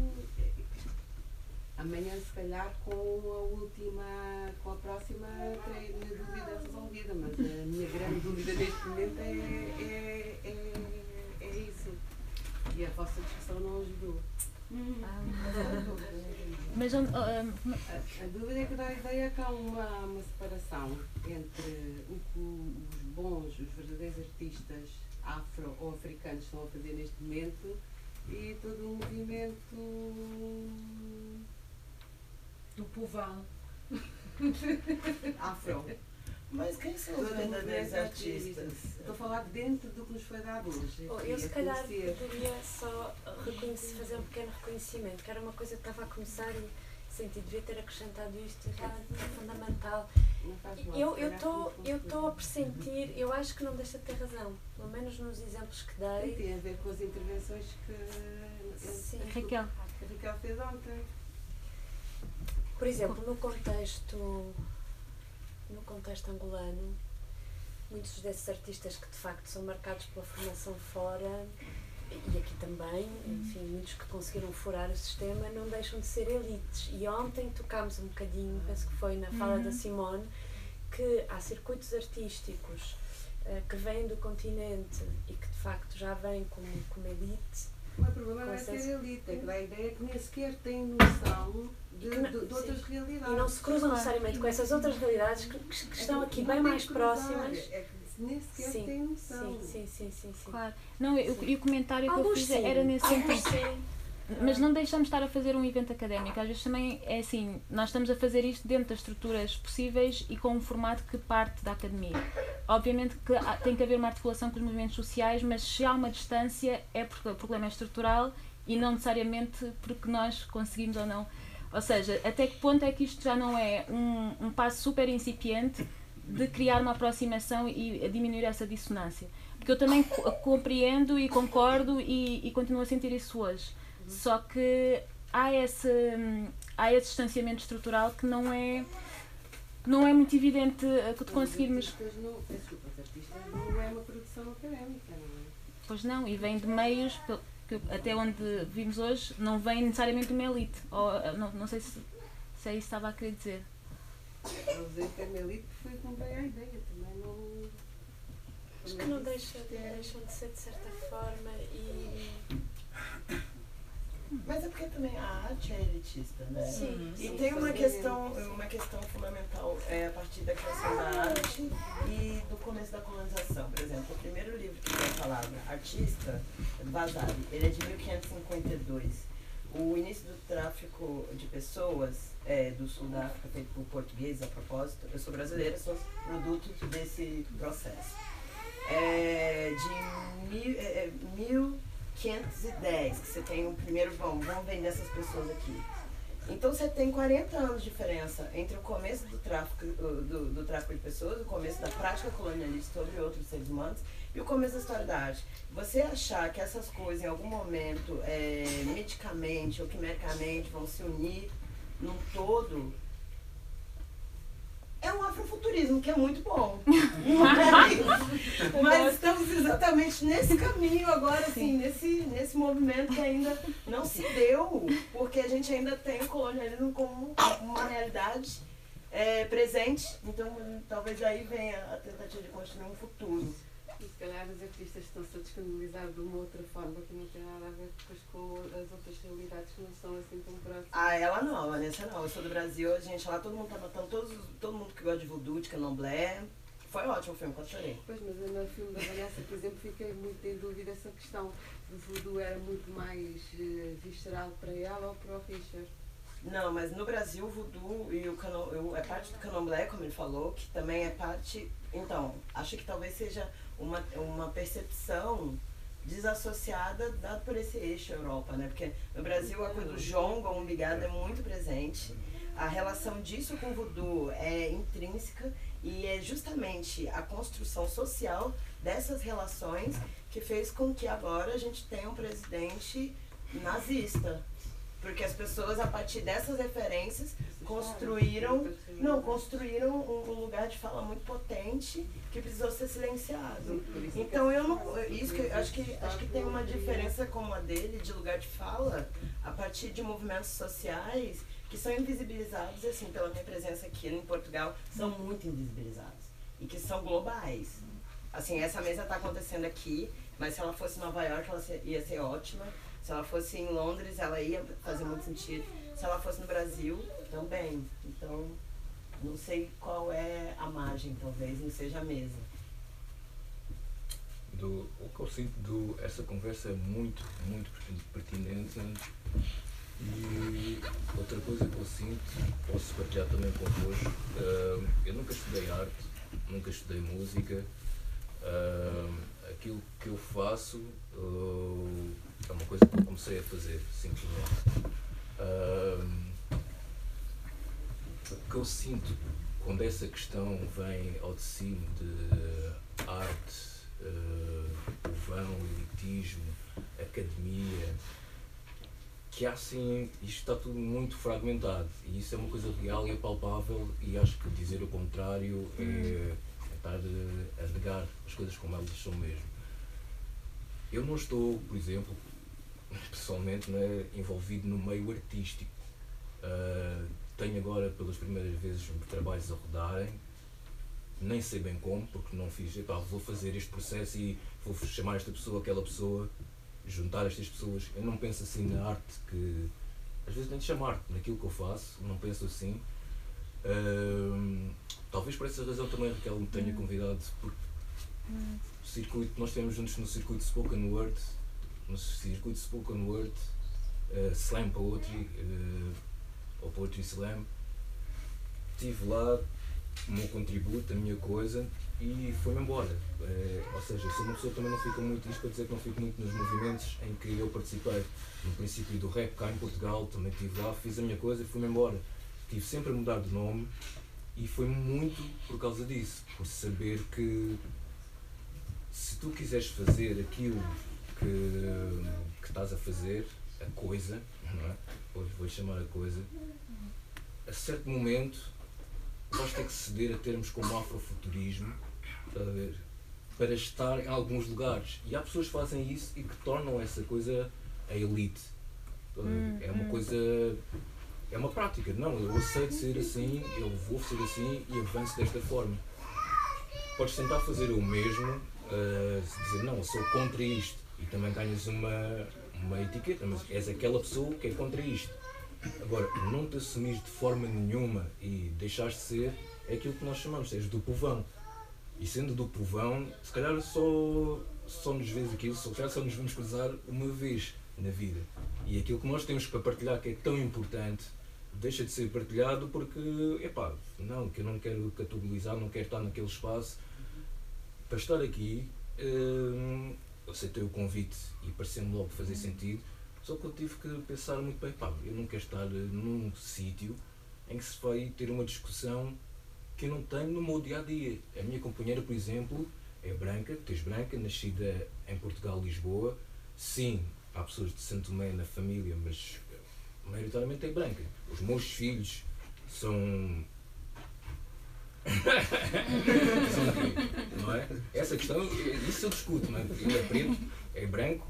amanhã se calhar com a última, com a próxima terei a minha dúvida resolvida, mas a minha grande dúvida neste momento é, é, é, é isso. E a vossa discussão não ajudou. Mas onde- ah, A, a dúvida é que dá a ideia que há uma, uma separação entre o que os bons, os verdadeiros artistas afro ou africanos estão a fazer neste momento e todo o movimento do povão afro. Mas quem são os verdadeiros artistas? Estou a falar dentro do que nos foi dado hoje. Oh, eu se calhar conhecer. poderia só reconhecer, fazer um pequeno reconhecimento, que era uma coisa que estava a começar e senti, devia ter acrescentado isto, realmente é fundamental. Eu estou eu a pressentir, eu acho que não deixa de ter razão, pelo menos nos exemplos que E dei. tem a ver com as intervenções que Sim. Raquel. a Raquel fez ontem. Por exemplo, no contexto no contexto angolano, muitos desses artistas que de facto são marcados pela formação fora e aqui também, enfim, muitos que conseguiram furar o sistema não deixam de ser elites. E ontem tocámos um bocadinho, penso que foi na fala Uhum. da Simone, que há circuitos artísticos eh, que vêm do continente e que de facto já vêm como, como elite. O problema não é ser elite, é que a ideia que nem sequer têm noção de, E que não- de- de outras sim. realidades. E não se cruzam necessariamente com essas outras realidades que, que- que estão aqui bem mais próximas. É que nem sequer Sim, têm noção. sim, sim, sim, sim. Claro. Não, eu- e o comentário que eu Alguns fiz sim, era nesse alguns sentido. sim. Mas não deixamos de estar a fazer um evento académico. Às vezes também é assim, nós estamos a fazer isto dentro das estruturas possíveis e com um formato que parte da academia. Obviamente que tem que haver uma articulação com os movimentos sociais, mas se há uma distância é porque o problema é estrutural e não necessariamente porque nós conseguimos ou não. Ou seja, até que ponto é que isto já não é um, um passo super incipiente de criar uma aproximação e diminuir essa dissonância? Porque eu também co- compreendo e concordo e, e continuo a sentir isso hoje. Só que há esse, há esse distanciamento estrutural que não é, não é muito evidente eh, que conseguirmos. Não, desculpa, artistas não é uma produção académica, não é? Pois não, e vem de meios que até onde vimos hoje não vem necessariamente de uma elite. Ou, eh, não, não sei se, se é isso que estava a querer dizer. Eu usei termo elite porque foi veio a ideia, também não. Acho que não deixa, deixam de ser de certa forma e. Mas é porque também a arte é elitista, né? Sim, E sim, tem uma questão, uma questão fundamental é, a partir da criação da arte e do começo da colonização. Por exemplo, o primeiro livro que tem a palavra artista, Vasari, ele é de 1552. O início do tráfico de pessoas é, do sul da África, feito por portugueses, a propósito, eu sou brasileira, sou produto desse processo. É de mil, é, é, 1510 que você tem o primeiro, vamos, vamos vender essas pessoas aqui. Então você tem 40 anos de diferença entre o começo do tráfico, do, do tráfico de pessoas, o começo da prática colonialista sobre outros seres humanos e o começo da história da arte. Você achar que essas coisas em algum momento, é, medicamente ou quimericamente, vão se unir num todo, é um afrofuturismo que é muito bom. Mas, mas estamos exatamente nesse caminho agora, assim, nesse, nesse movimento que ainda não se deu, porque a gente ainda tem o colonialismo como uma realidade é, presente. Então, talvez aí venha a tentativa de construir um futuro. E se calhar os artistas estão-se a disponibilizar de uma outra forma que não tem nada a ver depois com as outras realidades que não são assim tão próximas. Ah, ela não, a Vanessa não. Eu sou do Brasil, a gente lá todo mundo tá matando, todos, todo mundo que gosta de voodoo, de candomblé. Foi ótimo o filme, quando chorei. Pois, mas eu no filme da Vanessa, por exemplo, fiquei muito em dúvida essa questão do voodoo era muito mais eh, visceral para ela ou para o Richard. Não, mas no Brasil o voodoo e o cano, é parte do candomblé, como ele falou, que também é parte. Então, acho que talvez seja uma, uma percepção desassociada dado por esse eixo Europa, né? Porque no Brasil a coisa do jongo, o umbigado é muito presente. A relação disso com o voodoo é intrínseca e é justamente a construção social dessas relações que fez com que agora a gente tenha um presidente nazista. Porque as pessoas, a partir dessas referências, construíram, não, construíram um, um lugar de fala muito potente que precisou ser silenciado. Então eu não, isso que acho que acho que tem uma diferença como a dele de lugar de fala a partir de movimentos sociais que são invisibilizados assim pela minha presença aqui em Portugal são muito invisibilizados e que são globais. Assim, essa mesa está acontecendo aqui, mas se ela fosse em Nova York, ela ia ser ótima. Se ela fosse em Londres, ela ia fazer muito sentido. Se ela fosse no Brasil, também. Então, não sei qual é a margem, talvez não seja a mesa. Do, o que eu sinto do essa conversa é muito, muito pertinente e outra coisa que eu sinto, posso partilhar também convosco, eh, eu nunca estudei arte, nunca estudei música. Ah, aquilo que eu faço ah, é uma coisa que eu comecei a fazer, simplesmente. Ah, o que eu sinto quando essa questão vem ao de cima de arte, uh, povão, elitismo, academia, que há assim, isto está tudo muito fragmentado e isso é uma coisa real e é palpável e acho que dizer o contrário é, é estar a negar as coisas como elas são mesmo. Eu não estou, por exemplo, pessoalmente, né, envolvido no meio artístico. Uh, tenho agora pelas primeiras vezes trabalhos a rodarem, nem sei bem como, porque não fiz, epá, vou fazer este processo e vou chamar esta pessoa, aquela pessoa, juntar estas pessoas. Eu não penso assim na arte que. Às vezes nem de chamar naquilo que eu faço, não penso assim. Uh, talvez por essa razão também Raquel me tenha convidado, porque o circuito, nós estivemos juntos no circuito Spoken Word, no circuito Spoken Word, uh, Slam Poetry, uh, ou Poetry Slam. Estive lá, o meu contributo, a minha coisa, e foi-me embora. É, ou seja, se uma pessoa também não fica muito, isto para dizer que não fico muito nos movimentos em que eu participei, no princípio do rap cá em Portugal, também estive lá, fiz a minha coisa e fui-me embora. Estive sempre a mudar de nome e foi muito por causa disso, por saber que se tu quiseres fazer aquilo que, que estás a fazer, a coisa, não é? Hoje vou chamar a coisa, a certo momento vais ter que ceder a termos como afrofuturismo para estar em alguns lugares. E há pessoas que fazem isso e que tornam essa coisa a elite. Hum, é uma hum. coisa. É uma prática. Não, eu aceito ser assim, eu vou ser assim e avanço desta forma. Podes tentar fazer o mesmo, uh, dizer não, eu sou contra isto e também ganhas uma, uma etiqueta, mas és aquela pessoa que é contra isto. Agora, não te assumires de forma nenhuma e deixares de ser é aquilo que nós chamamos, és do povão. E sendo do povão, se calhar só, só nos vês aquilo, se calhar só nos vamos cruzar uma vez na vida. E aquilo que nós temos para partilhar, que é tão importante, deixa de ser partilhado porque, epá, não, que eu não quero categorizar, não quero estar naquele espaço. Para estar aqui, hum, aceitei o convite e pareceu-me logo fazer sentido, só que eu tive que pensar muito bem, pá, eu não quero estar num sítio em que se vai ter uma discussão que eu não tenho no meu dia a dia. A minha companheira, por exemplo, é branca, tens branca, nascida em Portugal, Lisboa. Sim, há pessoas de Santo Tomé na família, mas maioritariamente é branca. Os meus filhos são. Não é? Essa questão, isso eu discuto, não é? Ele é preto, é branco,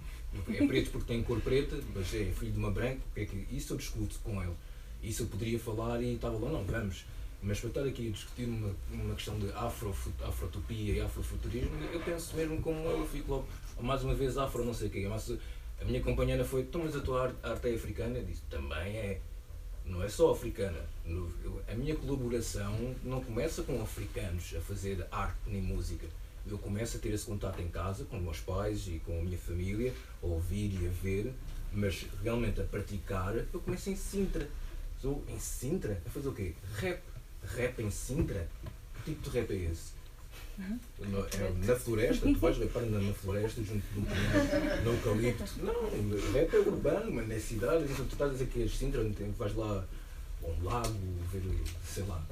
é preto porque tem cor preta, mas é filho de uma branca, é isso eu discuto com ele. Isso eu poderia falar e estava lá, não, vamos. Mas para estar aqui a discutir uma, uma questão de afro, afrotopia e afrofuturismo, eu penso mesmo como eu fico logo, mais uma vez afro não sei o quê. Mas a minha companheira foi, então mas a tua arte, arte é africana? Eu disse, também é. Não é só africana. A minha colaboração não começa com africanos a fazer arte nem música. Eu começo a ter esse contato em casa com meus pais e com a minha família, a ouvir e a ver, mas realmente a praticar, eu começo em Sintra. Sou em Sintra? A fazer o quê? Rap. Rap em Sintra? Que tipo de rap é esse? No- é na floresta, tu vais rapar na, na floresta junto de um pinhal, no eucalipto. Não, rap é urbano, mano, é cidade. Então tu estás a dizer que és de Sintra, vais lá a um lago, ver, sei lá.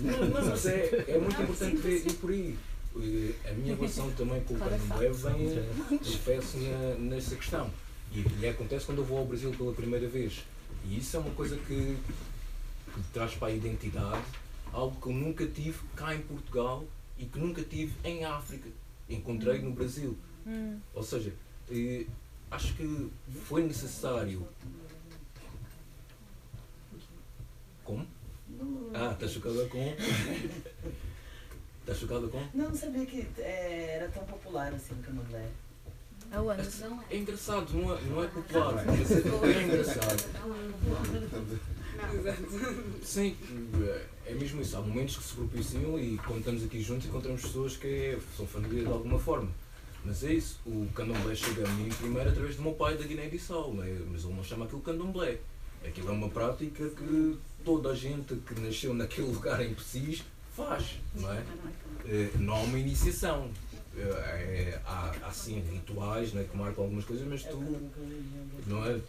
Não, não, mas é, é muito importante ver, ir por aí. Eh, A minha relação também com o candomblé vem, confesso, na, nessa questão. E, e acontece quando eu vou ao Brasil pela primeira vez. E isso é uma coisa que, que traz para a identidade algo que eu nunca tive cá em Portugal e que nunca tive em África. Encontrei no Brasil. Hum. Ou seja, eh, acho que foi necessário. Como? Ah, está chocada com. Está chocada com? Não, não sabia que é, era tão popular assim o candomblé. Aonde? É engraçado, não é, não é popular, mas é, é engraçado. Sim, é mesmo isso. Há momentos que se propiciam e quando estamos aqui juntos encontramos pessoas que é- são família de alguma forma. Mas é isso, o candomblé chega a mim primeiro através do meu pai da Guiné-Bissau, é? mas ele não chama aquilo candomblé. Aquilo é uma prática que toda a gente que nasceu naquele lugar em Precis faz, não é? Eh, Não há uma iniciação. É- há, há sim rituais não é, que marcam algumas coisas, mas tu não é?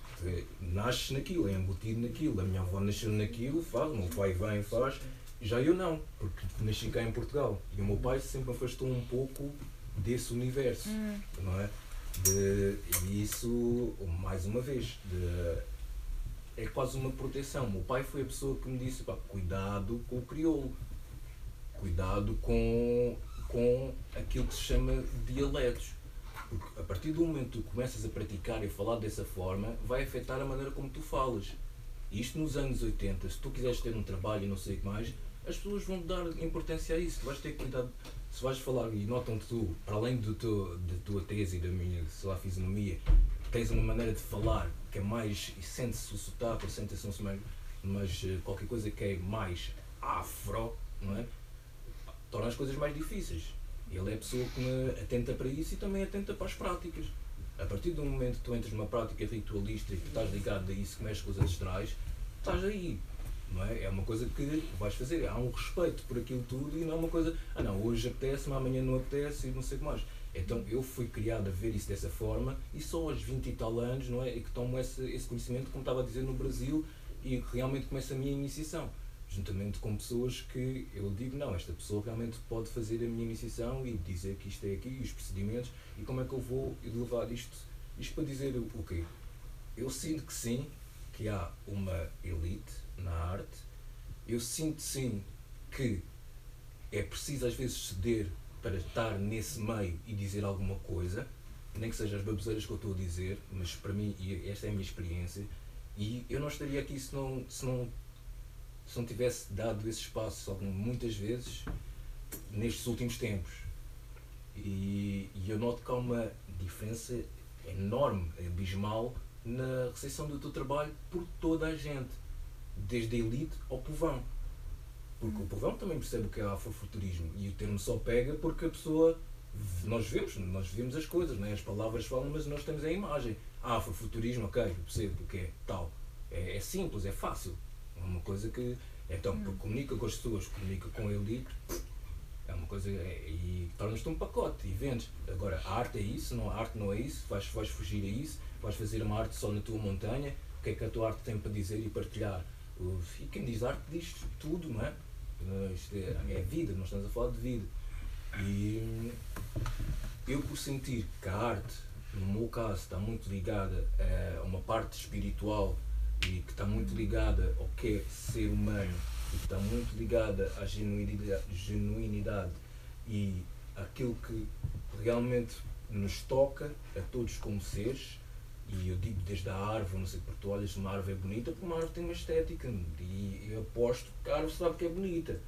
Nasces naquilo, é embutido naquilo. A minha avó nasceu naquilo, faz, o meu pai vem, faz. Já eu não, porque nasci cá em Portugal. E o meu pai sempre me afastou um pouco desse universo, Hum. não é? De, e isso, mais uma vez, de, é quase uma proteção. O meu pai foi a pessoa que me disse, pá, cuidado com o crioulo, cuidado com, com aquilo que se chama dialetos. Porque a partir do momento que tu começas a praticar e a falar dessa forma, vai afetar a maneira como tu falas. Isto nos anos 80, se tu quiseres ter um trabalho e não sei o que mais, as pessoas vão dar importância a isso. Tu vais ter cuidado. Se vais falar e notam-te tu, para além do teu, da tua tese e da minha, sei lá, fisionomia, tens uma maneira de falar que é mais. e sente-se o sotaque, sente-se um mas eh, qualquer coisa que é mais afro, não é? Torna as coisas mais difíceis. Ele é a pessoa que me atenta para isso e também atenta para as práticas. A partir do momento que tu entras numa prática ritualista e que estás ligado a isso, que mexe com os ancestrais, estás aí. Não é? é uma coisa que vais fazer. Há um respeito por aquilo tudo e não é uma coisa, ah não, hoje apetece-me, amanhã não apetece e não sei o que mais. Então eu fui criado a ver isso dessa forma e só aos 20 e tal anos não é, é que tomo esse, esse conhecimento, como estava a dizer, no Brasil e realmente começa a minha iniciação. Juntamente com pessoas que eu digo, não, esta pessoa realmente pode fazer a minha iniciação e dizer que isto é aqui, os procedimentos e como é que eu vou levar isto, isto para dizer o quê? Eu sinto que sim, que há uma elite na arte, eu sinto sim que é preciso às vezes ceder para estar nesse meio e dizer alguma coisa, nem que sejam as baboseiras que eu estou a dizer, mas para mim, esta é a minha experiência, e eu não estaria aqui se não, se não, se não tivesse dado esse espaço muitas vezes nestes últimos tempos. E, e eu noto que há uma diferença enorme, abismal, na recepção do teu trabalho por toda a gente, desde a elite ao povão. Porque o povão também percebe o que é afrofuturismo e o termo só pega porque a pessoa. Nós vemos, nós vemos as coisas, né? as palavras falam, mas nós temos a imagem. Afrofuturismo, ok, eu percebo o que é tal. É, é simples, é fácil. É uma coisa que. Então, porque comunica com as pessoas, comunica com a elite, é uma coisa. é- e tornas-te um pacote e vendes. Agora, a arte é isso, não, a arte não é isso, vais, vais fugir a isso, vais fazer uma arte só na tua montanha, o que é que a tua arte tem para dizer e partilhar? E quem diz arte diz tudo, não é? Isto é, é vida, nós estamos a falar de vida. E hum, eu, por sentir que a arte, no meu caso, está muito ligada a uma parte espiritual e que está muito ligada ao que é ser humano e que está muito ligada à genuinidade, genuinidade e aquilo que realmente nos toca a todos como seres, e eu digo desde a árvore, não sei, porque tu olhas uma árvore é bonita, porque uma árvore tem uma estética, e eu aposto que a árvore sabe que é bonita,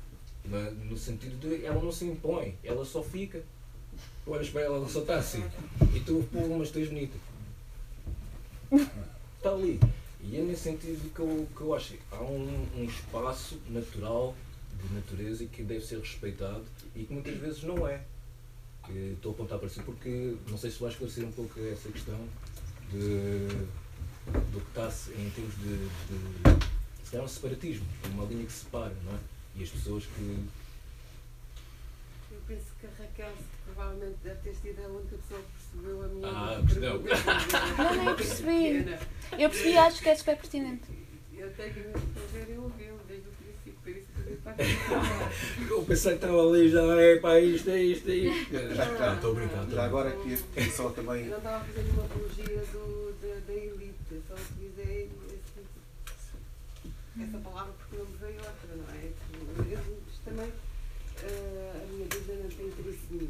no sentido de ela não se impõe, ela só fica. Tu olhas para ela, ela só está assim, e tu, pô, mas tu és bonita. Está ali. E é nesse sentido que eu, que eu acho que há um, um espaço natural de natureza que deve ser respeitado e que muitas vezes não é. Estou a apontar para si porque não sei se vai esclarecer um pouco essa questão de, do que está em termos de, de calhar um separatismo, uma linha que separa, não é? E as pessoas que. Eu penso que a Raquel provavelmente deve ter sido a única pessoa que percebeu a minha Ah, pergunta. percebeu. Eu nem percebi. Eu percebi e acho que é super pertinente. Eu tenho que ver e ouvi-lo desde o princípio, por isso que eu para Eu pensei que estava ali já, é pá, isto, é isto, é isto. Já, Estou a brincar. estou já agora aqui só também Eu não estava a fazer nenhuma apologia do, da, da elite, só utilizei esse- essa palavra porque não me veio outra, não é? Eu, isto também, eh, a minha dúvida não tem interesse nenhum.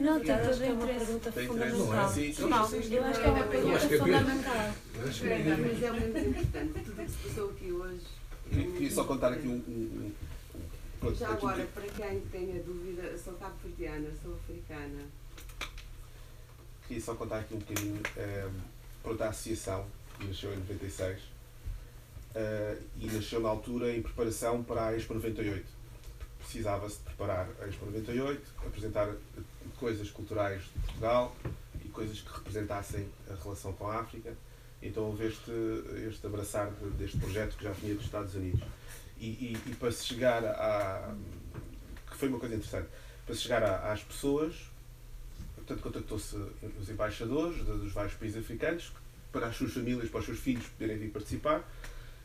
Não, Eu acho todo que é uma pergunta fundamental. Eu acho que é uma pergunta fundamental. Mas é é o menos importante. Tudo o que se passou aqui hoje. Queria, só contar aqui um. um, um- Já agora, para quem tenha dúvida, eu sou cabo-verdiana, sou africana. Queria só contar aqui um bocadinho eh, pronto, a associação, que nasceu em 96 eh, e nasceu na altura em preparação para a Expo 98. Precisava-se de preparar a Expo 98, apresentar coisas culturais de Portugal e coisas que representassem a relação com a África. Então houve este, este abraçar de- deste projeto que já vinha dos Estados Unidos. E, e- e para se chegar à, que foi uma coisa interessante. Para se chegar a- às pessoas, portanto, contactou-se os embaixadores dos vários países africanos para as suas famílias, para os seus filhos poderem vir participar.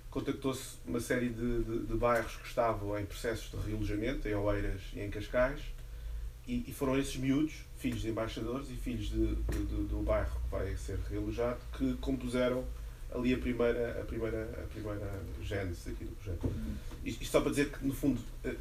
Contactou-se uma série de, de- de bairros que estavam em processos de realojamento, em Oeiras e em Cascais, e, e foram esses miúdos, filhos de embaixadores e filhos de, do bairro que vai ser realojado, que compuseram ali a primeira, a primeira, a primeira gênese aqui do projeto. Isto, isto só para dizer que, no fundo, eh,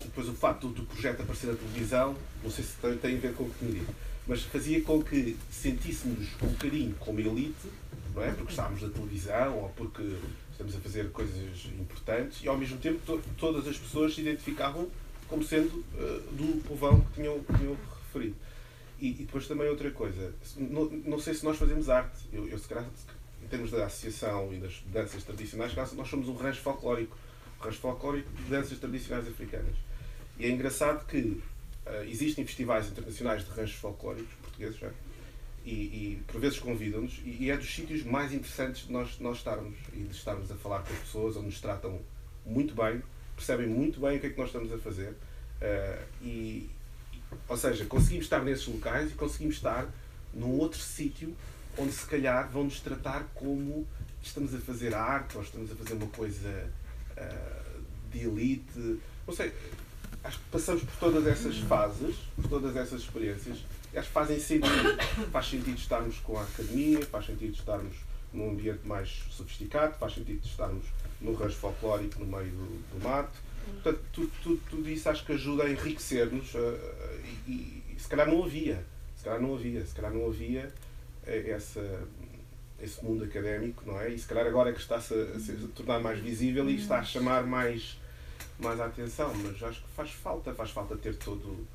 depois o facto do projeto aparecer na televisão, não sei se tem, tem a ver com o que me disse, mas fazia com que sentíssemos um bocadinho como elite, não é? Porque estávamos na televisão ou porque estamos a fazer coisas importantes e ao mesmo tempo to- todas as pessoas se identificavam como sendo eh, do povão que tinham, que tinham referido. E, e depois também outra coisa, não, não sei se nós fazemos arte, eu, eu se calhar, em termos da associação e das danças tradicionais, nós somos um rancho folclórico, um rancho folclórico de danças tradicionais africanas. E é engraçado que eh, existem festivais internacionais de ranchos folclóricos portugueses, já, e, e por vezes convidam-nos, e, e é dos sítios mais interessantes de nós, nós estarmos e de estarmos a falar com as pessoas, onde nos tratam muito bem, percebem muito bem o que é que nós estamos a fazer, eh, e, ou seja, conseguimos estar nesses locais e conseguimos estar num outro sítio onde se calhar vão nos tratar como estamos a fazer arte ou estamos a fazer uma coisa eh, de elite. Não sei, acho que passamos por todas essas fases, por todas essas experiências, acho que fazem sentido. Faz sentido estarmos com a academia, faz sentido estarmos num ambiente mais sofisticado, faz sentido estarmos num rancho folclórico no meio do, do mato. Portanto, tudo, tudo, tudo isso acho que ajuda a enriquecer-nos eh, e, e, se calhar não havia, se calhar não havia, se calhar não havia eh, essa, esse mundo académico, não é? E se calhar agora é que está-se a, a se tornar mais visível e está a chamar mais, mais a atenção, mas acho que faz falta, faz falta ter todo,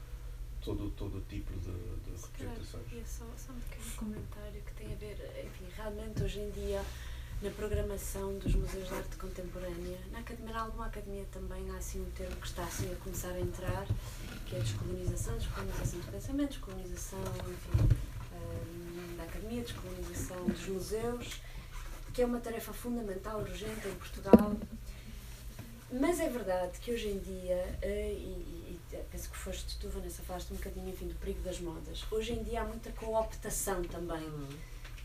todo, todo tipo de, de Se calhar, representações. é só, só um pequeno comentário que tem a ver, enfim, realmente hoje em dia na programação dos museus de arte contemporânea, na academia, na alguma academia também há assim um termo que está assim a começar a entrar, que é a descolonização, descolonização do pensamento, descolonização, enfim, hum, da academia, descolonização dos museus, que é uma tarefa fundamental, urgente em Portugal. Mas é verdade que hoje em dia, eh, e penso que foste tu, Vanessa, falaste um bocadinho enfim, do perigo das modas. Hoje em dia há muita cooptação também.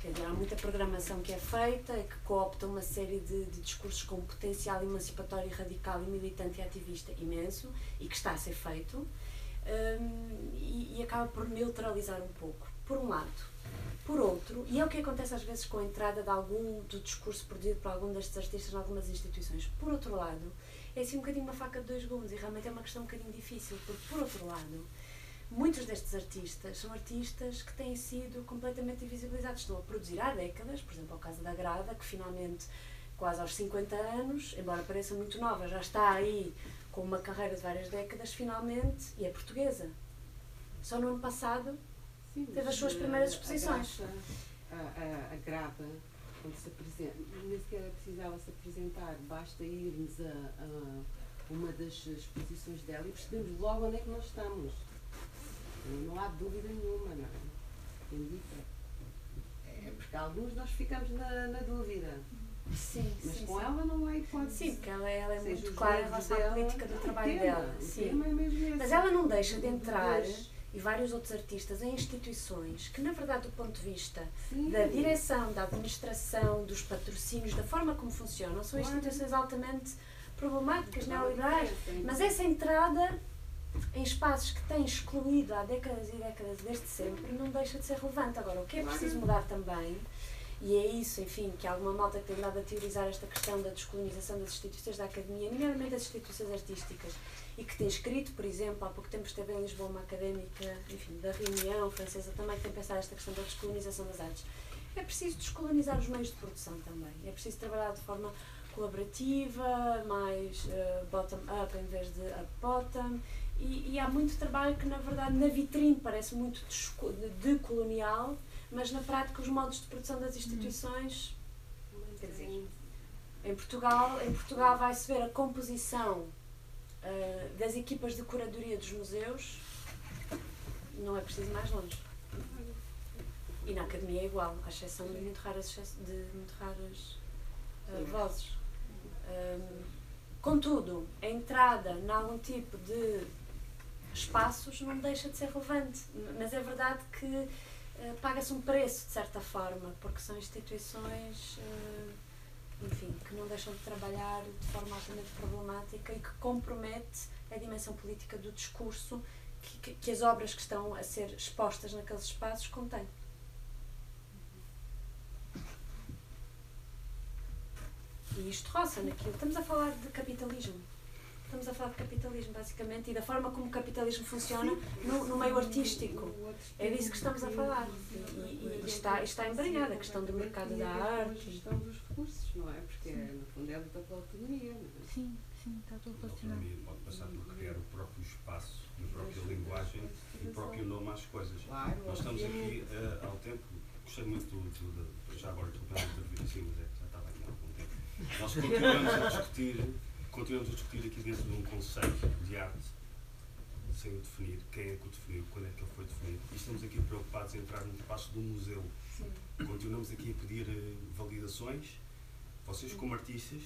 Quer dizer, há muita programação que é feita e que coopta uma série de, de discursos com potencial emancipatório, radical e militante e ativista imenso e que está a ser feito hum, e, e acaba por neutralizar um pouco, por um lado. Por outro, e é o que acontece às vezes com a entrada de algum do discurso produzido por algum destes artistas em algumas instituições. Por outro lado, é assim um bocadinho uma faca de dois gumes e realmente é uma questão um bocadinho difícil, porque por outro lado, muitos destes artistas são artistas que têm sido completamente invisibilizados. Estão a produzir há décadas, por exemplo, o caso da Grada, que finalmente, quase aos 50 anos, embora pareça muito nova, já está aí com uma carreira de várias décadas, finalmente, e é portuguesa. Só no ano passado Sim, teve as suas eh, primeiras a exposições. graça, A, a, a grada, quando se apresenta, nem sequer precisava se apresentar, basta irmos a, a uma das exposições dela e percebemos logo onde é que nós estamos. Não há dúvida nenhuma, não é? Dita. É porque alguns nós ficamos na, na dúvida. Sim, Mas sim, com sim. ela não há hipótese. Sim, porque ela, ela é Seja muito clara em relação à política do trabalho tema, dela. Sim. é. Mas ela não deixa de entrar, desejo. E vários outros artistas, em instituições que, na verdade, do ponto de vista Sim. da direção, da administração, dos patrocínios, da forma como funcionam, são instituições altamente problemáticas, neoliberais. sim. Mas essa entrada em espaços que têm excluído há décadas e décadas desde sempre não deixa de ser relevante. Agora, o que é preciso mudar também, e é isso, enfim, que há alguma malta que tem dado a teorizar esta questão da descolonização das instituições da academia, nomeadamente das instituições artísticas, e que tem escrito, por exemplo, há pouco tempo esteve em Lisboa uma académica, enfim, da reunião francesa também, que tem pensado esta questão da descolonização das artes. É preciso descolonizar os meios de produção também. É preciso trabalhar de forma colaborativa, mais eh, bottom-up em vez de up-bottom. E, e há muito trabalho que, na verdade, na vitrine parece muito desco- de, de colonial, mas na prática os modos de produção das instituições, quer dizer, em Portugal, em Portugal vai-se ver a composição eh, das equipas de curadoria dos museus, não é preciso ir mais longe. E na academia é igual, à exceção de muito raras, de muito raras eh, vozes. Ahm, contudo, a entrada em algum tipo de espaços não deixa de ser relevante. Mas é verdade que paga-se um preço, de certa forma, porque são instituições eh, enfim, que não deixam de trabalhar de forma altamente problemática e que compromete a dimensão política do discurso que, que, que as obras que estão a ser expostas naqueles espaços contêm. E isto roça naquilo. Estamos a falar de capitalismo. Estamos a falar de capitalismo, basicamente, e da forma como o capitalismo funciona no, no meio artístico. É disso que estamos a falar. E, e, está, está embranhada a questão do mercado da A arte. gestão dos recursos, não é? Porque é, no fundo é a luta pela autonomia, não é? Sim, sim, está tudo A autonomia pode passar por criar o próprio espaço, a própria linguagem e o próprio nome às coisas. Claro, Nós estamos aqui eh, ao tempo, gostei muito do, do, do- já agora estou para intervir assim, mas é que já estava aqui há algum tempo. Nós continuamos a discutir, continuamos a discutir aqui dentro de um conceito de arte, sem o definir, quem é que o definiu, quando é que ele foi definido. E estamos aqui preocupados em entrar no espaço do museu. Continuamos aqui a pedir eh, validações. Vocês, como artistas,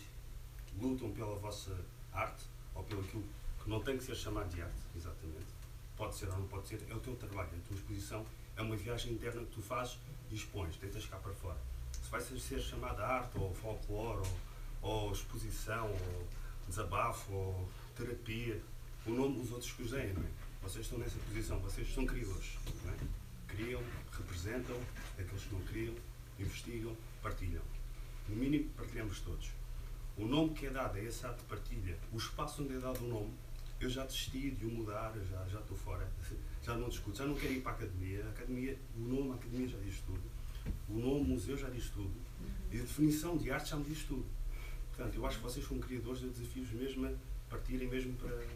lutam pela vossa arte, ou pelo aquilo que não tem que ser chamado de arte, exatamente. Pode ser ou não pode ser, é o teu trabalho, é a tua exposição, é uma viagem interna que tu fazes e expões, tentas cá para fora. Se vai ser, ser chamada arte, ou folclore, ou, ou exposição, ou desabafo, ou terapia, o nome os outros que os deem, não é? Vocês estão nessa posição, vocês são criadores, não é? Criam, representam, aqueles que não criam, investigam, partilham. No mínimo, partilhamos todos. O nome que é dado a esse ato de partilha, o espaço onde é dado o nome, eu já desisti de o mudar, já, já estou fora, já não discuto, já não quero ir para a academia. A academia, o nome, a academia já diz tudo. O nome, museu já diz tudo. E a definição de arte já me diz tudo. Portanto, eu acho que vocês são criadores de desafios mesmo a partirem mesmo para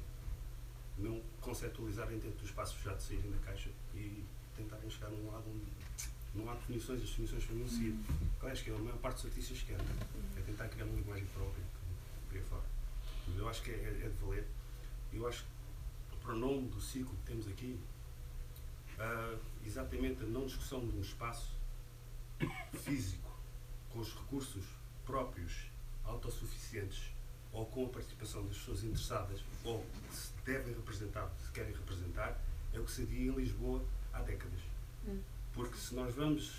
não conceptualizarem dentro do espaço já de saírem da caixa e tentarem chegar num lado onde não há definições, as definições são enunciadas. Claro, acho que é a maior parte dos artistas quer, é tentar criar uma linguagem própria, por aí fora. Mas eu acho que é, é de valer. Eu acho que para o nome do ciclo que temos aqui, ah, exatamente a não discussão de um espaço físico, com os recursos próprios, autossuficientes, ou com a participação das pessoas interessadas, ou que se devem representar, se querem representar, é o que se adia em Lisboa há décadas. Porque se nós vamos,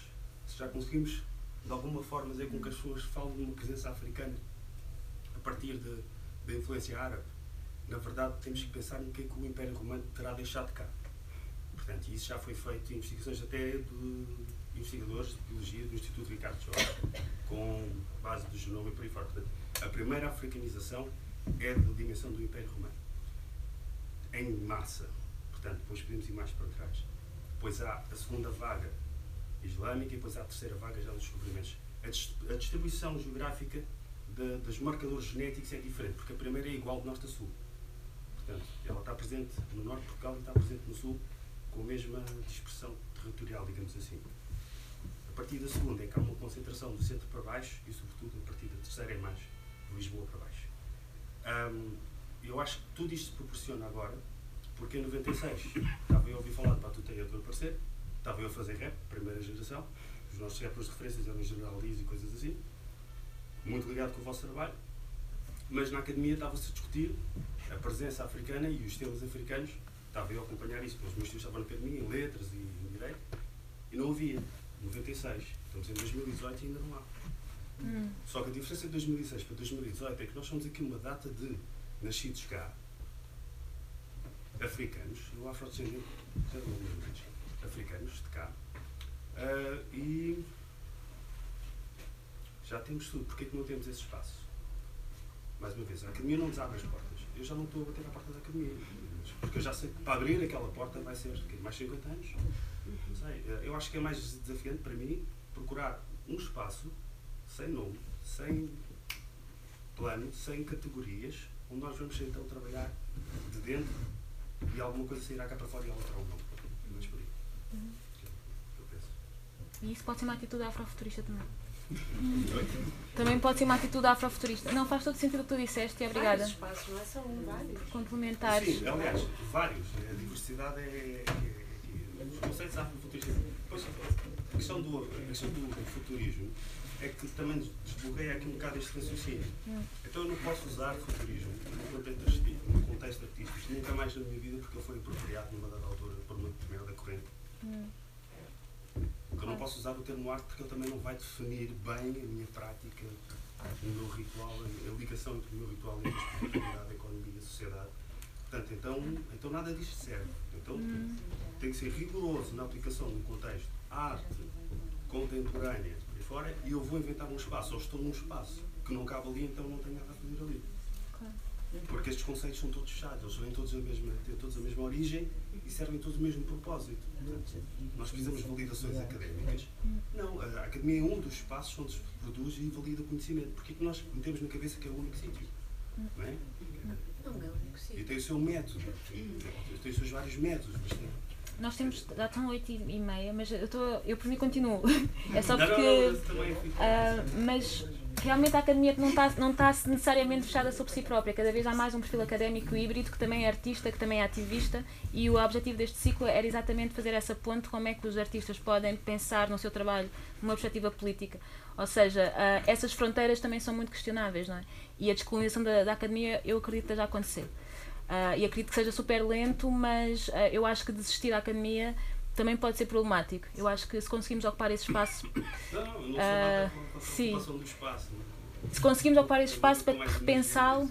se já conseguimos de alguma forma dizer com que as pessoas falam de uma presença africana a partir de, da influência árabe, na verdade temos que pensar no que é que o Império Romano terá deixado cá. Portanto, isso já foi feito em investigações até de investigadores de biologia do Instituto Ricardo Jorge, com base do genoma e por aí fora. Portanto, a primeira africanização é da dimensão do Império Romano, em massa. Portanto, depois podemos ir mais para trás. Depois há a segunda vaga islâmica e depois há a terceira vaga já dos descobrimentos. A, dis- a distribuição geográfica dos marcadores genéticos é diferente, porque a primeira é igual de norte a sul. Portanto, ela está presente no norte de Portugal e está presente no sul com a mesma dispersão territorial, digamos assim. Partir da segunda é que há uma concentração do centro para baixo e, sobretudo, a partir da terceira é mais de Lisboa para baixo. Ahm, eu acho que tudo isto se proporciona agora, porque em 96 estava eu a ouvir falar de Batuteia do aparecer, estava eu a fazer rap, primeira geração, os nossos rappers de referências eram General Liz e coisas assim, muito ligado com o vosso trabalho, mas na academia estava-se a discutir a presença africana e os temas africanos, estava eu a acompanhar isso, porque os meus tios estavam na academia, em letras e em direito, e não havia. 96, estamos em 2018 e ainda não há. Só que a diferença de 2006 para 2018 é que nós somos aqui uma data de nascidos cá, africanos, eu afrodescendente, mais, africanos de cá, ah, e já temos tudo. Porquê que não temos esse espaço? Mais uma vez, a academia não nos abre as portas. Eu já não estou a bater à porta da academia. Porque eu já sei que para abrir aquela porta vai ser mais 50 anos. Não sei. eh, Eu acho que é mais desafiante para mim procurar um espaço sem nome, sem plano, sem categorias, onde nós vamos então trabalhar de dentro e alguma coisa sairá cá para fora e ela terá um nome. Mas por aí. Uhum. eu penso. E isso pode ser uma atitude afrofuturista também. Também pode ser uma atitude afrofuturista. Não, faz todo sentido o que tu disseste e obrigada. Vários espaços, não é só um, vários. Complementares. Sim, aliás, vários. A diversidade é. é- é- os conceitos afrofuturistas. Pois, a questão, do, a questão do, futurismo é que também desbloqueia aqui um bocado este raciocínio. Então eu não posso usar futurismo no contexto artístico, no contexto artístico nunca mais na minha vida porque ele foi apropriado numa dada altura por uma determinada corrente. Hum. Eu não posso usar o termo arte porque ele também não vai definir bem a minha prática, o meu ritual, a ligação entre o meu ritual e a espiritualidade, a economia e a sociedade. Portanto, então, então nada disto serve. Então Hum. tem que ser rigoroso na aplicação de um contexto arte, contemporânea, por aí fora, e eu vou inventar um espaço, ou estou num espaço que não cabe ali, então não tenho nada a fazer ali. Claro. Porque estes conceitos são todos fechados, eles têm todos a mesma, têm todos a mesma origem e servem todos o mesmo propósito. Portanto, nós precisamos de validações académicas. Não, a academia é um dos espaços onde se produz e valida conhecimento. Porque é que nós metemos na cabeça que é o único sítio? Não é? Não é o único sítio. E tem o seu método, tem os seus vários métodos, mas tem. Nós temos, já estão 8 e meia, mas eu, estou, eu por mim continuo. É só Não, não, porque. ah, mas realmente a academia não está, não está necessariamente fechada sobre si própria. Cada vez há mais um perfil académico híbrido que também é artista, que também é ativista. E o objetivo deste ciclo era exatamente fazer essa ponte: como é que os artistas podem pensar no seu trabalho numa perspectiva política. Ou seja, ah, essas fronteiras também são muito questionáveis, não é? E a descolonização da, da academia, eu acredito que esteja a acontecer. Ah, e acredito que seja super lento, mas ah, eu acho que desistir da academia também pode ser problemático. Eu acho que se conseguimos ocupar esse espaço. Não, não, a sim. espaço. não. Se conseguimos ocupar esse espaço para repensá-lo,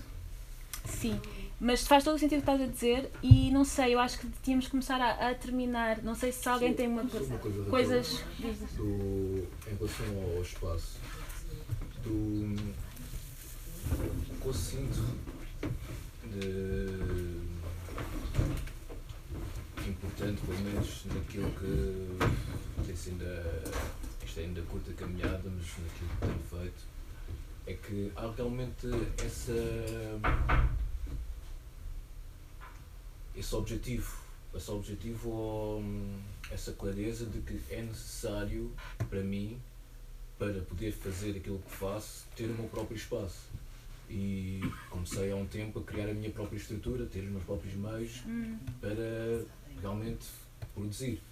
sim. Mas faz todo o sentido o que estás a dizer e não sei, eu acho que tínhamos que começar a, a terminar. Não sei se alguém tem uma coisa. uma coisa Coisas. do, em relação ao espaço, do o que eu sinto de importante, pelo menos naquilo que tem sido a, isto é ainda curta caminhada, mas naquilo que tenho feito, é que há realmente essa esse objetivo, esse objetivo ou hum, essa clareza de que é necessário para mim, para poder fazer aquilo que faço, ter o meu próprio espaço. E comecei há um tempo a criar a minha própria estrutura, ter os meus próprios meios Hum. para realmente produzir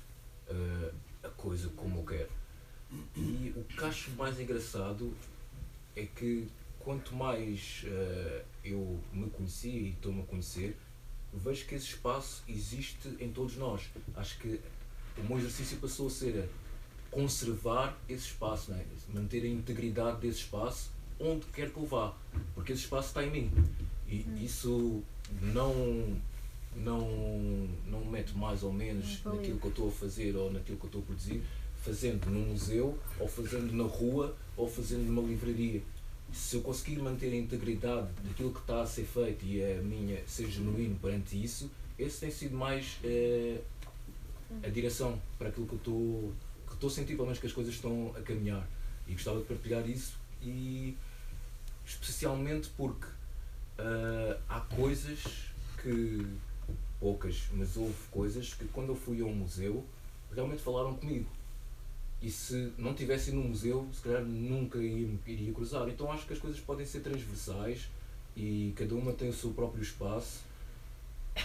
uh, a coisa como eu quero. E o que acho mais engraçado é que quanto mais uh, eu me conheci e estou-me a conhecer, vejo que esse espaço existe em todos nós. Acho que o meu exercício passou a ser conservar esse espaço, é? manter a integridade desse espaço onde quer que eu vá, porque esse espaço está em mim. E isso não não, não me mete mais ou menos naquilo que eu estou a fazer ou naquilo que eu estou a produzir, fazendo num museu, ou fazendo na rua, ou fazendo numa livraria. Se eu conseguir manter a integridade daquilo que está a ser feito e a minha ser genuíno perante isso, esse tem sido mais eh, a direção para aquilo que eu estou que estou a sentir, pelo menos que as coisas estão a caminhar. E gostava de partilhar isso e especialmente porque ah, há coisas que poucas, mas houve coisas que quando eu fui a um museu realmente falaram comigo. E se não tivesse no museu, se calhar nunca iria, iria cruzar. Então acho que as coisas podem ser transversais e cada uma tem o seu próprio espaço.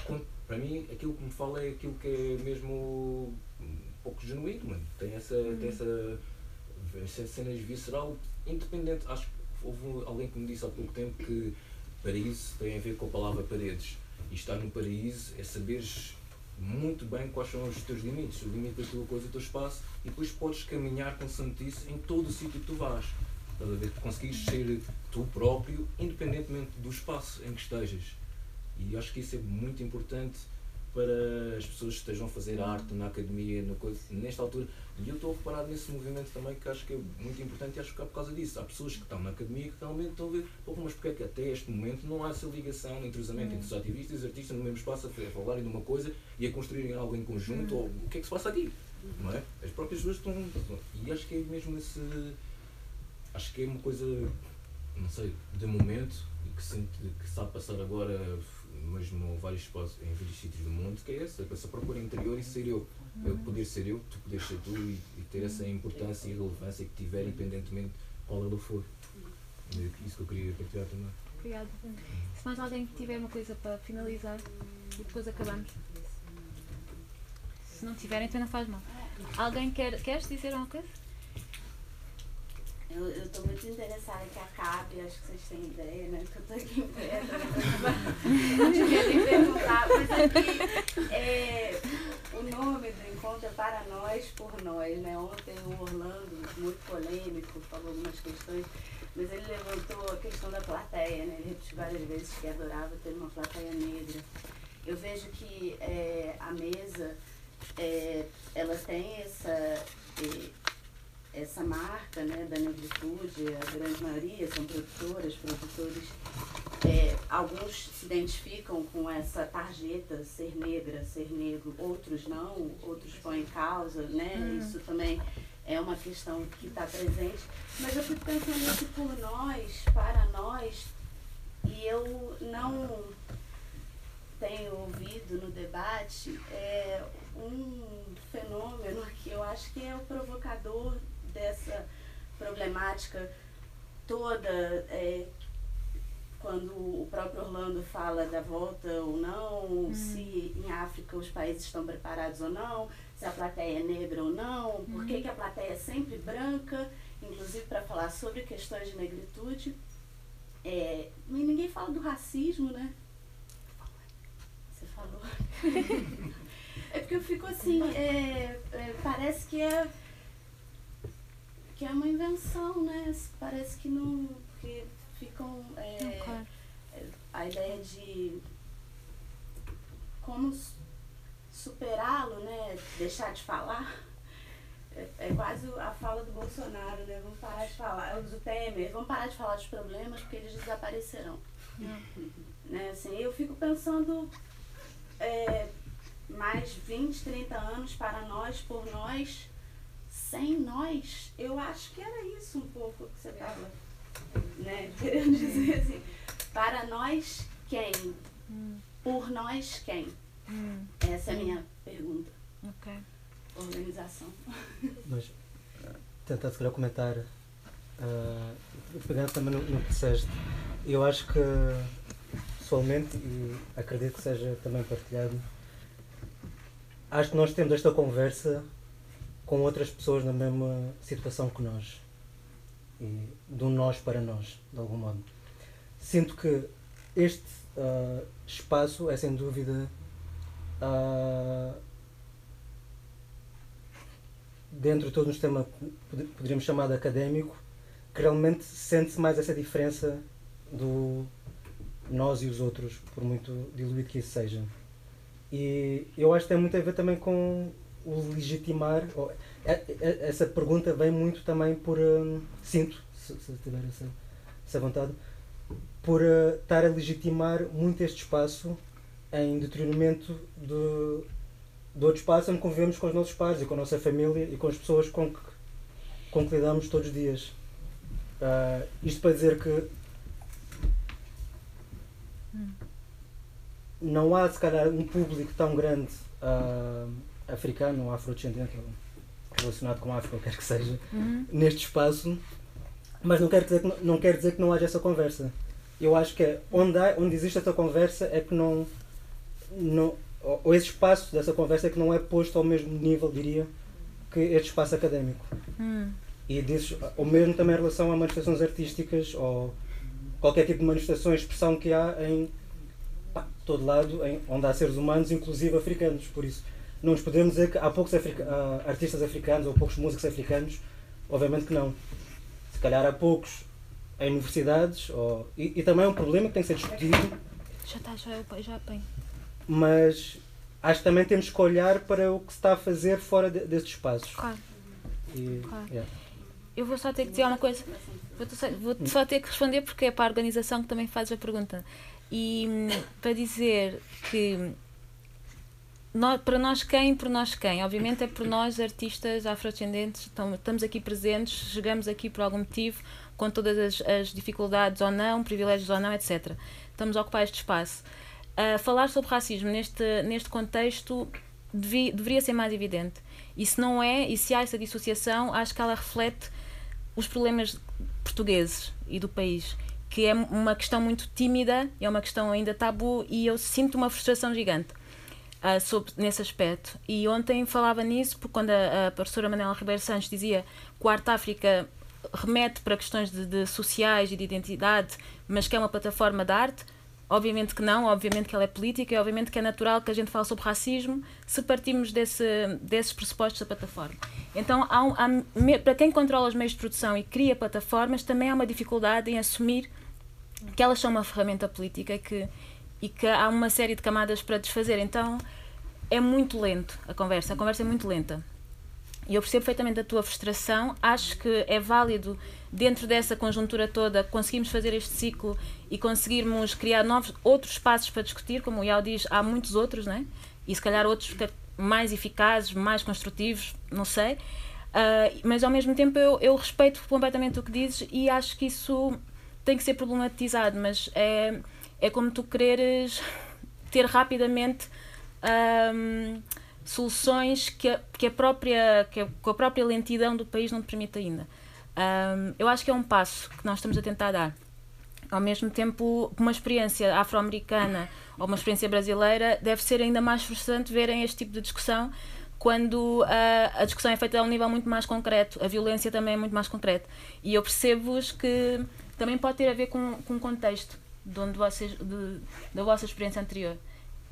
Quando- para mim, aquilo que me fala é aquilo que é mesmo um pouco genuíno, mano. Tem essa, tem essa, essa cena visceral, independente. Acho que houve alguém que me disse há pouco tempo que paraíso tem a ver com a palavra paredes. E estar no paraíso é saberes muito bem quais são os teus limites, o limite da tua coisa, do teu espaço, e depois podes caminhar consoante isso em todo o sítio que tu vais. Estás a ver? Conseguires ser tu próprio, independentemente do espaço em que estejas. E acho que isso é muito importante para as pessoas que estejam a fazer arte na academia, na coisa, nesta altura. E eu estou a reparar nesse movimento também que acho que é muito importante e acho que é por causa disso. Há pessoas que estão na academia que realmente estão a ver, "Pô, mas porque é que até este momento não há essa ligação, entrosamento entre os ativistas e os artistas no mesmo espaço a fa- a falarem de uma coisa e a construírem algo em conjunto? Ou o que é que se passa aqui? Não é? As próprias pessoas estão. E acho que é mesmo esse. Acho que é uma coisa, não sei, de momento e que, sinto, que está a passar agora mesmo vários espaços, em vários sítios do mundo, que é essa, essa procura interior e ser eu. Eu poder ser eu, tu poderes ser tu e, e ter essa importância e relevância que tiver, independentemente de qual ela for. É isso que eu queria partilhar também. Obrigada. Se mais alguém tiver uma coisa para finalizar e depois acabamos. Se não tiverem, então não faz mal. Alguém quer. Queres dizer alguma coisa? Eu estou muito interessada que acabe, acho que vocês têm ideia, né? Que eu estou aqui em pé, tô- eu devia ter perguntado Ah, mas aqui é, o nome do encontro é Para Nós, por Nós, né? Ontem o Orlando, muito polêmico, falou algumas questões, mas ele levantou a questão da plateia, né? Ele repetiu várias vezes que adorava ter uma plateia negra. Eu vejo que é, a mesa, é, ela tem essa, é, essa marca né, da negritude, a grande maioria são produtoras, produtores. É, alguns se identificam com essa tarjeta ser negra, ser negro, outros não, outros põem em causa, né? Hum. Isso também é uma questão que está presente. Mas eu fico pensando nisso por nós, para nós, e eu não tenho ouvido no debate é um fenômeno que eu acho que é o provocador dessa problemática toda, é, quando o próprio Orlando fala da volta ou não, se em África os países estão preparados ou não, se a plateia é negra ou não, por que, que a plateia é sempre branca, inclusive para falar sobre questões de negritude. É, e ninguém fala do racismo, né? Você falou. é porque eu fico assim, é, é, parece que é que é uma invenção, né? Parece que não. Porque ficam. é, Claro. é, a ideia de como su- superá-lo, né? Deixar de falar. É, é quase a fala do Bolsonaro, né? Vamos parar de falar, do Temer, vamos parar de falar dos problemas porque eles desaparecerão. Né? Assim, eu fico pensando é, mais 20, 30 anos para nós, por nós, sem nós, eu acho que era isso um pouco que você estava né, querendo dizer assim. Para nós, quem? Por nós, quem? Essa é a minha pergunta. Ok. Organização. Mas tentar se calhar comentar, ah, pegando também no, no que disseste, eu acho que pessoalmente, e acredito que seja também partilhado, acho que nós temos esta conversa com outras pessoas na mesma situação que nós. E do nós para nós, de algum modo. Sinto que este ah, espaço é sem dúvida ah, dentro de todo um sistema que pod- poderíamos chamar de académico, que realmente sente-se mais essa diferença do nós e os outros, por muito diluído que isso seja. E eu acho que tem muito a ver também com o legitimar. ou- Essa pergunta vem muito também por. hum, sinto, se, se tiver essa, essa vontade, por uh, estar a legitimar muito este espaço em detrimento do, do outro espaço onde convivemos com os nossos pais e com a nossa família e com as pessoas com que, com que lidamos todos os dias. Ah, isto para dizer que não há, se calhar, um público tão grande ah, africano ou afrodescendente ou relacionado com a África, ou quer que seja, Uhum. neste espaço, mas não quer, dizer que, não- quer dizer que não haja essa conversa. Eu acho que é onde, há, onde existe essa conversa é que não, não. Ou ou esse espaço dessa conversa é que não é posto ao mesmo nível, diria, que este espaço académico. Hum. E dizes, o mesmo também em relação a manifestações artísticas ou qualquer tipo de manifestação, expressão que há em pá, todo lado, em, onde há seres humanos, inclusive africanos. Por isso, não nos podemos dizer que há poucos africa- artistas africanos ou poucos músicos africanos. Obviamente que não. Se calhar há poucos em universidades, ou, e, e também é um problema que tem que ser discutido, Já está, já, já apanho. mas acho que também temos que olhar para o que se está a fazer fora de, destes espaços. Claro. E, Claro. yeah. Eu vou só ter que dizer uma coisa. Vou só, vou só ter que responder porque é para a organização que também faz a pergunta. E hum, para dizer que para nós quem, por nós quem? Obviamente é por nós, artistas afrodescendentes, estamos aqui presentes, chegamos aqui por algum motivo, com todas as, as dificuldades ou não, privilégios ou não, etc. Estamos a ocupar este espaço. Ah, falar sobre racismo neste, neste contexto devi- deveria ser mais evidente. E se não é, e se há essa dissociação, acho que ela reflete os problemas portugueses e do país, que é uma questão muito tímida, é uma questão ainda tabu e eu sinto uma frustração gigante ah, sobre, nesse aspecto. E ontem falava nisso porque quando a, a professora Manuela Ribeiro Santos dizia que Arte África remete para questões de, de sociais e de identidade, mas que é uma plataforma de arte, Obviamente que não, obviamente que ela é política e obviamente que é natural que a gente fale sobre racismo se partimos desse, desses pressupostos da plataforma. Então, há, um- há para quem controla os meios de produção e cria plataformas, também há uma dificuldade em assumir que elas são uma ferramenta política que, e que há uma série de camadas para desfazer. Então, é muito lento a conversa, a conversa é muito lenta. E eu percebo perfeitamente a tua frustração. Acho que é válido, dentro dessa conjuntura toda, conseguirmos fazer este ciclo e conseguirmos criar novos, outros espaços para discutir. Como o Iau diz, há muitos outros, né? e se calhar outros que- mais eficazes, mais construtivos, não sei. Ah, mas ao mesmo tempo eu, eu respeito completamente o que dizes e acho que isso tem que ser problematizado. Mas é, é como tu quereres ter rapidamente. ahm, soluções que a, que a própria que a, a própria lentidão do país não te permite ainda. Ahm, eu acho que é um passo que nós estamos a tentar dar. Ao mesmo tempo, uma experiência afro-americana ou uma experiência brasileira deve ser ainda mais frustrante verem este tipo de discussão quando ah, a discussão é feita a um nível muito mais concreto, a violência também é muito mais concreta. E eu percebo-vos que também pode ter a ver com, com contexto de onde vocês, de- da vossa experiência anterior.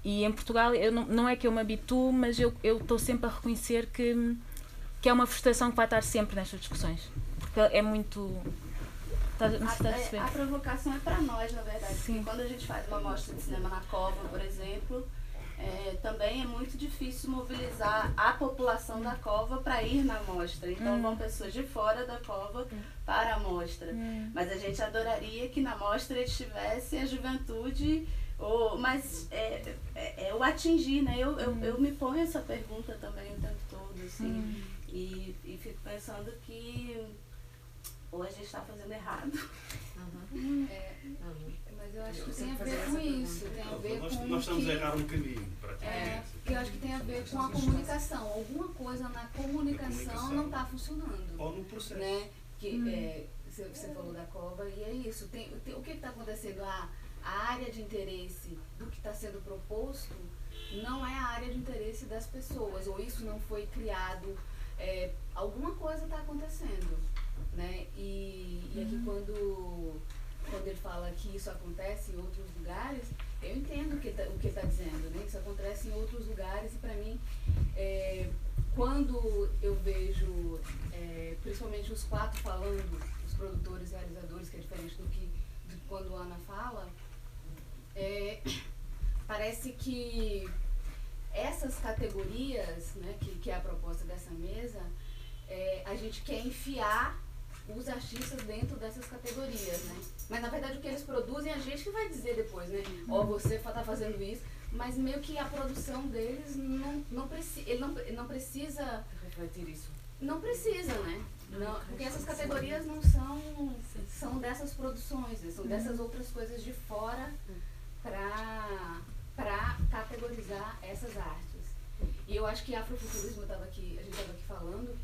E em Portugal, eu não, não é que eu me habituo, mas eu estou sempre a reconhecer que, que é uma frustração que vai estar sempre nestas discussões. Porque é muito. Estás a A, perceber? a provocação é para nós, na verdade. Porque quando a gente faz uma mostra de cinema na Cova, por exemplo, é, também é muito difícil mobilizar a população da Cova para ir na mostra. Então Hum. vão pessoas de fora da Cova para a mostra. Hum. Mas a gente adoraria que na mostra estivesse a juventude. Ou, mas é, é, é o atingir, né? Eu, eu, eu me ponho essa pergunta também o tempo todo, assim. Hum. E, e fico pensando que ou a gente está fazendo errado. É, mas eu acho que tem a ver com isso, tem a ver Nós, com nós estamos que- a errar um caminho, É, praticamente. que eu acho que tem a ver com a comunicação. Alguma coisa na comunicação não está funcionando. Ou no processo. Né? Que, Hum. é, você, você falou da cova e é isso. Tem, tem- o que está acontecendo? A, a área de interesse do que está sendo proposto não é a área de interesse das pessoas. Ou isso não foi criado. é, alguma coisa está acontecendo. Né? E, e aqui Uhum. quando, quando ele fala que isso acontece em outros lugares, eu entendo o que tá- o que está dizendo, né? Isso acontece em outros lugares e para mim, é, quando eu vejo, é, principalmente os quatro falando, os produtores, realizadores, que é diferente do que de quando a Ana fala, é, parece que essas categorias, né, que, que é a proposta dessa mesa, é, a gente quer enfiar os artistas dentro dessas categorias, né? Mas na verdade o que eles produzem a gente que vai dizer depois, né? Ó, você fa- tá fazendo isso, mas meio que a produção deles não, não precisa, ele não, ele não precisa refletir isso. Não precisa, né? Não, porque essas categorias não são são dessas produções, né? são dessas outras coisas de fora para para categorizar essas artes. E eu acho que afrofuturismo tava aqui, a gente estava aqui falando,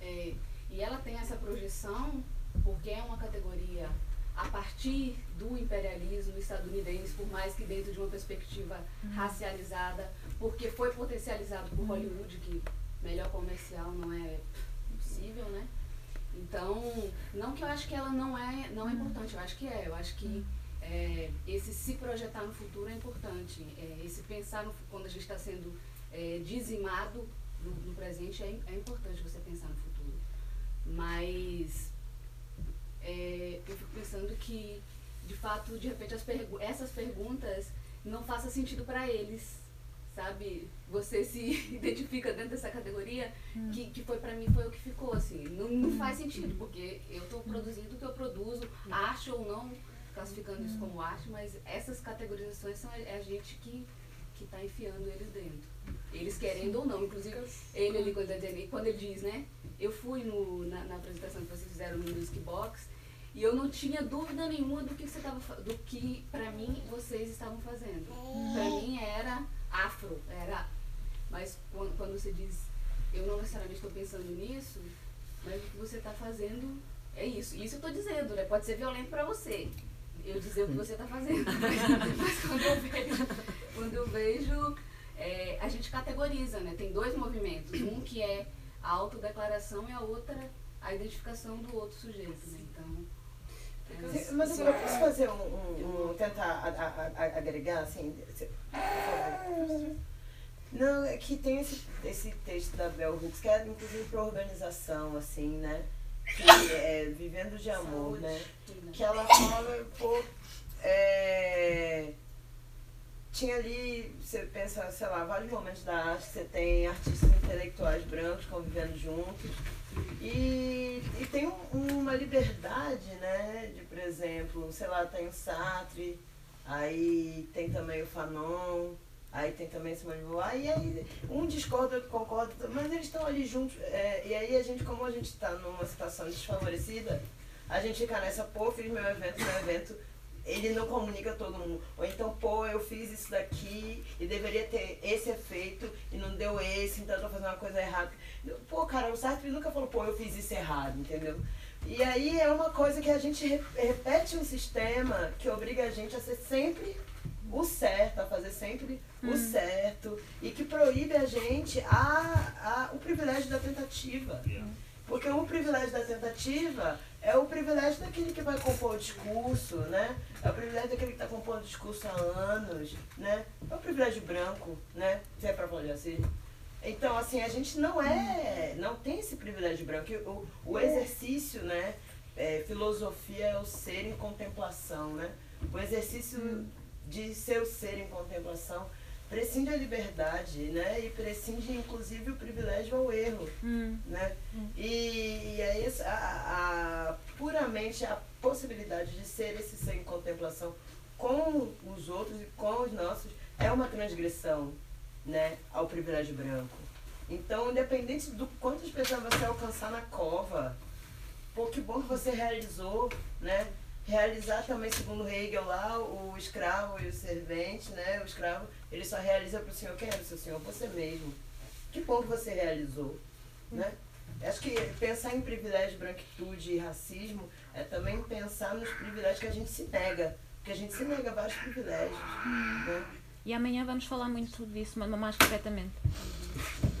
é, e ela tem essa projeção porque é uma categoria a partir do imperialismo estadunidense, por mais que dentro de uma perspectiva racializada, porque foi potencializado por Hollywood, que melhor comercial não é possível, né? Então, não que eu acho que ela não é, não é importante, eu acho que é, eu acho que é, esse se projetar no futuro é importante, é, esse pensar no, quando a gente está sendo é, dizimado no, no presente é, é importante você pensar no futuro. Mas é, eu fico pensando que, de fato, de repente pergu essas perguntas não façam sentido para eles, sabe? Você se identifica dentro dessa categoria que, que foi para mim foi o que ficou assim. Não, não faz sentido porque eu estou produzindo o que eu produzo, arte ou não, classificando isso como arte, mas essas categorizações são é a gente que que está enfiando eles dentro. Eles querendo ou não, inclusive ele ali diz- quando ele diz, né? Eu fui no, na, na apresentação que vocês fizeram no Music Box e eu não tinha dúvida nenhuma do que você tava, do que para mim vocês estavam fazendo. Para mim era afro, era. Mas quando, quando você diz, eu não necessariamente estou pensando nisso, mas o que você está fazendo é isso. Isso eu estou dizendo, né? Pode ser violento para você. Eu dizer o que você está fazendo. Mas, mas quando eu vejo, quando eu vejo é, a gente categoriza, né? Tem dois movimentos. Um que é a autodeclaração e a outra a identificação do outro sujeito, né? Então, Sim, Mas eu posso fazer um, um- um- tentar a- a- a- agregar assim? Não, é que tem esse, esse texto da Bell Hooks, que é inclusive para organização, assim, né? Que é Vivendo de Amor, né? Que ela fala, pô, é, tinha ali, você pensa, sei lá, vários momentos da arte, você tem artistas intelectuais brancos convivendo juntos. E, e tem um- uma liberdade, né? De, por exemplo, sei lá, tem o Sartre, aí tem também o Fanon, aí tem também Simone de Beauvoir, e aí um discorda, outro concorda, mas eles estão ali juntos. é, e aí a gente, como a gente está numa situação desfavorecida, a gente fica nessa, pô, fiz meu evento, meu evento, ele não comunica todo mundo. Ou então, pô, eu fiz isso daqui e deveria ter esse efeito e não deu esse, então eu tô fazendo uma coisa errada. Pô, cara, o Sartre nunca falou, pô, eu fiz isso errado, entendeu? E aí é uma coisa que a gente re- repete um sistema que obriga a gente a ser sempre o certo, a fazer sempre o Hum. certo e que proíbe a gente a, a, o privilégio da tentativa. Porque o privilégio da tentativa é o privilégio daquele que vai compor o discurso, né? É o privilégio daquele que está compondo o discurso há anos, né? É o privilégio branco, né? Se é para falar assim. Então, assim, a gente não é, não tem esse privilégio branco. O, o exercício, né? é, filosofia é o ser em contemplação, né? O exercício de ser o ser em contemplação prescinde a liberdade, né? E prescinde, inclusive, o privilégio ao erro, né? E, e é isso, a, a- puramente a possibilidade de ser esse ser em contemplação com os outros e com os nossos é uma transgressão, né? Ao privilégio branco. Então, independente do quantas pessoas você alcançar na cova, pô, que bom que você realizou, né? Realizar também, segundo Hegel lá, o escravo e o servente, né? O escravo, ele só realiza para o senhor, quem é o seu senhor? Você mesmo. Que que você realizou, né? Acho que pensar em privilégio, branquitude e racismo é também pensar nos privilégios que a gente se nega. Porque a gente se nega a vários privilégios, né? E amanhã vamos falar muito disso, mas mais concretamente.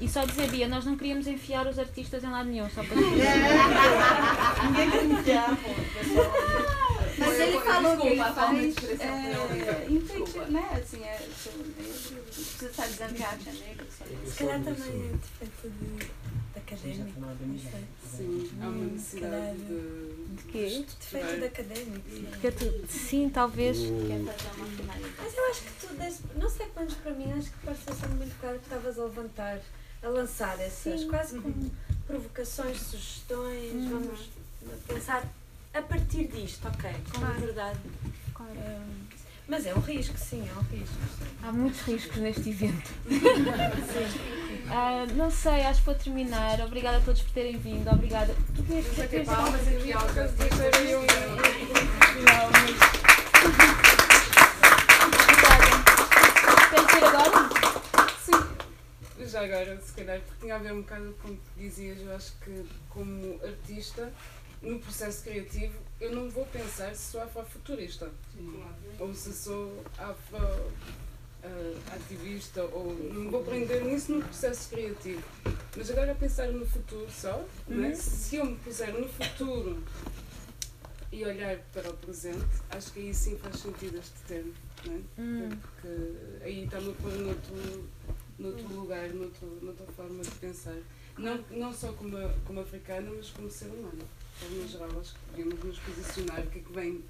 E só dizer, Bia, nós não queríamos enfiar os artistas em lado nenhum, só para dizer. Ninguém quer enfiar, pô, pessoal. Mas ele Desculpa, falou que ele de faz expressão foi é, horrível. enfeite, né? Assim, é, sou negro, não precisa estar dizendo que a arte é negra, Se calhar também é defeito de, de académico, não sei. Sim, há uma Hum, necessidade se calhar, de. De quê? Defeito de académico. Porque tu- sim, talvez. Mas eu acho que tu deste, não sei quantos para mim, acho que pareceu ser muito claro que estavas a levantar, a lançar essas, Sim. quase como provocações, sugestões, Uhum. vamos pensar a partir disto, ok, como Claro. verdade. Hum, mas é um risco, sim, é um risco. Há muitos riscos neste evento. Ah, não sei, acho que vou terminar. Obrigada a todos por terem vindo. Obrigada. Tu Vamos bater querias- palmas aqui ao agora? Sim, já agora, se calhar, porque tinha a ver um bocado com o que dizias, eu acho que como artista, no processo criativo, eu não vou pensar se sou afrofuturista ou se sou afro ah, ativista ou não vou prender nisso no processo criativo. Mas agora pensar no futuro só, é? Uhum. se eu me puser no futuro e olhar para o presente, acho que aí sim faz sentido este termo, não é? Hum. Porque aí está-me a pôr noutro, noutro lugar, noutro, noutra forma de pensar. Não, não só como, como africana, mas como ser humano. Forma geral, acho que devemos nos posicionar, o que é que vem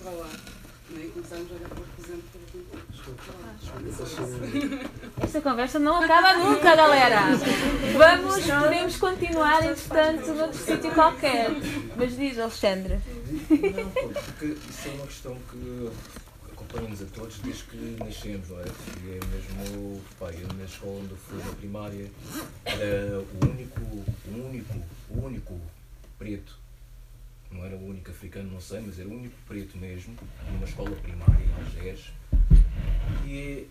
para lá. Né? E começarmos a olhar para o presente para futuro. Esta conversa não acaba nunca, galera. Vamos, podemos continuar, entretanto, noutro sítio qualquer. Mas diz, Alexandre. Não, porque isso é uma questão que acompanha-nos a todos desde que nascemos, não é? E é mesmo, pá, eu na escola onde eu fui na primária era o único, o único, o único preto, não era o único africano, não sei, mas era o único preto mesmo, numa escola primária em Algés. E,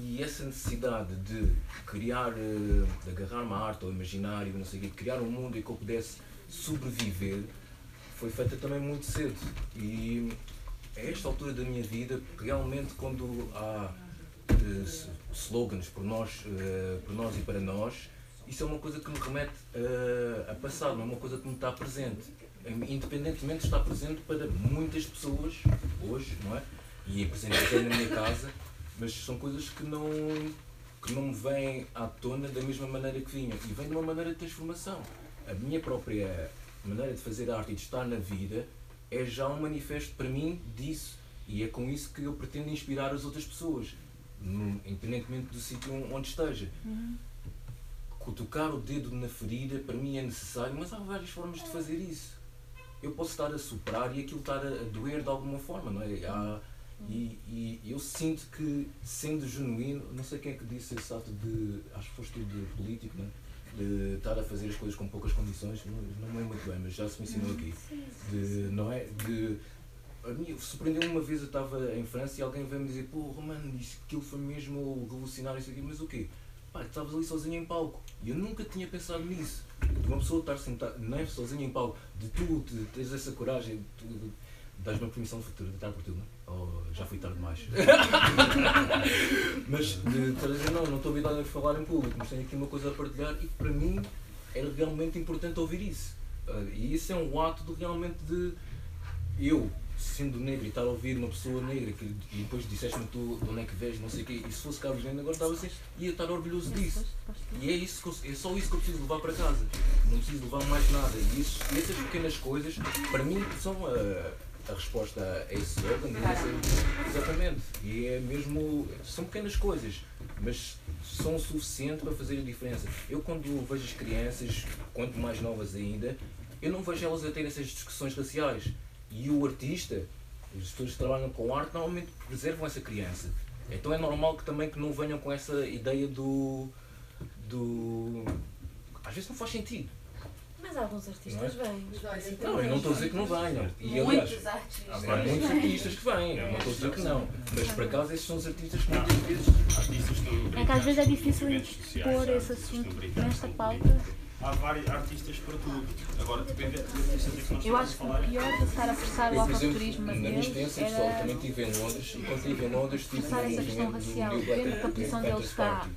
e essa necessidade de criar, eh, de agarrar uma arte ou imaginário, não sei o quê, de criar um mundo em que eu pudesse sobreviver, foi feita também muito cedo. E a esta altura da minha vida, realmente quando há eh, s- slogans por nós, eh, por nós e para nós, isso é uma coisa que me remete eh, a passado, não é uma coisa que me está presente. Independentemente de estar presente para muitas pessoas hoje, não é? E é presente até na minha casa, mas são coisas que não, que não me vêm à tona da mesma maneira que vinham. E vem de uma maneira de transformação. A minha própria maneira de fazer arte e de estar na vida é já um manifesto para mim disso. E é com isso que eu pretendo inspirar as outras pessoas, independentemente do sítio onde esteja. Uhum. Cutucar o dedo na ferida para mim é necessário, mas há várias formas de fazer isso. Eu posso estar a soprar e aquilo estar a, doer de alguma forma, não é? Há- e, e eu sinto que, sendo genuíno, não sei quem é que disse esse ato de. Acho que foste tu de político, não é? De estar a fazer as coisas com poucas condições, não, não me lembro muito bem, mas já se me ensinou aqui. De, não é? De, a mim surpreendeu uma vez, eu estava em França e alguém veio-me dizer: Pô, mano, isso, aquilo foi mesmo revolucionário, isso aqui, mas o quê? Pá, tu estavas ali sozinho em palco. E eu nunca tinha pensado nisso. De uma pessoa estar sentada, não é sozinha em palco, de tu, de teres essa coragem, de tu, de, dás-me a permissão de futuro de estar por tu, não é? Ou já fui tarde demais? mas de dizer, não, não estou habituado a falar em público, mas tenho aqui uma coisa a partilhar e para mim era realmente importante ouvir isso. Ah, e isso é um ato de realmente de eu, sendo negro e estar a ouvir uma pessoa negra que, e depois disseste-me tu de onde é que vês, não sei o quê, e se fosse Carlos Gênero agora estava assim, ia estar orgulhoso disso. E é, isso eu- é só isso que eu preciso levar para casa. Não preciso levar mais nada. E, isso, e essas pequenas coisas, para mim, são a, a resposta a esse slogan. Exatamente. E é mesmo. São pequenas coisas, mas são o suficiente para fazer a diferença. Eu, quando vejo as crianças, quanto mais novas ainda, eu não vejo elas a ter essas discussões raciais. E o artista, as pessoas que trabalham com arte, normalmente preservam essa criança. Então é normal que também que não venham com essa ideia do. do. Às vezes não faz sentido. Mas alguns artistas Não é? vêm. Não, eu não estou a dizer que não venham. E, Muitos aliás, artistas. Há muitos artistas que vêm, eu não estou a dizer que não. Mas por acaso esses são os artistas que muitas vezes. É que às vezes é difícil há esse assunto nesta pauta. Há vários artistas para tudo. Agora depende dos artistas é que nós Eu acho que o falar. pior de estar a forçar o na a minha deles experiência pessoal, era também estive em Londres e quando estive em Londres estive no forçar essa questão racial, New vendo Black que a posição deles está. Party.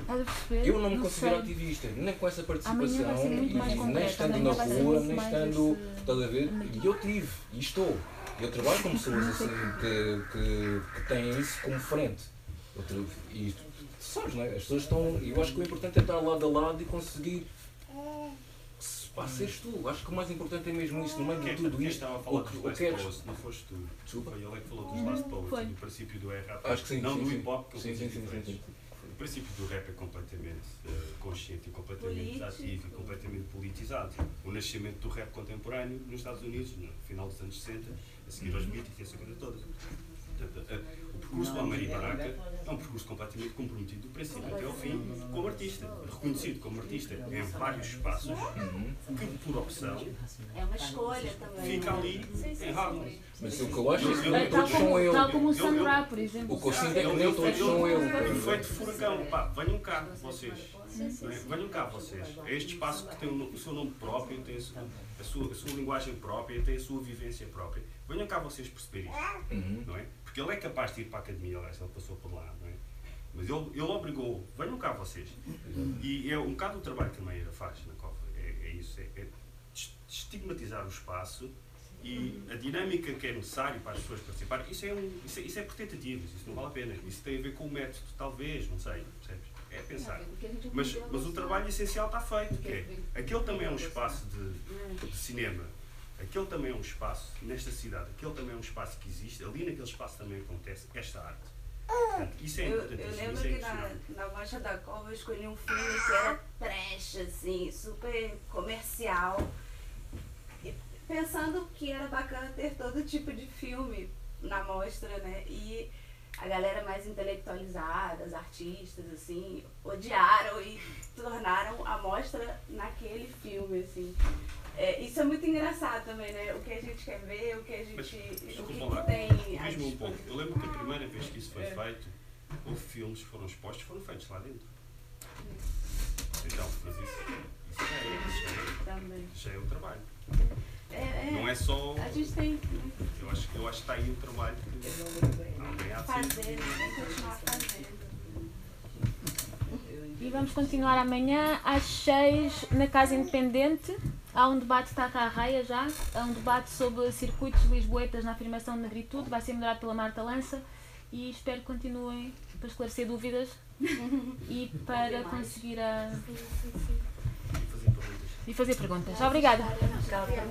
Estás a perceber? Eu não me considero sei. ativista, nem com essa participação, e nem estando na rua, nem estando. Estás a ver? E eu tive, e estou. Eu trabalho com pessoas assim que, que, que têm isso como frente. Eu e sabes, não é? As pessoas estão. Eu acho que o importante é estar lado a lado e conseguir. se- Pá, seres tu. Acho que o mais importante é mesmo isso, no meio de tudo quem isto. estava a falar o dos que, que Last queres. Poets, não foste tu. Desculpa. Foi ele é que falou dos Last Poets foi. e do princípio do rap. Acho que sim, Não sim, do hip hop, que Sim, sim, sim, diferentes. sim. O princípio do rap é completamente eh, consciente e completamente Político. ativo e completamente politizado. O nascimento do rap contemporâneo nos Estados Unidos, no final dos anos 60, a seguir aos Beatles e essa coisa toda. Portanto, eh, percurso do Amari Baraka é um percurso completamente comprometido do princípio até ao fim como artista, reconhecido como artista em vários espaços, que por opção É uma escolha também. fica ali em Harlem. Mas o que eu acho é que Eu- nem eu- todos são como, ele. tal como o Eu- Sun eu- Ra, por exemplo. O que eu sinto é que nem todos são ele. Efeito furacão, pá, venham cá vocês. É? Venham cá vocês. É este espaço que tem o, seu nome próprio, tem a sua, a, sua, a sua linguagem própria, tem a sua vivência própria. Venham cá vocês perceber isto. Uhum. Não é? Porque ele é capaz de ir para a academia, aliás, ele passou por lá, não é? Mas ele, ele obrigou, venham cá vocês. E é um bocado o trabalho que a Meira faz na COFA, é, é isso, é, é estigmatizar o espaço e a dinâmica que é necessária para as pessoas participarem, isso é, um, isso, é, isso é por tentativas, isso não vale a pena. Isso tem a ver com o método, talvez, não sei, percebes? É pensar. Mas, mas o trabalho essencial está feito, que é, aquele também é um espaço de, de cinema, aquele também é um espaço, nesta cidade, aquele também é um espaço que existe, ali naquele espaço também acontece esta arte. Portanto, isso é Eu, eu importantíssimo, lembro isso é que na, na Mancha da Cova eu escolhi um filme que era trash, assim, super comercial. Pensando que era bacana ter todo tipo de filme na mostra, né? E a galera mais intelectualizada, os artistas, assim, odiaram e tornaram a mostra naquele filme, assim. É, isso é muito engraçado também, né? O que a gente quer ver, o que a gente. Mas, o desculpa que lá, tem. corrige-me um pouco. Eu lembro que a primeira vez que isso foi É. feito, houve filmes que foram expostos, foram feitos lá dentro. Então, mas isso, isso já, é, isso já, é, Também. já é um trabalho. É, é, Não é só. A gente tem Eu acho, eu acho que está aí o trabalho que alguém há de fazer, tem que continuar fazendo. E vamos continuar amanhã às 6 na Casa Independente. Há um debate que está cá à raia já, há um debate sobre circuitos lisboetas na afirmação de negritude, vai ser moderado pela Marta Lança. E espero que continuem para esclarecer dúvidas e para conseguir a... e fazer perguntas. Obrigada. Obrigada.